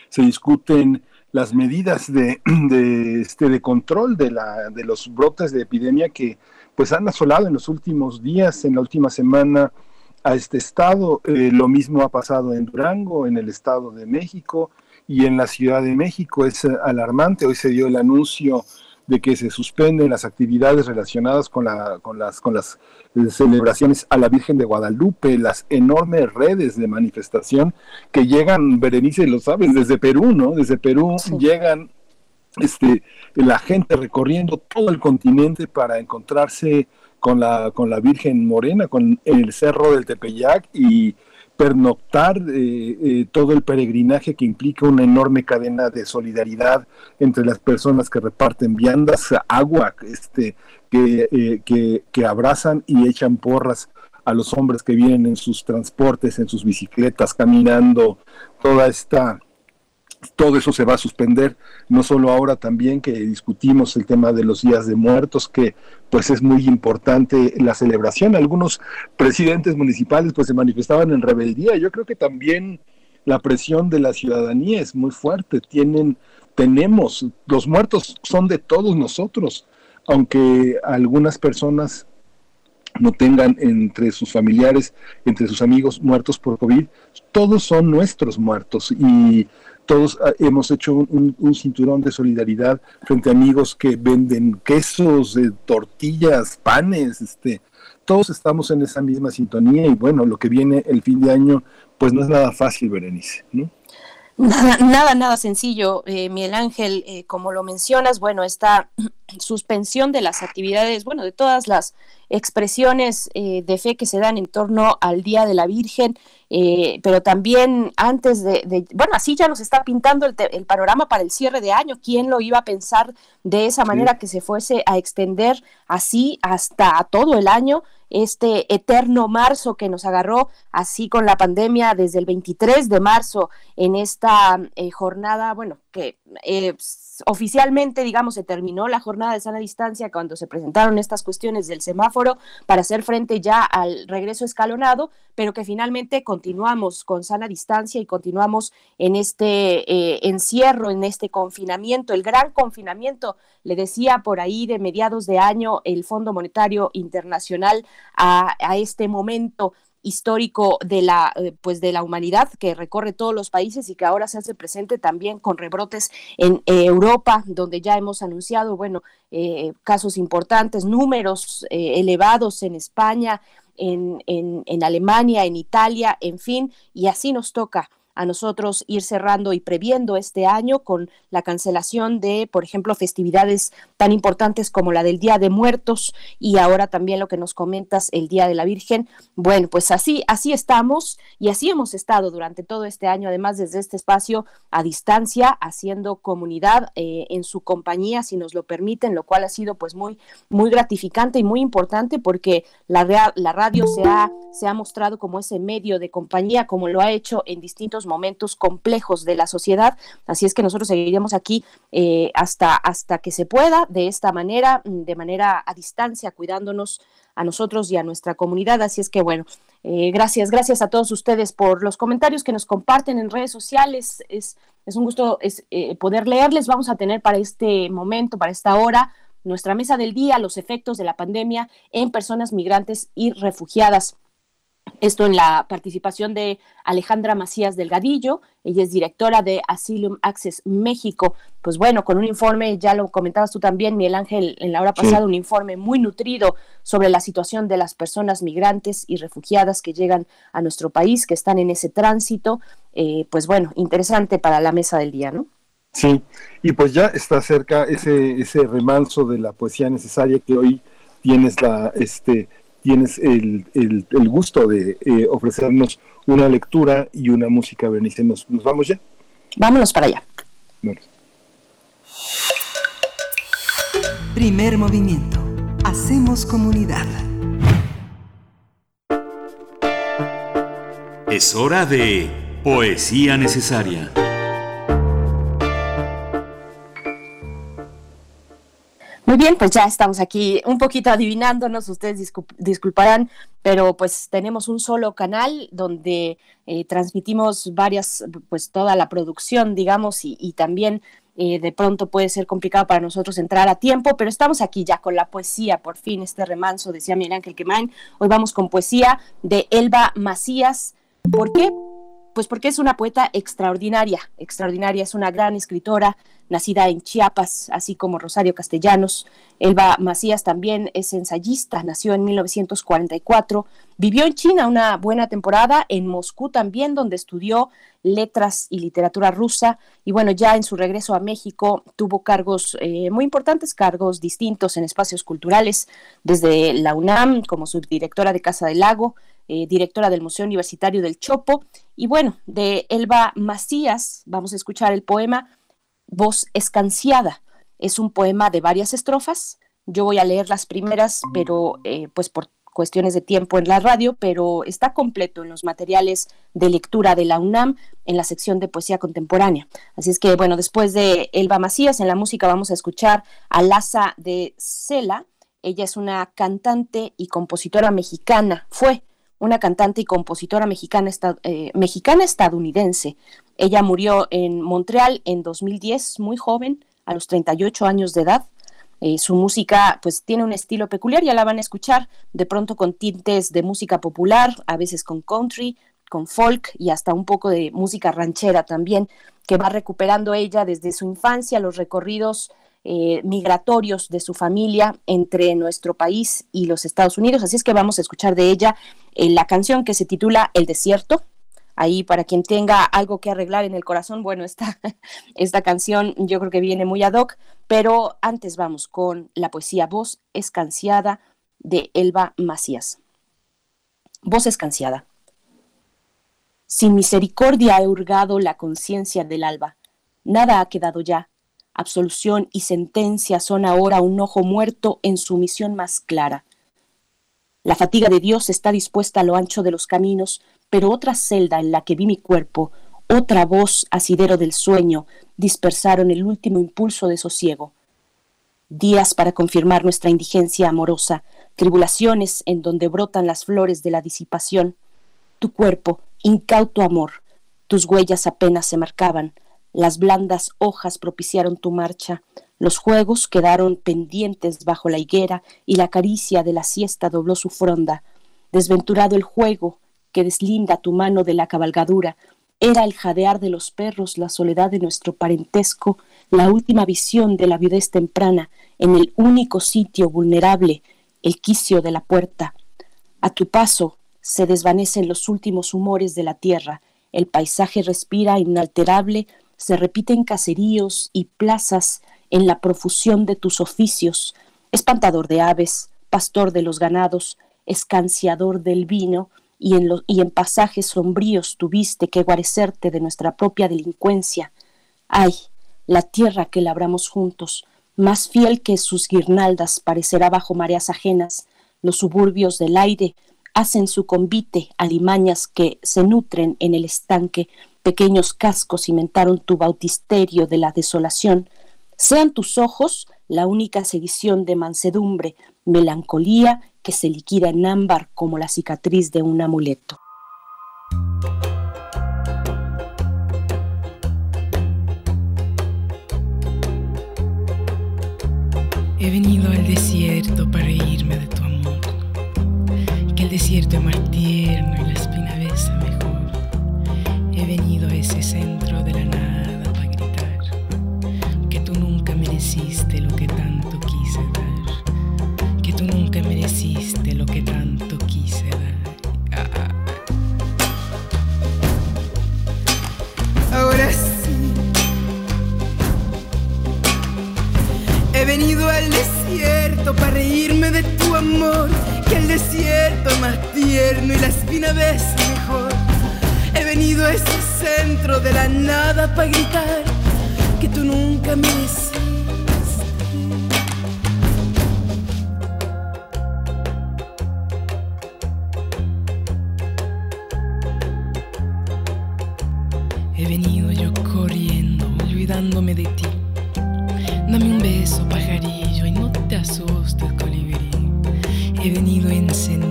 se discuten las medidas de, (clears throat) este, control de, la, los brotes de epidemia que pues han asolado en los últimos días, en la última semana a este estado. Eh, lo mismo ha pasado en Durango, en el estado de México, y en la Ciudad de México. Es eh, alarmante. Hoy se dio el anuncio de que se suspenden las actividades relacionadas con, la, con, las, con las eh, celebraciones a la Virgen de Guadalupe, las enormes redes de manifestación que llegan, Berenice lo sabes, desde Perú, ¿no? Desde Perú llegan este, la gente recorriendo todo el continente para encontrarse con la, con la Virgen Morena, con el Cerro del Tepeyac y pernoctar eh, eh, todo el peregrinaje que implica una enorme cadena de solidaridad entre las personas que reparten viandas, agua, este, que, eh, que, que abrazan y echan porras a los hombres que vienen en sus transportes, en sus bicicletas, caminando, toda esta todo eso se va a suspender, no solo ahora también que discutimos el tema de los días de muertos, que pues es muy importante la celebración. Algunos presidentes municipales pues se manifestaban en rebeldía. Yo creo que también la presión de la ciudadanía es muy fuerte. Tienen, tenemos, los muertos son de todos nosotros, aunque algunas personas no tengan entre sus familiares, entre sus amigos muertos por COVID, todos son nuestros muertos y todos ah, hemos hecho un, cinturón de solidaridad frente a amigos que venden quesos, eh, tortillas, panes, este, todos estamos en esa misma sintonía y bueno, lo que viene el fin de año, pues no es nada fácil, Berenice, ¿no? Nada, nada, nada sencillo, eh, Miguel Ángel, eh, como lo mencionas, bueno, esta (clears throat) suspensión de las actividades, bueno, de todas las expresiones eh, de fe que se dan en torno al Día de la Virgen, pero también antes de, bueno, así ya nos está pintando el, el, panorama para el cierre de año. ¿Quién lo iba a pensar de esa manera que se fuese a extender así hasta todo el año? este eterno marzo que nos agarró así con la pandemia desde el 23 de marzo en esta eh, jornada, bueno, que eh, oficialmente, digamos, se terminó la jornada de sana distancia cuando se presentaron estas cuestiones del semáforo para hacer frente ya al regreso escalonado, pero que finalmente continuamos con sana distancia y continuamos en este eh, encierro, en este confinamiento, el gran confinamiento, le decía por ahí de mediados de año el Fondo Monetario Internacional a, a este momento histórico de la, eh, pues de la humanidad que recorre todos los países y que ahora se hace presente también con rebrotes en eh, Europa, donde ya hemos anunciado, bueno, eh, casos importantes, números elevados en España, en, en Alemania, en Italia, en fin, y así nos toca a nosotros ir cerrando y previendo este año con la cancelación de, por ejemplo, festividades tan importantes como la del Día de Muertos y ahora también lo que nos comentas, el Día de la Virgen. Bueno, pues así, así estamos y así hemos estado durante todo este año, además desde este espacio a distancia, haciendo comunidad eh, en su compañía, si nos lo permiten, lo cual ha sido pues muy, muy gratificante y muy importante porque la, la radio se ha, se ha mostrado como ese medio de compañía, como lo ha hecho en distintos momentos complejos de la sociedad. Así es que nosotros seguiremos aquí eh, hasta, hasta que se pueda, de esta manera, de manera a distancia, cuidándonos a nosotros y a nuestra comunidad. Así es que bueno, eh, gracias, gracias a todos ustedes por los comentarios que nos comparten en redes sociales. Es, es un gusto eh, poder leerles. Vamos a tener para este momento, para esta hora, nuestra mesa del día, los efectos de la pandemia en personas migrantes y refugiadas. Esto en la participación de Alejandra Macías Delgadillo, ella es directora de Asylum Access México. Pues bueno, con un informe, ya lo comentabas tú también, Miguel Ángel, en la hora pasada, un informe muy nutrido sobre la situación de las personas migrantes y refugiadas que llegan a nuestro país, que están en ese tránsito. Eh, pues bueno, interesante para la mesa del día, ¿no? Sí, y pues ya está cerca ese, ese remanso de la poesía necesaria que hoy tienes la, este, tienes el, el, gusto de eh, ofrecernos una lectura y una música, Bernice. ¿Nos, vamos ya? Vámonos para allá. Primer movimiento. Hacemos comunidad. Es hora de Poesía Necesaria. Bien, pues ya estamos aquí un poquito adivinándonos, ustedes disculparán, pero pues tenemos un solo canal donde eh, transmitimos varias, pues toda la producción, digamos, y, también eh, de pronto puede ser complicado para nosotros entrar a tiempo, pero estamos aquí ya con la poesía, por fin, este remanso, decía Miguel Ángel Quemain. Hoy vamos con poesía de Elba Macías. ¿Por qué? Pues porque es una poeta extraordinaria, extraordinaria, es una gran escritora, nacida en Chiapas, así como Rosario Castellanos. Elba Macías también es ensayista, nació en 1944, vivió en China una buena temporada, en Moscú también, donde estudió letras y literatura rusa, y bueno, ya en su regreso a México tuvo cargos eh, muy importantes, cargos distintos en espacios culturales, desde la UNAM como subdirectora de Casa del Lago, eh, directora del Museo Universitario del Chopo, y bueno, de Elba Macías vamos a escuchar el poema Voz escanciada. Es un poema de varias estrofas. Yo voy a leer las primeras, pero eh, pues por cuestiones de tiempo en la radio, pero está completo en los materiales de lectura de la UNAM en la sección de poesía contemporánea. Así es que, bueno, después de Elba Macías, en la música vamos a escuchar a Laza de Cela. Ella es una cantante y compositora mexicana, fue una cantante y compositora mexicana, eh, mexicana estadounidense. Ella murió en Montreal en 2010, muy joven, a los 38 años de edad. Eh, su música pues tiene un estilo peculiar, ya la van a escuchar, de pronto con tintes de música popular, a veces con country, con folk y hasta un poco de música ranchera también, que va recuperando ella desde su infancia los recorridos eh, migratorios de su familia entre nuestro país y los Estados Unidos. Así es que vamos a escuchar de ella eh, la canción que se titula El desierto. Ahí para quien tenga algo que arreglar en el corazón, bueno, esta, (laughs) esta canción yo creo que viene muy ad hoc, pero antes vamos con la poesía Voz escanciada de Elba Macías. Voz escanciada. Sin misericordia he hurgado la conciencia del alba. Nada ha quedado ya absolución y sentencia son ahora un ojo muerto en su misión más clara. La fatiga de Dios está dispuesta a lo ancho de los caminos, pero otra celda en la que vi mi cuerpo, otra voz asidero del sueño, dispersaron el último impulso de sosiego. Días para confirmar nuestra indigencia amorosa, tribulaciones en donde brotan las flores de la disipación. Tu cuerpo, incauto amor, tus huellas apenas se marcaban, las blandas hojas propiciaron tu marcha, los juegos quedaron pendientes bajo la higuera y la caricia de la siesta dobló su fronda. Desventurado el juego que deslinda tu mano de la cabalgadura, era el jadear de los perros, la soledad de nuestro parentesco, la última visión de la viudez temprana, en el único sitio vulnerable, el quicio de la puerta. A tu paso se desvanecen los últimos humores de la tierra, el paisaje respira inalterable se repiten caseríos y plazas en la profusión de tus oficios, espantador de aves, pastor de los ganados, escanciador del vino, y en, y en pasajes sombríos tuviste que guarecerte de nuestra propia delincuencia. Ay, la tierra que labramos juntos, más fiel que sus guirnaldas, parecerá bajo mareas ajenas, los suburbios del aire hacen su convite alimañas que se nutren en el estanque, pequeños cascos cimentaron tu bautisterio de la desolación. Sean tus ojos la única sedición de mansedumbre, melancolía que se liquida en ámbar como la cicatriz de un amuleto. He venido al desierto para irme de tu amor, que el desierto es más tierno He venido a ese centro de la nada para gritar que tú nunca mereciste lo que tanto quise dar, que tú nunca mereciste lo que tanto quise dar. Ah, ah. Ahora sí. He venido al desierto para reírme de tu amor, que el desierto es más tierno y la espina ves mejor. He venido a ese centro de la nada para gritar que tú nunca mereciste. He venido yo corriendo, olvidándome de ti. Dame un beso, pajarillo, y no te asustes, colibrí. He venido encendida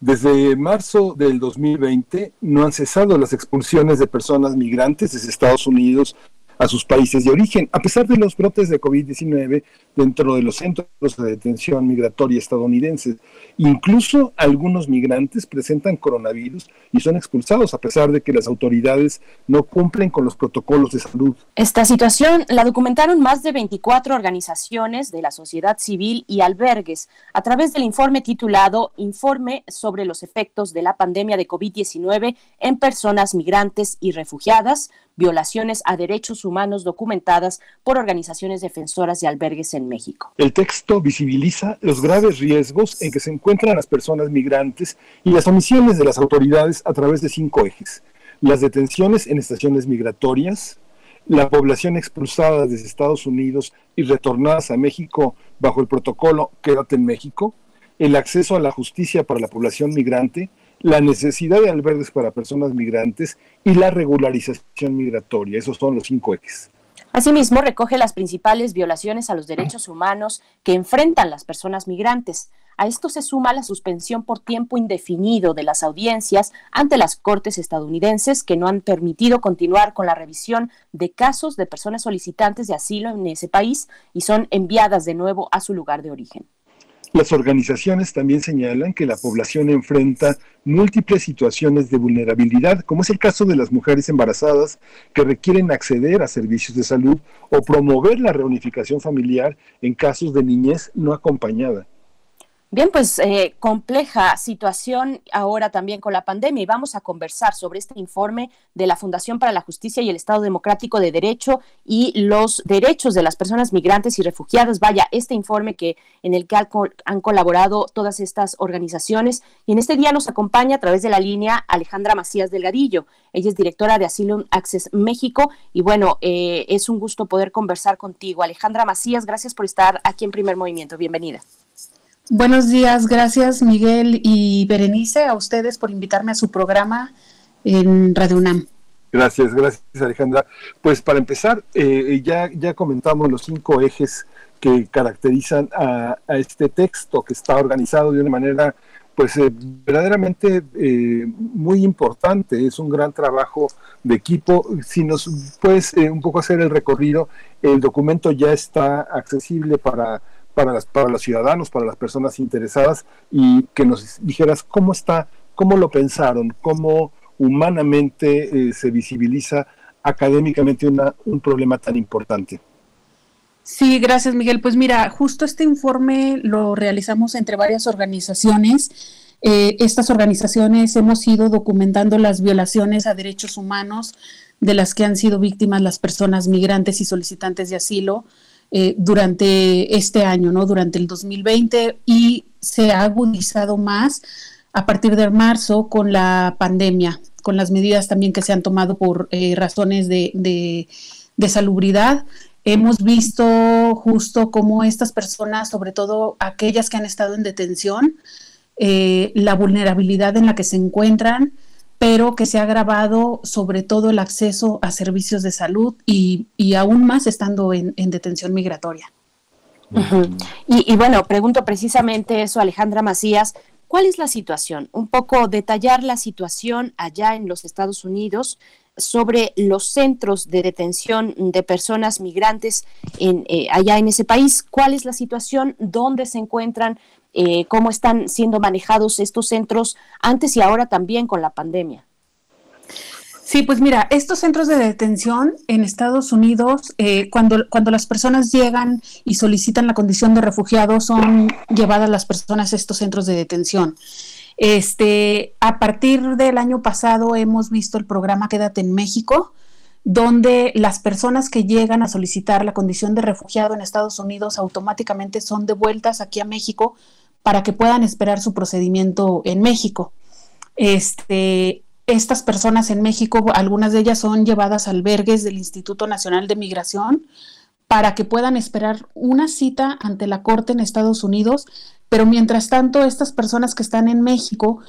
Desde marzo del 2020 no han cesado las expulsiones de personas migrantes desde Estados Unidos a sus países de origen, a pesar de los brotes de COVID-19 dentro de los centros de detención migratoria estadounidenses. Incluso algunos migrantes presentan coronavirus y son expulsados a pesar de que las autoridades no cumplen con los protocolos de salud. Esta situación la documentaron más de 24 organizaciones de la sociedad civil y albergues a través del informe titulado Informe sobre los efectos de la pandemia de COVID-19 en personas migrantes y refugiadas, violaciones a derechos humanos documentadas por organizaciones defensoras de albergues en México. El texto visibiliza los graves riesgos en que se encuentran las personas migrantes y las omisiones de las autoridades a través de cinco ejes. Las detenciones en estaciones migratorias, la población expulsada desde Estados Unidos y retornadas a México bajo el protocolo Quédate en México, el acceso a la justicia para la población migrante, la necesidad de albergues para personas migrantes y la regularización migratoria. Esos son los cinco ejes. Asimismo, recoge las principales violaciones a los derechos humanos que enfrentan las personas migrantes. A esto se suma la suspensión por tiempo indefinido de las audiencias ante las cortes estadounidenses que no han permitido continuar con la revisión de casos de personas solicitantes de asilo en ese país y son enviadas de nuevo a su lugar de origen. Las organizaciones también señalan que la población enfrenta múltiples situaciones de vulnerabilidad, como es el caso de las mujeres embarazadas que requieren acceder a servicios de salud o promover la reunificación familiar en casos de niñez no acompañada. Bien, pues eh, compleja situación ahora también con la pandemia y vamos a conversar sobre este informe de la Fundación para la Justicia y el Estado Democrático de Derecho y los derechos de las personas migrantes y refugiadas. Vaya, este informe que en el que han colaborado todas estas organizaciones y en este día nos acompaña a través de la línea Alejandra Macías Delgadillo. Ella es directora de Asylum Access México y bueno, eh, es un gusto poder conversar contigo. Alejandra Macías, gracias por estar aquí en Primer Movimiento. Bienvenida. Buenos días, gracias Miguel y Berenice, a ustedes por invitarme a su programa en Radio UNAM. Gracias, gracias Alejandra. Pues para empezar, eh, ya, ya comentamos los cinco ejes que caracterizan a, este texto que está organizado de una manera pues eh, verdaderamente eh, muy importante, es un gran trabajo de equipo. Si nos puedes un poco hacer el recorrido, el documento ya está accesible para para, las, para los ciudadanos, para las personas interesadas y que nos dijeras cómo está, cómo lo pensaron, cómo humanamente eh, se visibiliza académicamente una, un problema tan importante. Sí, gracias Miguel. Pues mira, justo este informe lo realizamos entre varias organizaciones. Eh, estas organizaciones hemos ido documentando las violaciones a derechos humanos de las que han sido víctimas las personas migrantes y solicitantes de asilo eh, durante este año, ¿no? Durante el 2020 y se ha agudizado más a partir de marzo con la pandemia, con las medidas también que se han tomado por eh, razones de, de, salubridad. Hemos visto justo cómo estas personas, sobre todo aquellas que han estado en detención, eh, la vulnerabilidad en la que se encuentran, pero que se ha agravado sobre todo el acceso a servicios de salud y, aún más estando en, detención migratoria. y, bueno, pregunto precisamente eso, Alejandra Macías, ¿cuál es la situación? Un poco detallar la situación allá en los Estados Unidos sobre los centros de detención de personas migrantes en, eh, allá en ese país. ¿Cuál es la situación? ¿Dónde se encuentran? Eh, cómo están siendo manejados estos centros antes y ahora también con la pandemia. Sí, pues mira, estos centros de detención en Estados Unidos, eh, cuando, cuando las personas llegan y solicitan la condición de refugiado, son llevadas las personas a estos centros de detención. Este, a partir del año pasado hemos visto el programa Quédate en México, donde las personas que llegan a solicitar la condición de refugiado en Estados Unidos automáticamente son devueltas aquí a México para que puedan esperar su procedimiento en México. Este, estas personas en México, algunas de ellas son llevadas a albergues del Instituto Nacional de Migración para que puedan esperar una cita ante la Corte en Estados Unidos, pero mientras tanto estas personas que están en México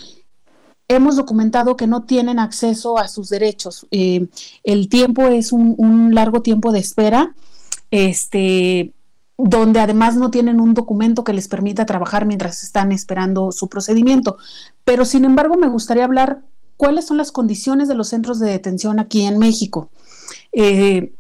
hemos documentado que no tienen acceso a sus derechos. Eh, el tiempo es un, un, largo tiempo de espera. Este, donde además no tienen un documento que les permita trabajar mientras están esperando su procedimiento. Pero sin embargo, me gustaría hablar cuáles son las condiciones de los centros de detención aquí en México. Eh,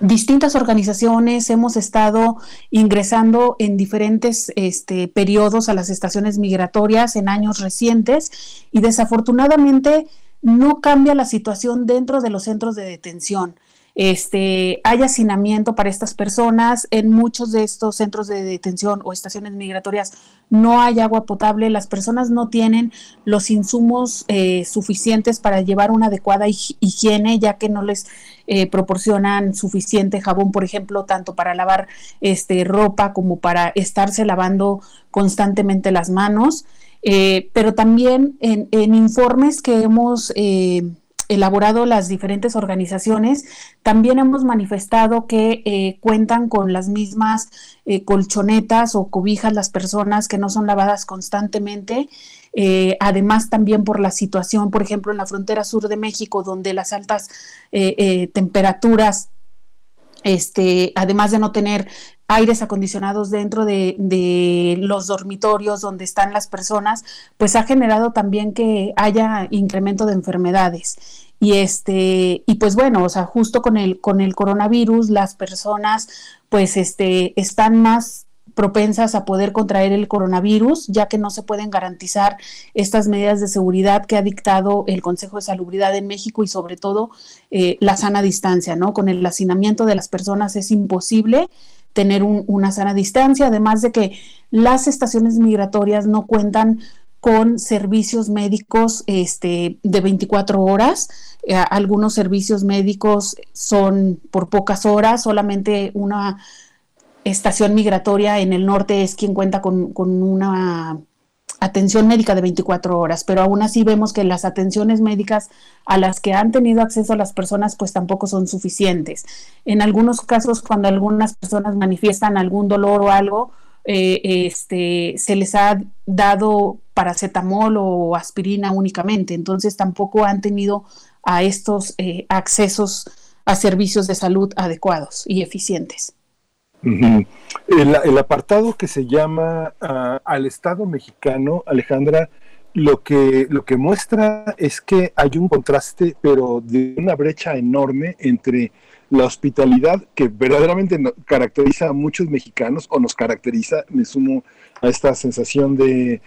distintas organizaciones hemos estado ingresando en diferentes este, periodos a las estaciones migratorias en años recientes y desafortunadamente no cambia la situación dentro de los centros de detención este, hay hacinamiento para estas personas. En muchos de estos centros de detención o estaciones migratorias no hay agua potable. Las personas no tienen los insumos eh, suficientes para llevar una adecuada higiene, ya que no les eh, proporcionan suficiente jabón, por ejemplo, tanto para lavar este, ropa como para estarse lavando constantemente las manos. Eh, pero también en, informes que hemos elaborado las diferentes organizaciones, también hemos manifestado que eh, cuentan con las mismas eh, colchonetas o cobijas las personas que no son lavadas constantemente. Eh, además, también por la situación, por ejemplo, en la frontera sur de México, donde las altas temperaturas este, además de no tener aires acondicionados dentro de, los dormitorios donde están las personas, pues ha generado también que haya incremento de enfermedades. Y este, y pues bueno, o sea, justo con el, con el coronavirus, las personas pues este, están más propensas a poder contraer el coronavirus, ya que no se pueden garantizar estas medidas de seguridad que ha dictado el Consejo de Salubridad en México y sobre todo eh, la sana distancia, ¿no? Con el hacinamiento de las personas es imposible tener una sana distancia, además de que las estaciones migratorias no cuentan con servicios médicos este, de 24 horas. Eh, algunos servicios médicos son por pocas horas, solamente una estación migratoria en el norte es quien cuenta con, una atención médica de 24 horas, pero aún así vemos que las atenciones médicas a las que han tenido acceso las personas pues tampoco son suficientes. En algunos casos, cuando algunas personas manifiestan algún dolor o algo, eh, este, se les ha dado paracetamol o aspirina únicamente, entonces tampoco han tenido a estos eh, accesos a servicios de salud adecuados y eficientes el, apartado que se llama ah, al Estado mexicano, Alejandra, lo que, lo que muestra es que hay un contraste, pero de una brecha enorme entre la hospitalidad que verdaderamente caracteriza a muchos mexicanos o nos caracteriza, me sumo a esta sensación de,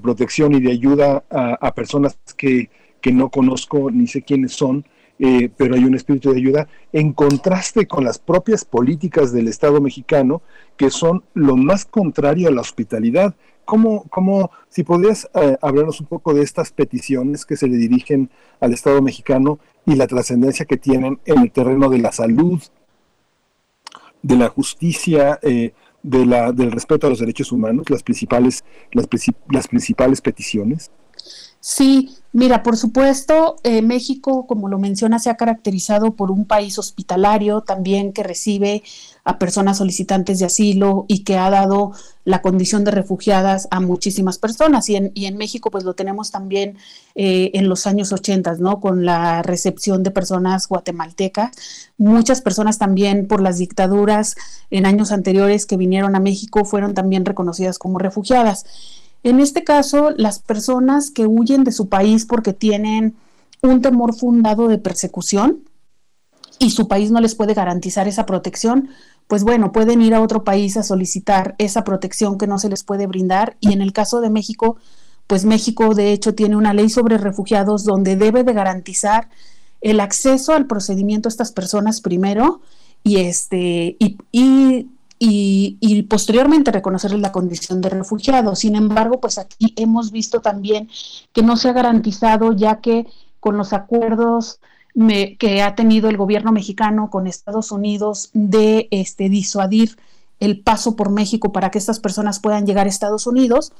protección y de ayuda a, personas que, que, no conozco ni sé quiénes son, eh, pero hay un espíritu de ayuda, en contraste con las propias políticas del Estado mexicano, que son lo más contrario a la hospitalidad. ¿Cómo, cómo si podrías eh, hablarnos un poco de estas peticiones que se le dirigen al Estado mexicano y la trascendencia que tienen en el terreno de la salud, de la justicia, eh, de la, del respeto a los derechos humanos, las principales, las, las principales peticiones? Sí, mira, por supuesto, eh, México, como lo menciona, se ha caracterizado por un país hospitalario también que recibe a personas solicitantes de asilo y que ha dado la condición de refugiadas a muchísimas personas. Y en, y en México, pues lo tenemos también eh, en los años 80, ¿no? Con la recepción de personas guatemaltecas. Muchas personas también por las dictaduras en años anteriores que vinieron a México fueron también reconocidas como refugiadas. En este caso, las personas que huyen de su país porque tienen un temor fundado de persecución y su país no les puede garantizar esa protección, pues bueno, pueden ir a otro país a solicitar esa protección que no se les puede brindar. Y en el caso de México, pues México de hecho tiene una ley sobre refugiados donde debe de garantizar el acceso al procedimiento a estas personas primero y este y, y y, posteriormente reconocerles la condición de refugiado. Sin embargo, pues aquí hemos visto también que no se ha garantizado, ya que con los acuerdos que ha tenido el gobierno mexicano con Estados Unidos de este, disuadir el paso por México para que estas personas puedan llegar a Estados Unidos,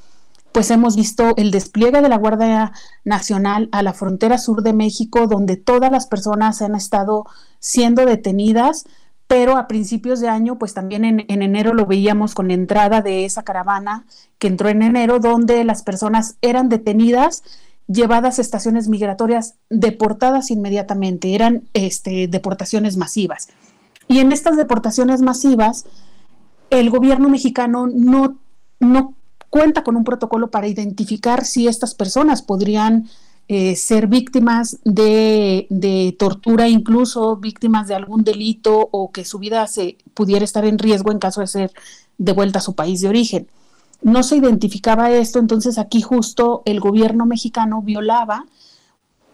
pues hemos visto el despliegue de la Guardia Nacional a la frontera sur de México, donde todas las personas han estado siendo detenidas pero a principios de año, pues también en, enero lo veíamos con la entrada de esa caravana que entró en enero, donde las personas eran detenidas, llevadas a estaciones migratorias, deportadas inmediatamente, eran este, deportaciones masivas. Y en estas deportaciones masivas, el gobierno mexicano no, no cuenta con un protocolo para identificar si estas personas podrían eh, ser víctimas de, tortura, incluso víctimas de algún delito o que su vida se pudiera estar en riesgo en caso de ser devuelta a su país de origen. No se identificaba esto, entonces aquí justo el gobierno mexicano violaba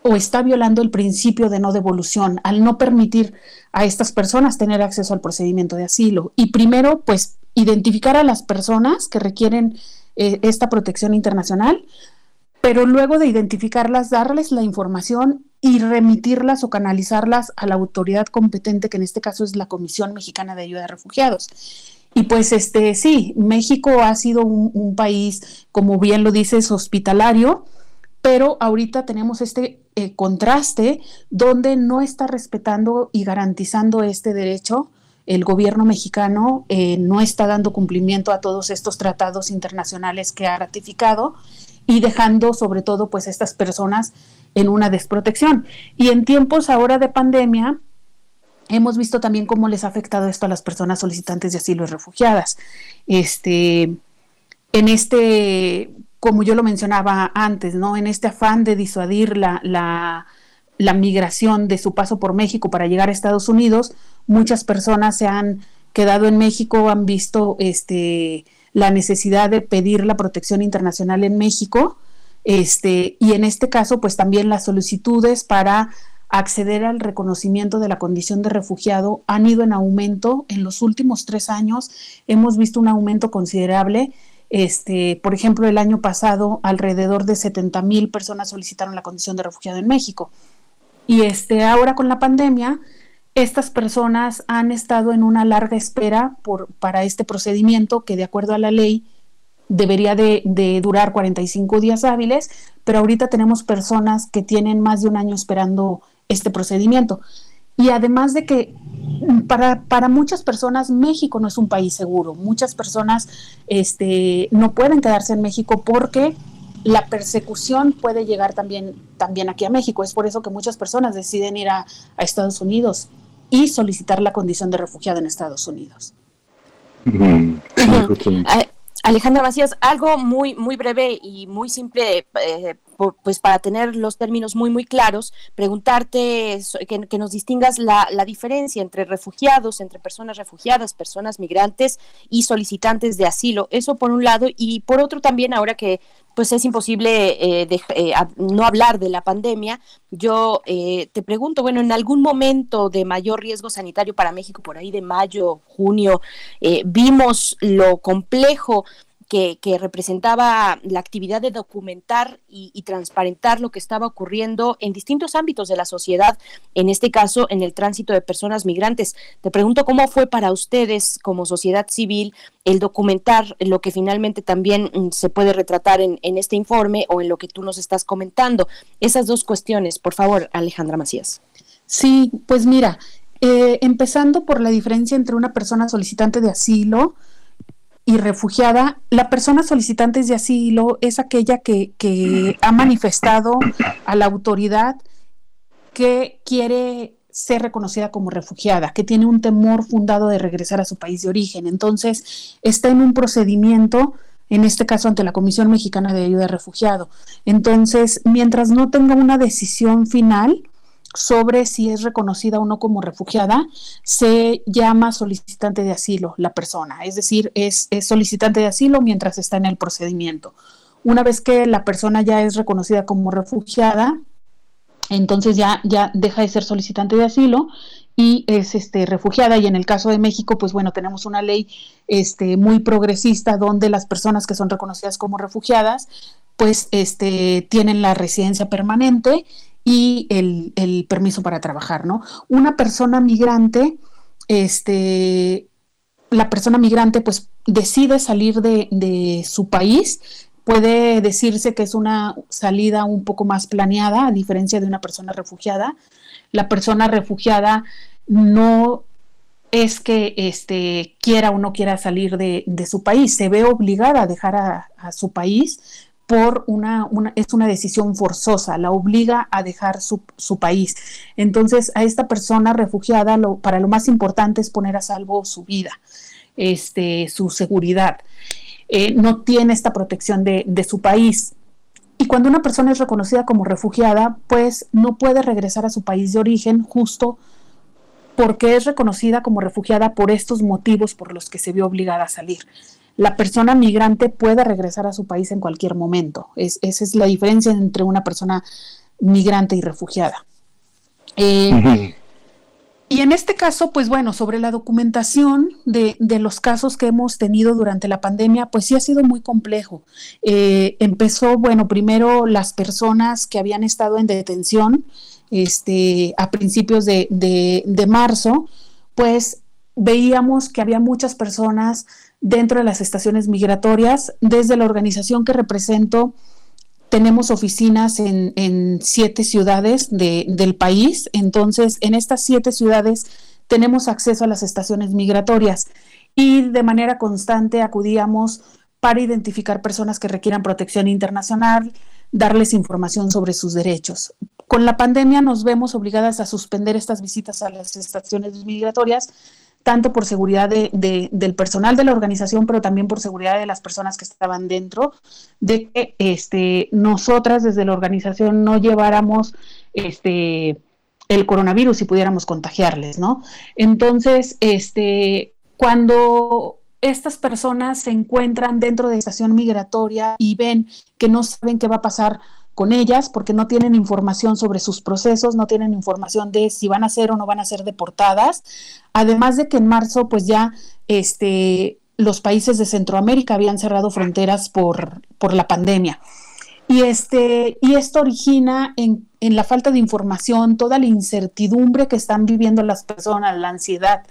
o está violando el principio de no devolución al no permitir a estas personas tener acceso al procedimiento de asilo. Y primero, pues, identificar a las personas que requieren eh, esta protección internacional, pero luego de identificarlas, darles la información y remitirlas o canalizarlas a la autoridad competente, que en este caso es la Comisión Mexicana de Ayuda a Refugiados. Y pues este sí, México ha sido un, país, como bien lo dices, hospitalario, pero ahorita tenemos este eh, contraste donde no está respetando y garantizando este derecho. El gobierno mexicano eh, no está dando cumplimiento a todos estos tratados internacionales que ha ratificado y dejando sobre todo pues estas personas en una desprotección. Y en tiempos ahora de pandemia, hemos visto también cómo les ha afectado esto a las personas solicitantes de asilo y refugiadas. Este, en este como yo lo mencionaba antes, ¿no? En este afán de disuadir la, la, migración de su paso por México para llegar a Estados Unidos, muchas personas se han quedado en México, han visto este, la necesidad de pedir la protección internacional en México, este, y en este caso, pues también las solicitudes para acceder al reconocimiento de la condición de refugiado han ido en aumento. En los últimos tres años hemos visto un aumento considerable este, por ejemplo, el año pasado alrededor de 70 mil personas solicitaron la condición de refugiado en México. Y este, ahora con la pandemia, estas personas han estado en una larga espera para este procedimiento que de acuerdo a la ley debería de, de, durar 45 días hábiles, pero ahorita tenemos personas que tienen más de un año esperando este procedimiento. Y además de que para, para, muchas personas México no es un país seguro. Muchas personas este, no pueden quedarse en México porque la persecución puede llegar también, también aquí a México. Es por eso que muchas personas deciden ir a, a Estados Unidos y solicitar la condición de refugiado en Estados Unidos. Alejandra Macías, algo muy, muy breve y muy simple, eh, pues para tener los términos muy, muy claros, preguntarte que, nos distingas la, la, diferencia entre refugiados, entre personas refugiadas, personas migrantes y solicitantes de asilo. Eso por un lado, y por otro también, ahora que pues es imposible eh, eh, no hablar de la pandemia. Yo eh, te pregunto, bueno, en algún momento de mayor riesgo sanitario para México, por ahí de mayo, junio, vimos lo complejo que, representaba la actividad de documentar y, transparentar lo que estaba ocurriendo en distintos ámbitos de la sociedad, en este caso en el tránsito de personas migrantes. Te pregunto cómo fue para ustedes como sociedad civil el documentar lo que finalmente también mm, se puede retratar en, este informe o en lo que tú nos estás comentando. Esas dos cuestiones, por favor, Alejandra Macías. Sí, pues mira, eh, empezando por la diferencia entre una persona solicitante de asilo, y refugiada, la persona solicitante de asilo es aquella que, que ha manifestado a la autoridad que quiere ser reconocida como refugiada, que tiene un temor fundado de regresar a su país de origen. Entonces, está en un procedimiento, en este caso ante la Comisión Mexicana de Ayuda a Refugiado. Entonces, mientras no tenga una decisión final, sobre si es reconocida o no como refugiada, se llama solicitante de asilo la persona, es decir, es, solicitante de asilo mientras está en el procedimiento. Una vez que la persona ya es reconocida como refugiada, entonces ya, ya deja de ser solicitante de asilo y es este, refugiada. Y en el caso de México, pues bueno, tenemos una ley este, muy progresista donde las personas que son reconocidas como refugiadas, pues este, tienen la residencia permanente y el, permiso para trabajar, ¿no? Una persona migrante, este, la persona migrante pues decide salir de, su país, puede decirse que es una salida un poco más planeada, a diferencia de una persona refugiada. La persona refugiada no es que este, quiera o no quiera salir de, su país, se ve obligada a dejar a, a su país por una, es una decisión forzosa, la obliga a dejar su, país. Entonces, a esta persona refugiada, para lo más importante es poner a salvo su vida, este, su seguridad. Eh, no tiene esta protección de su país. Y cuando una persona es reconocida como refugiada, pues no puede regresar a su país de origen justo porque es reconocida como refugiada por estos motivos por los que se vio obligada a salir la persona migrante puede regresar a su país en cualquier momento. esa es la diferencia entre una persona migrante y refugiada. Eh, y en este caso, pues bueno, sobre la documentación de, los casos que hemos tenido durante la pandemia, pues sí ha sido muy complejo. Eh, empezó, bueno, primero las personas que habían estado en detención este, a principios de, de marzo, pues veíamos que había muchas personas dentro de las estaciones migratorias. Desde la organización que represento, tenemos oficinas en, siete ciudades del país, entonces en estas siete ciudades tenemos acceso a las estaciones migratorias y de manera constante acudíamos para identificar personas que requieran protección internacional, darles información sobre sus derechos. Con la pandemia nos vemos obligadas a suspender estas visitas a las estaciones migratorias tanto por seguridad de, del personal de la organización, pero también por seguridad de las personas que estaban dentro, de que este, nosotras desde la organización no lleváramos este, el coronavirus y pudiéramos contagiarles, ¿no? Entonces, este, cuando estas personas se encuentran dentro de estación migratoria y ven que no saben qué va a pasar con ellas porque no tienen información sobre sus procesos, no tienen información de si van a ser o no van a ser deportadas. Además de que en marzo, pues ya este, los países de Centroamérica habían cerrado fronteras por, por la pandemia. Y, este, y esto origina en, en, la falta de información, toda la incertidumbre que están viviendo las personas, la ansiedad,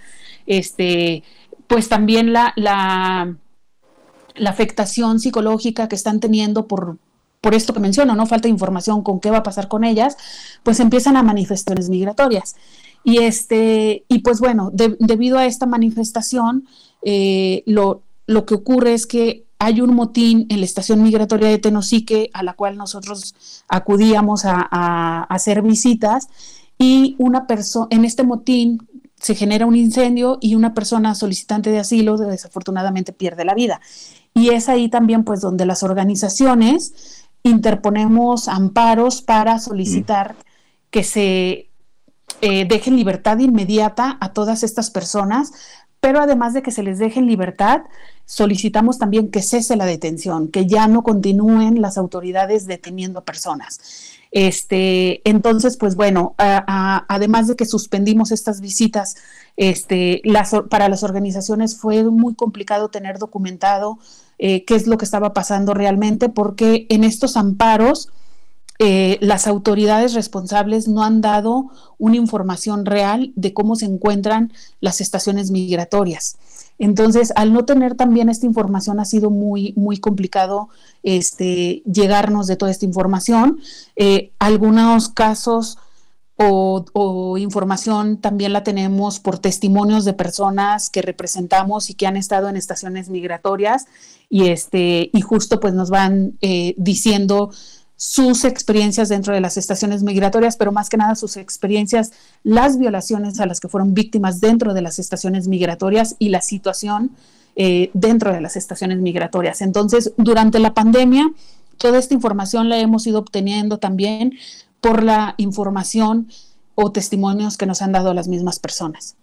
este, pues también la, la, la afectación psicológica que están teniendo por, por esto que menciono, ¿no? Falta información con qué va a pasar con ellas, pues empiezan a manifestaciones migratorias. Y, este, y pues bueno, debido a esta manifestación, eh, lo, lo que ocurre es que hay un motín en la estación migratoria de Tenosique a la cual nosotros acudíamos a, a hacer visitas y una persona en este motín se genera un incendio y una persona solicitante de asilo desafortunadamente pierde la vida. Y es ahí también pues donde las organizaciones interponemos amparos para solicitar que se eh, deje en libertad inmediata a todas estas personas, pero además de que se les deje en libertad, solicitamos también que cese la detención, que ya no continúen las autoridades deteniendo personas. Este, entonces, pues bueno, además de que suspendimos estas visitas, este, para las organizaciones fue muy complicado tener documentado eh, qué es lo que estaba pasando realmente, porque en estos amparos eh, las autoridades responsables no han dado una información real de cómo se encuentran las estaciones migratorias. Entonces, al no tener también esta información, ha sido muy, muy complicado este, llegarnos de toda esta información. Eh, algunos casos o, información también la tenemos por testimonios de personas que representamos y que han estado en estaciones migratorias y este y justo pues nos van eh, diciendo sus experiencias dentro de las estaciones migratorias, pero más que nada sus experiencias, las violaciones a las que fueron víctimas dentro de las estaciones migratorias y la situación eh, dentro de las estaciones migratorias. Entonces, durante la pandemia, toda esta información la hemos ido obteniendo también por la información o testimonios que nos han dado las mismas personas.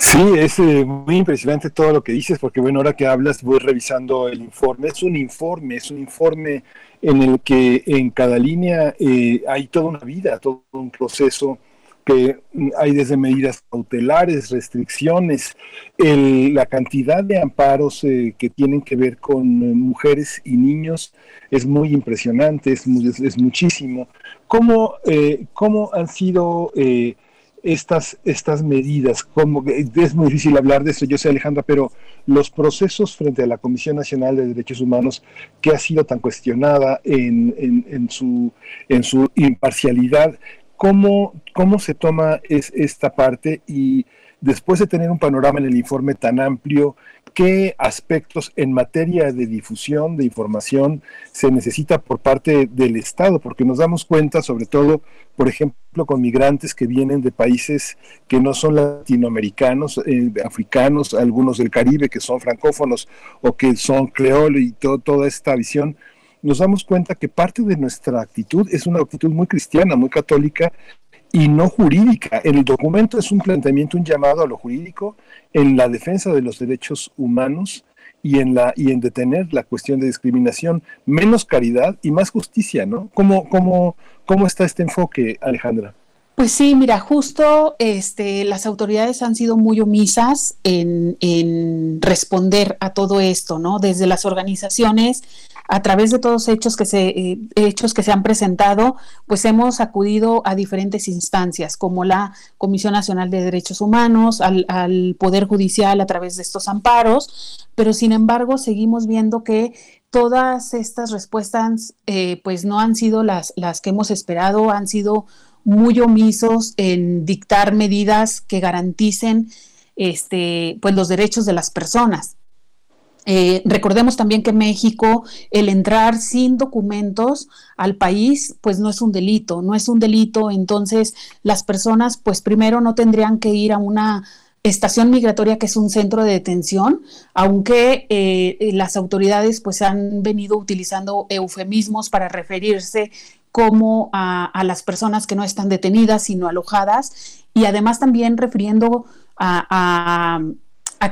Sí, es eh, muy impresionante todo lo que dices, porque bueno, ahora que hablas voy revisando el informe. Es un informe, es un informe en el que en cada línea eh, hay toda una vida, todo un proceso que hay desde medidas cautelares, restricciones, la cantidad de amparos eh, que tienen que ver con mujeres y niños es muy impresionante, es, es, muchísimo. ¿Cómo, eh, ¿Cómo, han sido eh, estas, estas medidas? ¿Cómo, es muy difícil hablar de esto, yo sé Alejandra, pero los procesos frente a la Comisión Nacional de Derechos Humanos, que ha sido tan cuestionada en, en, en su, en su imparcialidad, ¿cómo, cómo se toma es, esta parte y después de tener un panorama en el informe tan amplio, qué aspectos en materia de difusión de información se necesita por parte del Estado, porque nos damos cuenta, sobre todo, por ejemplo, con migrantes que vienen de países que no son latinoamericanos, eh, africanos, algunos del Caribe que son francófonos o que son creol y toda esta visión nos damos cuenta que parte de nuestra actitud es una actitud muy cristiana, muy católica y no jurídica. El documento es un planteamiento, un llamado a lo jurídico en la defensa de los derechos humanos y en, la, y en detener la cuestión de discriminación, menos caridad y más justicia, ¿no? ¿Cómo, cómo, cómo está este enfoque, Alejandra? Pues sí, mira, justo este, las autoridades han sido muy omisas en, en responder a todo esto, ¿no? Desde las organizaciones a través de todos hechos que se eh, hechos que se han presentado, pues hemos acudido a diferentes instancias, como la Comisión Nacional de Derechos Humanos, al, Poder Judicial a través de estos amparos, pero sin embargo seguimos viendo que todas estas respuestas eh, pues no han sido las, las que hemos esperado, han sido muy omisos en dictar medidas que garanticen este, pues los derechos de las personas. Eh, recordemos también que México, el entrar sin documentos al país, pues no es un delito, no es un delito, entonces las personas, pues primero no tendrían que ir a una estación migratoria que es un centro de detención, aunque eh, las autoridades pues han venido utilizando eufemismos para referirse como a, las personas que no están detenidas sino alojadas y además también refiriendo a,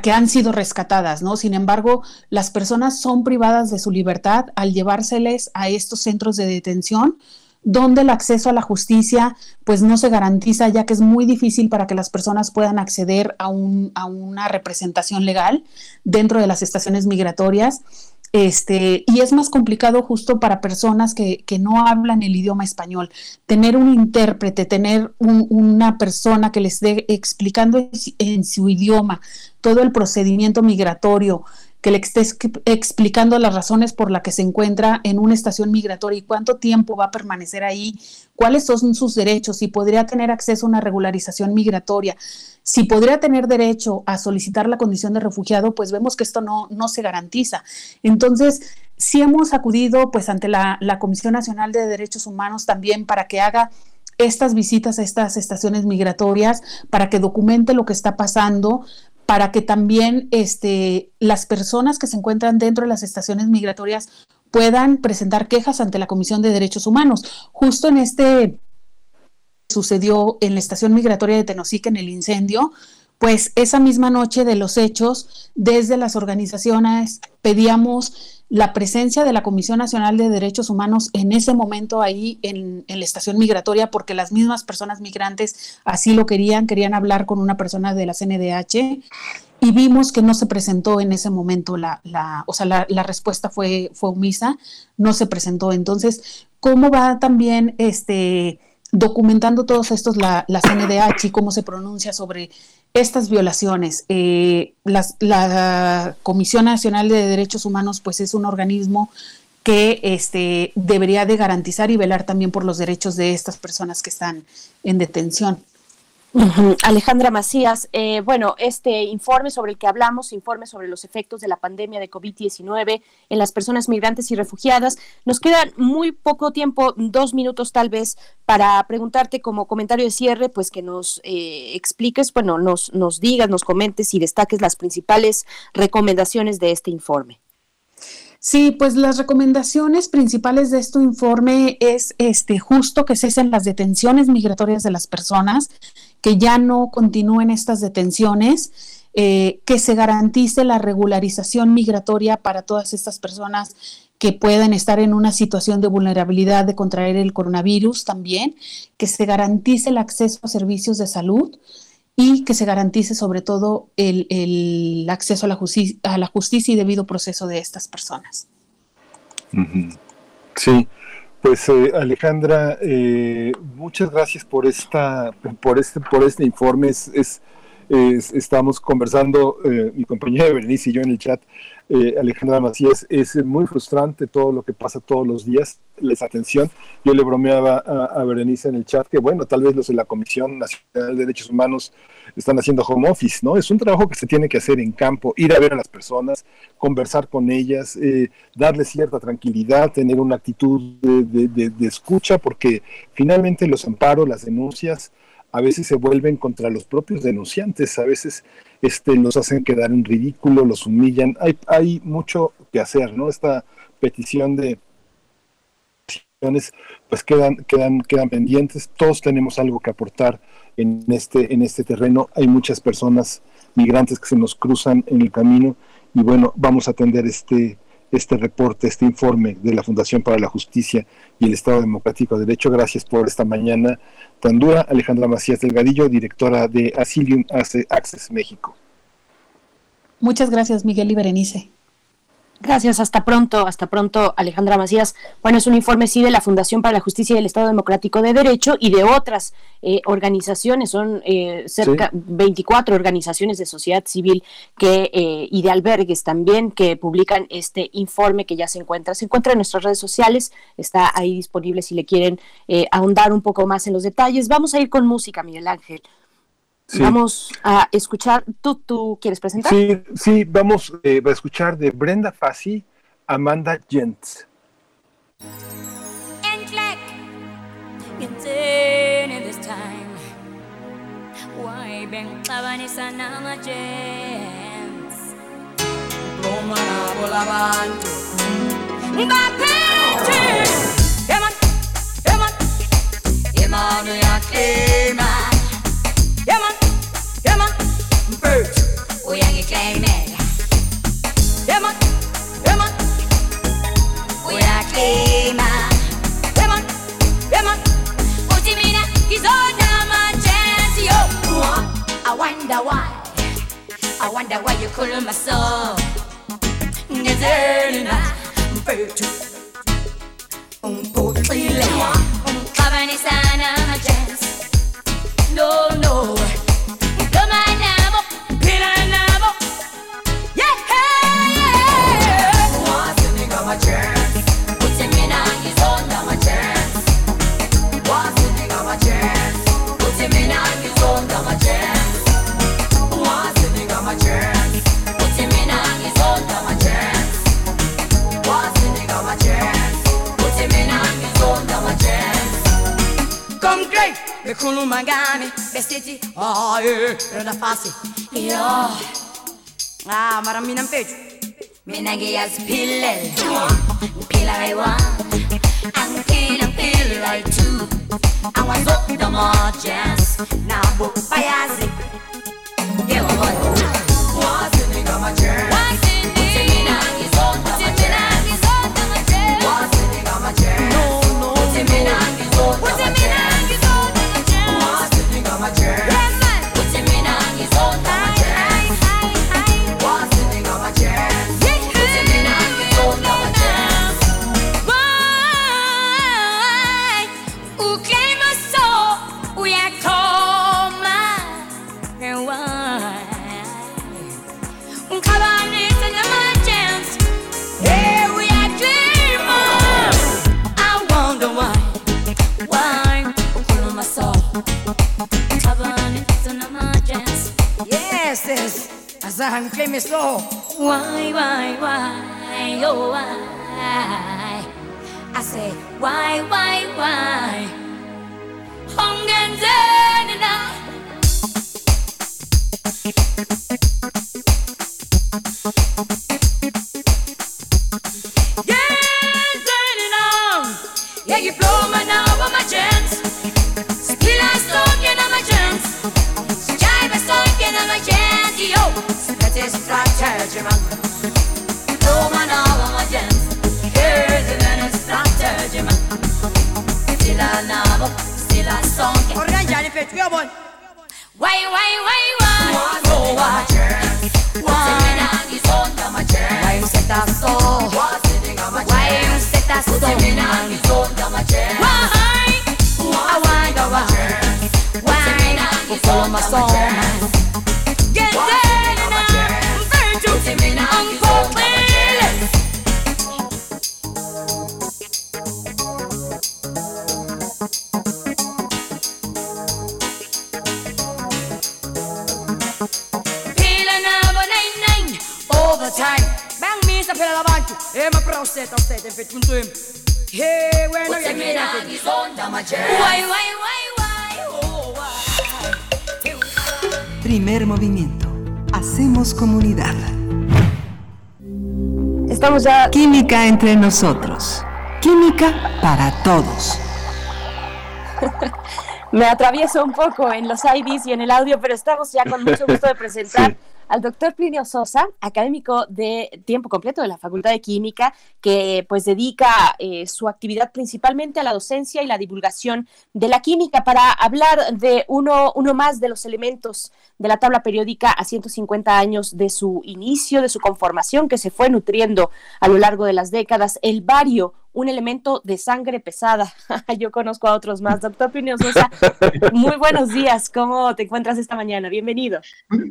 que han sido rescatadas, ¿no? Sin embargo, las personas son privadas de su libertad al llevárseles a estos centros de detención donde el acceso a la justicia pues no se garantiza ya que es muy difícil para que las personas puedan acceder a, un, a una representación legal dentro de las estaciones migratorias. Este, y es más complicado justo para personas que, que, no hablan el idioma español. Tener un intérprete, tener una persona que les esté explicando en su idioma todo el procedimiento migratorio, que le esté explicando las razones por las que se encuentra en una estación migratoria y cuánto tiempo va a permanecer ahí, cuáles son sus derechos, si podría tener acceso a una regularización migratoria, si podría tener derecho a solicitar la condición de refugiado, pues vemos que esto no, no se garantiza. Entonces, sí hemos acudido pues ante la, la Comisión Nacional de Derechos Humanos también para que haga estas visitas a estas estaciones migratorias para que documente lo que está pasando, para que también este, las personas que se encuentran dentro de las estaciones migratorias puedan presentar quejas ante la Comisión de Derechos Humanos. Justo en este sucedió en la estación migratoria de Tenosique en el incendio, pues esa misma noche de los hechos, desde las organizaciones pedíamos la presencia de la Comisión Nacional de Derechos Humanos en ese momento ahí en, la estación migratoria, porque las mismas personas migrantes así lo querían, querían hablar con una persona de la CNDH y vimos que no se presentó en ese momento la, la o sea, la, respuesta fue, fue omisa, no se presentó. Entonces, ¿cómo va también este documentando todos estos la, la CNDH y cómo se pronuncia sobre estas violaciones. Eh, la Comisión Nacional de Derechos Humanos pues es un organismo que este, debería de garantizar y velar también por los derechos de estas personas que están en detención. (laughs) Alejandra Macías, eh, bueno, este informe sobre el que hablamos, informe sobre los efectos de la pandemia de COVID-19 en las personas migrantes y refugiadas, nos queda muy poco tiempo, dos minutos tal vez, para preguntarte como comentario de cierre, pues que nos eh, expliques, bueno, nos, nos digas, nos comentes y destaques las principales recomendaciones de este informe. Sí, pues las recomendaciones principales de este informe es este justo que cesen las detenciones migratorias de las personas, que ya no continúen estas detenciones, eh, que se garantice la regularización migratoria para todas estas personas que puedan estar en una situación de vulnerabilidad de contraer el coronavirus también, que se garantice el acceso a servicios de salud, y que se garantice sobre todo el, acceso a la, a la justicia y debido proceso de estas personas. Sí, pues eh, Alejandra, eh, muchas gracias por esta, por este, por este informe. es, estamos conversando, eh, mi compañera Berenice y yo en el chat, eh, Alejandra Macías, es muy frustrante todo lo que pasa todos los días, les atención. Yo le bromeaba a, Berenice en el chat que, bueno, tal vez los de la Comisión Nacional de Derechos Humanos están haciendo home office, ¿no? Es un trabajo que se tiene que hacer en campo, ir a ver a las personas, conversar con ellas, eh, darles cierta tranquilidad, tener una actitud de escucha, porque finalmente los amparos, las denuncias, a veces se vuelven contra los propios denunciantes, a veces este, los hacen quedar en ridículo, los humillan. Hay, hay mucho que hacer, ¿no? Esta petición de pues quedan, quedan, quedan pendientes. Todos tenemos algo que aportar en este, en este terreno. Hay muchas personas migrantes que se nos cruzan en el camino y bueno, vamos a atender este, este reporte, este informe de la Fundación para la Justicia y el Estado Democrático de Derecho. Gracias por esta mañana tan dura. Alejandra Macías Delgadillo, directora de Asilium Access México. Muchas gracias, Miguel y Berenice. Gracias, hasta pronto, hasta pronto, Alejandra Macías. Bueno, es un informe sí de la Fundación para la Justicia y el Estado Democrático de Derecho y de otras eh, organizaciones, son eh, cerca 24 organizaciones de sociedad civil que eh, y de albergues también que publican este informe que ya se encuentra, se encuentra en nuestras redes sociales, está ahí disponible si le quieren ahondar un poco más en los detalles. Vamos a ir con música, Miguel Ángel. Vamos a escuchar, ¿tú, tú quieres presentar? Sí, sí, vamos eh, a escuchar de Brenda Fassi, Amanda Jentz. Sana, my chance. No, no. Bekulu mangani besteti ae oh, eh, roda eh, fasi yo. Ah mara minam peju Minagi as pillel Pillaiwa Ang kinang pillai tu. Ang wazo damo jazz Nabuk payasi Dewa wala I'm claiming. Why, why, why, oh, why? I say, why, why, why? Hongenzenina. Yeah, you blow my now idiots that is strategeman. Då man No man agent, want my strategeman. Here's navo, man sång. Och ränja det fett, vi har boll. Way, way, way, way. One go Why, why, why, why? his own damn a. Why you set us so? Why you set us so? Why you set us Why, why, why? to go a church. Why? Perform a song. Get down I'm afraid to unfold me Time. Bang me sa pela labantu. Eh ma prostate, prostate, fetch kuntu. Hey, when are you getting it? Why, why, why? Primer movimiento. Hacemos comunidad. Estamos ya. Química entre nosotros. Química para todos. (laughs) Me atravieso un poco en los IDs y en el audio, pero estamos ya con mucho gusto de (laughs) presentar al doctor Plinio Sosa, académico de tiempo completo de la Facultad de Química, que pues dedica eh, su actividad principalmente a la docencia y la divulgación de la química. Para hablar de uno, uno más de los elementos de la tabla periódica a 150 años de su inicio, de su conformación, que se fue nutriendo a lo largo de las décadas, el bario, un elemento de sangre pesada. (laughs) Yo conozco a otros más. Doctor Sosa, muy buenos días. ¿Cómo te encuentras esta mañana? Bienvenido.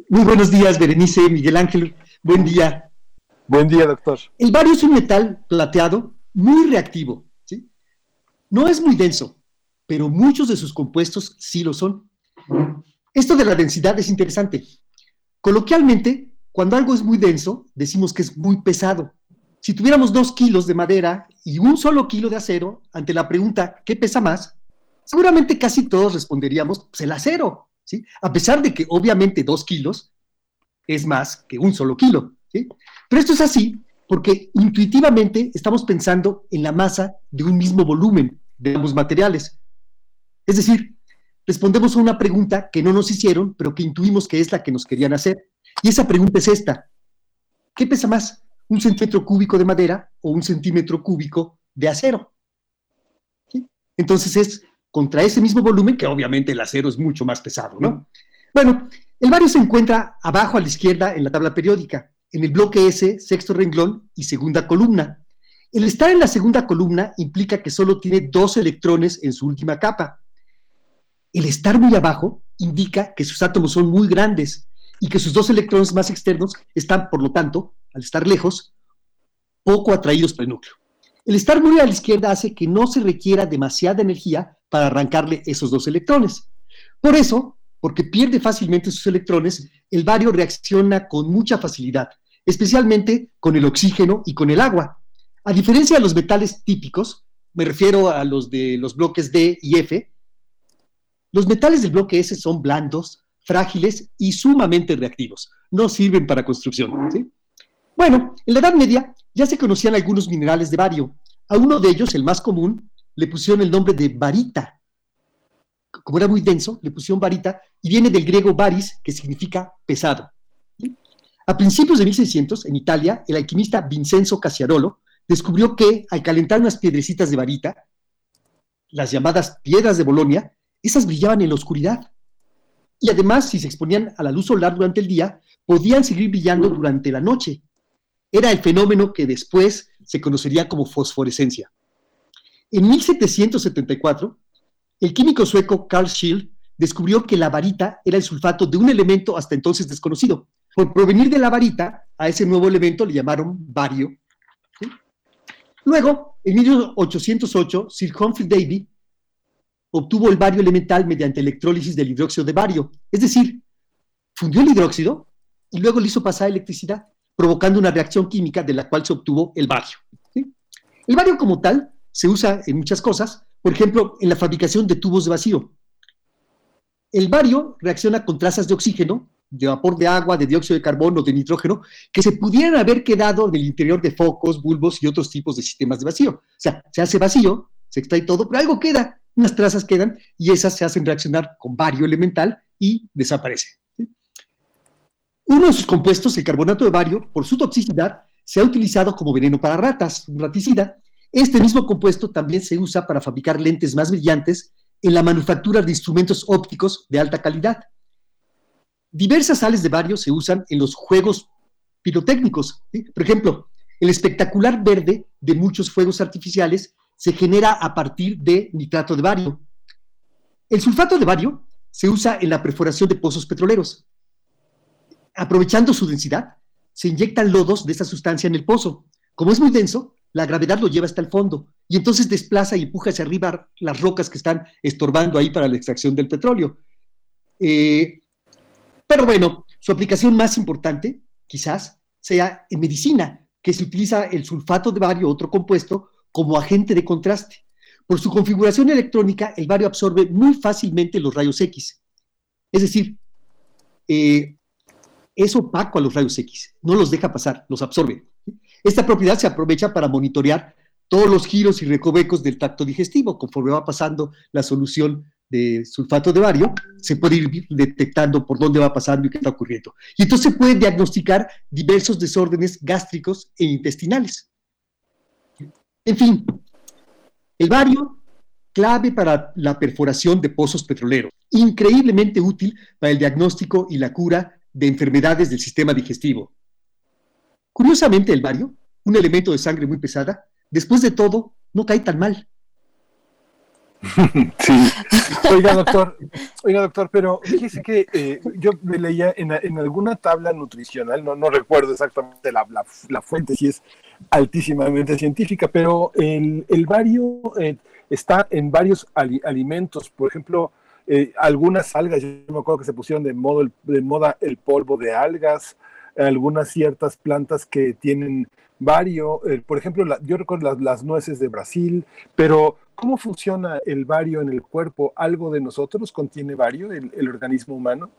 Muy buenos días, Berenice, Miguel Ángel. Buen día. Buen día, doctor. El bario es un metal plateado muy reactivo. ¿sí? No es muy denso, pero muchos de sus compuestos sí lo son. Esto de la densidad es interesante. Coloquialmente, cuando algo es muy denso, decimos que es muy pesado. Si tuviéramos dos kilos de madera y un solo kilo de acero, ante la pregunta ¿qué pesa más? Seguramente casi todos responderíamos pues el acero, ¿sí? A pesar de que obviamente dos kilos es más que un solo kilo, ¿sí? Pero esto es así porque intuitivamente estamos pensando en la masa de un mismo volumen de ambos materiales. Es decir, respondemos a una pregunta que no nos hicieron, pero que intuimos que es la que nos querían hacer. Y esa pregunta es esta. ¿Qué pesa más? ¿Un centímetro cúbico de madera o un centímetro cúbico de acero? Entonces es contra ese mismo volumen, que obviamente el acero es mucho más pesado, ¿no? Bueno, el bario se encuentra abajo a la izquierda en la tabla periódica en el bloque S, sexto renglón y segunda columna. El estar en la segunda columna implica que solo tiene dos electrones en su última capa. El estar muy abajo indica que sus átomos son muy grandes y que sus dos electrones más externos están, por lo tanto, al estar lejos, poco atraídos por el núcleo. El estar muy a la izquierda hace que no se requiera demasiada energía para arrancarle esos dos electrones. Por eso, porque pierde fácilmente sus electrones, el bario reacciona con mucha facilidad, especialmente con el oxígeno y con el agua. A diferencia de los metales típicos, me refiero a los de los bloques D y F, los metales del bloque S son blandos, frágiles y sumamente reactivos. No sirven para construcción. Bueno, en la Edad Media ya se conocían algunos minerales de bario. A uno de ellos, el más común, le pusieron el nombre de varita, como era muy denso, le pusieron varita y viene del griego varis, que significa pesado. A principios de 1600, en Italia, el alquimista Vincenzo Cassiarolo descubrió que al calentar unas piedrecitas de varita, las llamadas piedras de Bolonia, esas brillaban en la oscuridad. Y además, si se exponían a la luz solar durante el día, podían seguir brillando durante la noche. Era el fenómeno que después se conocería como fosforescencia. En 1774, el químico sueco Carl Schill descubrió que la varita era el sulfato de un elemento hasta entonces desconocido. Por provenir de la varita, a ese nuevo elemento le llamaron bario. Luego, en 1808, Sir Humphrey Davy obtuvo el bario elemental mediante electrólisis del hidróxido de bario. Es decir, fundió el hidróxido y luego le hizo pasar electricidad, provocando una reacción química de la cual se obtuvo el bario. El bario como tal se usa en muchas cosas, por ejemplo, en la fabricación de tubos de vacío. El bario reacciona con trazas de oxígeno, de vapor de agua, de dióxido de carbono, de nitrógeno, que se pudieran haber quedado en el interior de focos, bulbos y otros tipos de sistemas de vacío. O sea, se hace vacío, se extrae todo, pero algo queda, unas trazas quedan y esas se hacen reaccionar con bario elemental y desaparece. Uno de sus compuestos, el carbonato de bario, por su toxicidad, se ha utilizado como veneno para ratas, un raticida, este mismo compuesto también se usa para fabricar lentes más brillantes en la manufactura de instrumentos ópticos de alta calidad. Diversas sales de bario se usan en los juegos pirotécnicos. Por ejemplo, el espectacular verde de muchos fuegos artificiales se genera a partir de nitrato de bario. El sulfato de bario se usa en la perforación de pozos petroleros. Aprovechando su densidad, se inyectan lodos de esta sustancia en el pozo. Como es muy denso, la gravedad lo lleva hasta el fondo y entonces desplaza y empuja hacia arriba las rocas que están estorbando ahí para la extracción del petróleo. Eh, pero bueno, su aplicación más importante quizás sea en medicina, que se utiliza el sulfato de bario, otro compuesto, como agente de contraste. Por su configuración electrónica, el bario absorbe muy fácilmente los rayos X. Es decir, eh, es opaco a los rayos X, no los deja pasar, los absorbe. Esta propiedad se aprovecha para monitorear todos los giros y recovecos del tracto digestivo conforme va pasando la solución de sulfato de bario, se puede ir detectando por dónde va pasando y qué está ocurriendo. Y entonces se puede diagnosticar diversos desórdenes gástricos e intestinales. En fin, el bario, clave para la perforación de pozos petroleros, increíblemente útil para el diagnóstico y la cura de enfermedades del sistema digestivo. Curiosamente, el bario, un elemento de sangre muy pesada, después de todo, no cae tan mal. (laughs) Sí. Oiga, doctor, oiga, doctor, pero fíjese que eh, yo me leía en, en, alguna tabla nutricional, no, no recuerdo exactamente la, la, la, fuente, si es altísimamente científica, pero el, el bario eh, está en varios ali, alimentos, por ejemplo, eh, algunas algas, yo me acuerdo que se pusieron de, moda el polvo de algas, algunas ciertas plantas que tienen bario, eh, por ejemplo, yo recuerdo las, nueces de Brasil, pero ¿cómo funciona el bario en el cuerpo? ¿Algo de nosotros contiene bario, el, el organismo humano?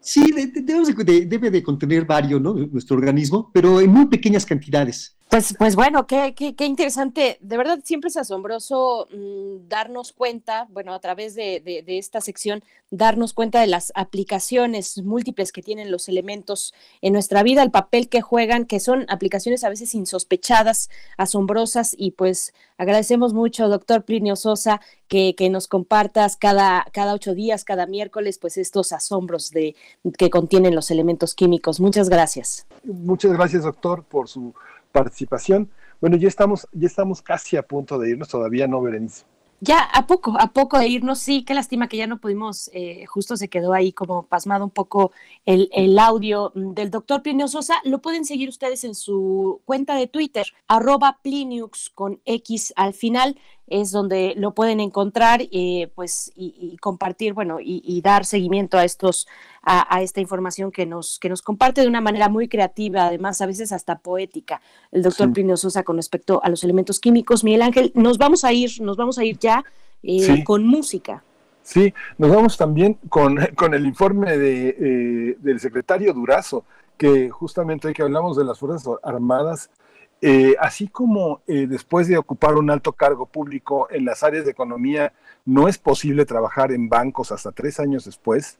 Sí, de, de, debe de contener bario, ¿no? Nuestro organismo, pero en muy pequeñas cantidades. Pues, pues bueno, qué, qué, qué, interesante. De verdad, siempre es asombroso mmm, darnos cuenta, bueno, a través de, de, de, esta sección, darnos cuenta de las aplicaciones múltiples que tienen los elementos en nuestra vida, el papel que juegan, que son aplicaciones a veces insospechadas, asombrosas, y pues agradecemos mucho, doctor Plinio Sosa, que, que nos compartas cada, cada ocho días, cada miércoles, pues estos asombros de, que contienen los elementos químicos. Muchas gracias. Muchas gracias, doctor, por su participación. Bueno, ya estamos, ya estamos casi a punto de irnos, todavía no, Berenice. Ya a poco, a poco de irnos, sí, qué lástima que ya no pudimos, eh, justo se quedó ahí como pasmado un poco el, el audio del doctor Plinio Sosa. Lo pueden seguir ustedes en su cuenta de Twitter, arroba Pliniux con X al final es donde lo pueden encontrar eh, pues y, y, compartir bueno y, y, dar seguimiento a estos a, a, esta información que nos que nos comparte de una manera muy creativa además a veces hasta poética el doctor sí. Plinio Sosa con respecto a los elementos químicos Miguel Ángel nos vamos a ir nos vamos a ir ya eh, sí. con música sí nos vamos también con, (laughs) con el informe de, eh, del secretario Durazo que justamente hoy que hablamos de las fuerzas armadas eh, así como eh, después de ocupar un alto cargo público en las áreas de economía no es posible trabajar en bancos hasta tres años después,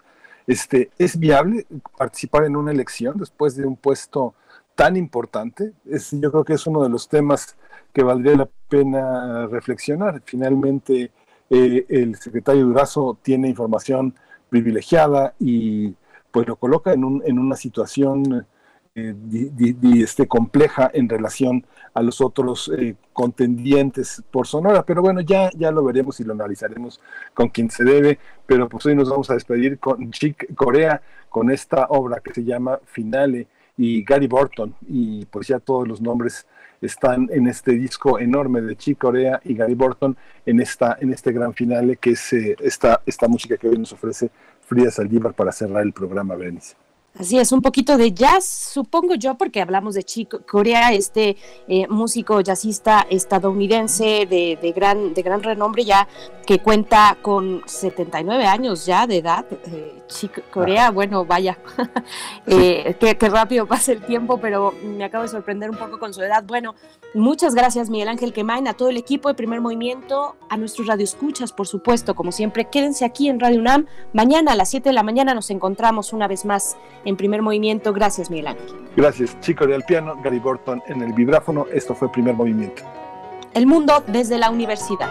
este, ¿es viable participar en una elección después de un puesto tan importante? Es, yo creo que es uno de los temas que valdría la pena reflexionar. Finalmente, eh, el secretario Durazo tiene información privilegiada y pues lo coloca en, un, en una situación di, di, este, compleja en relación a los otros eh, contendientes por Sonora. Pero bueno, ya, ya lo veremos y lo analizaremos con quien se debe. Pero pues hoy nos vamos a despedir con Chick Corea, con esta obra que se llama Finale y Gary Burton. Y pues ya todos los nombres están en este disco enorme de Chick Corea y Gary Burton en, esta, en este gran finale que es eh, esta, esta música que hoy nos ofrece Frida Saldívar para cerrar el programa, Berenice. Así es, un poquito de jazz, supongo yo, porque hablamos de Chico Corea, este eh, músico jazzista estadounidense de, de, gran, de gran renombre ya, que cuenta con 79 años ya de edad. Eh, Chico Corea, ah. bueno, vaya, (laughs) eh, qué, qué rápido pasa el tiempo, pero me acabo de sorprender un poco con su edad. Bueno, muchas gracias Miguel Ángel Quemain, a todo el equipo de Primer Movimiento, a nuestros radioescuchas, por supuesto, como siempre, quédense aquí en Radio UNAM. Mañana a las 7 de la mañana nos encontramos una vez más en primer movimiento. Gracias, Miguel Ángel. Gracias, Chico del piano, Gary Burton en el vibráfono. Esto fue primer movimiento. El mundo desde la universidad.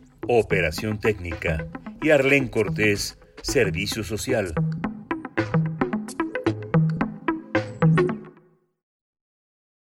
operación técnica. Y Arlén Cortés, servicio social.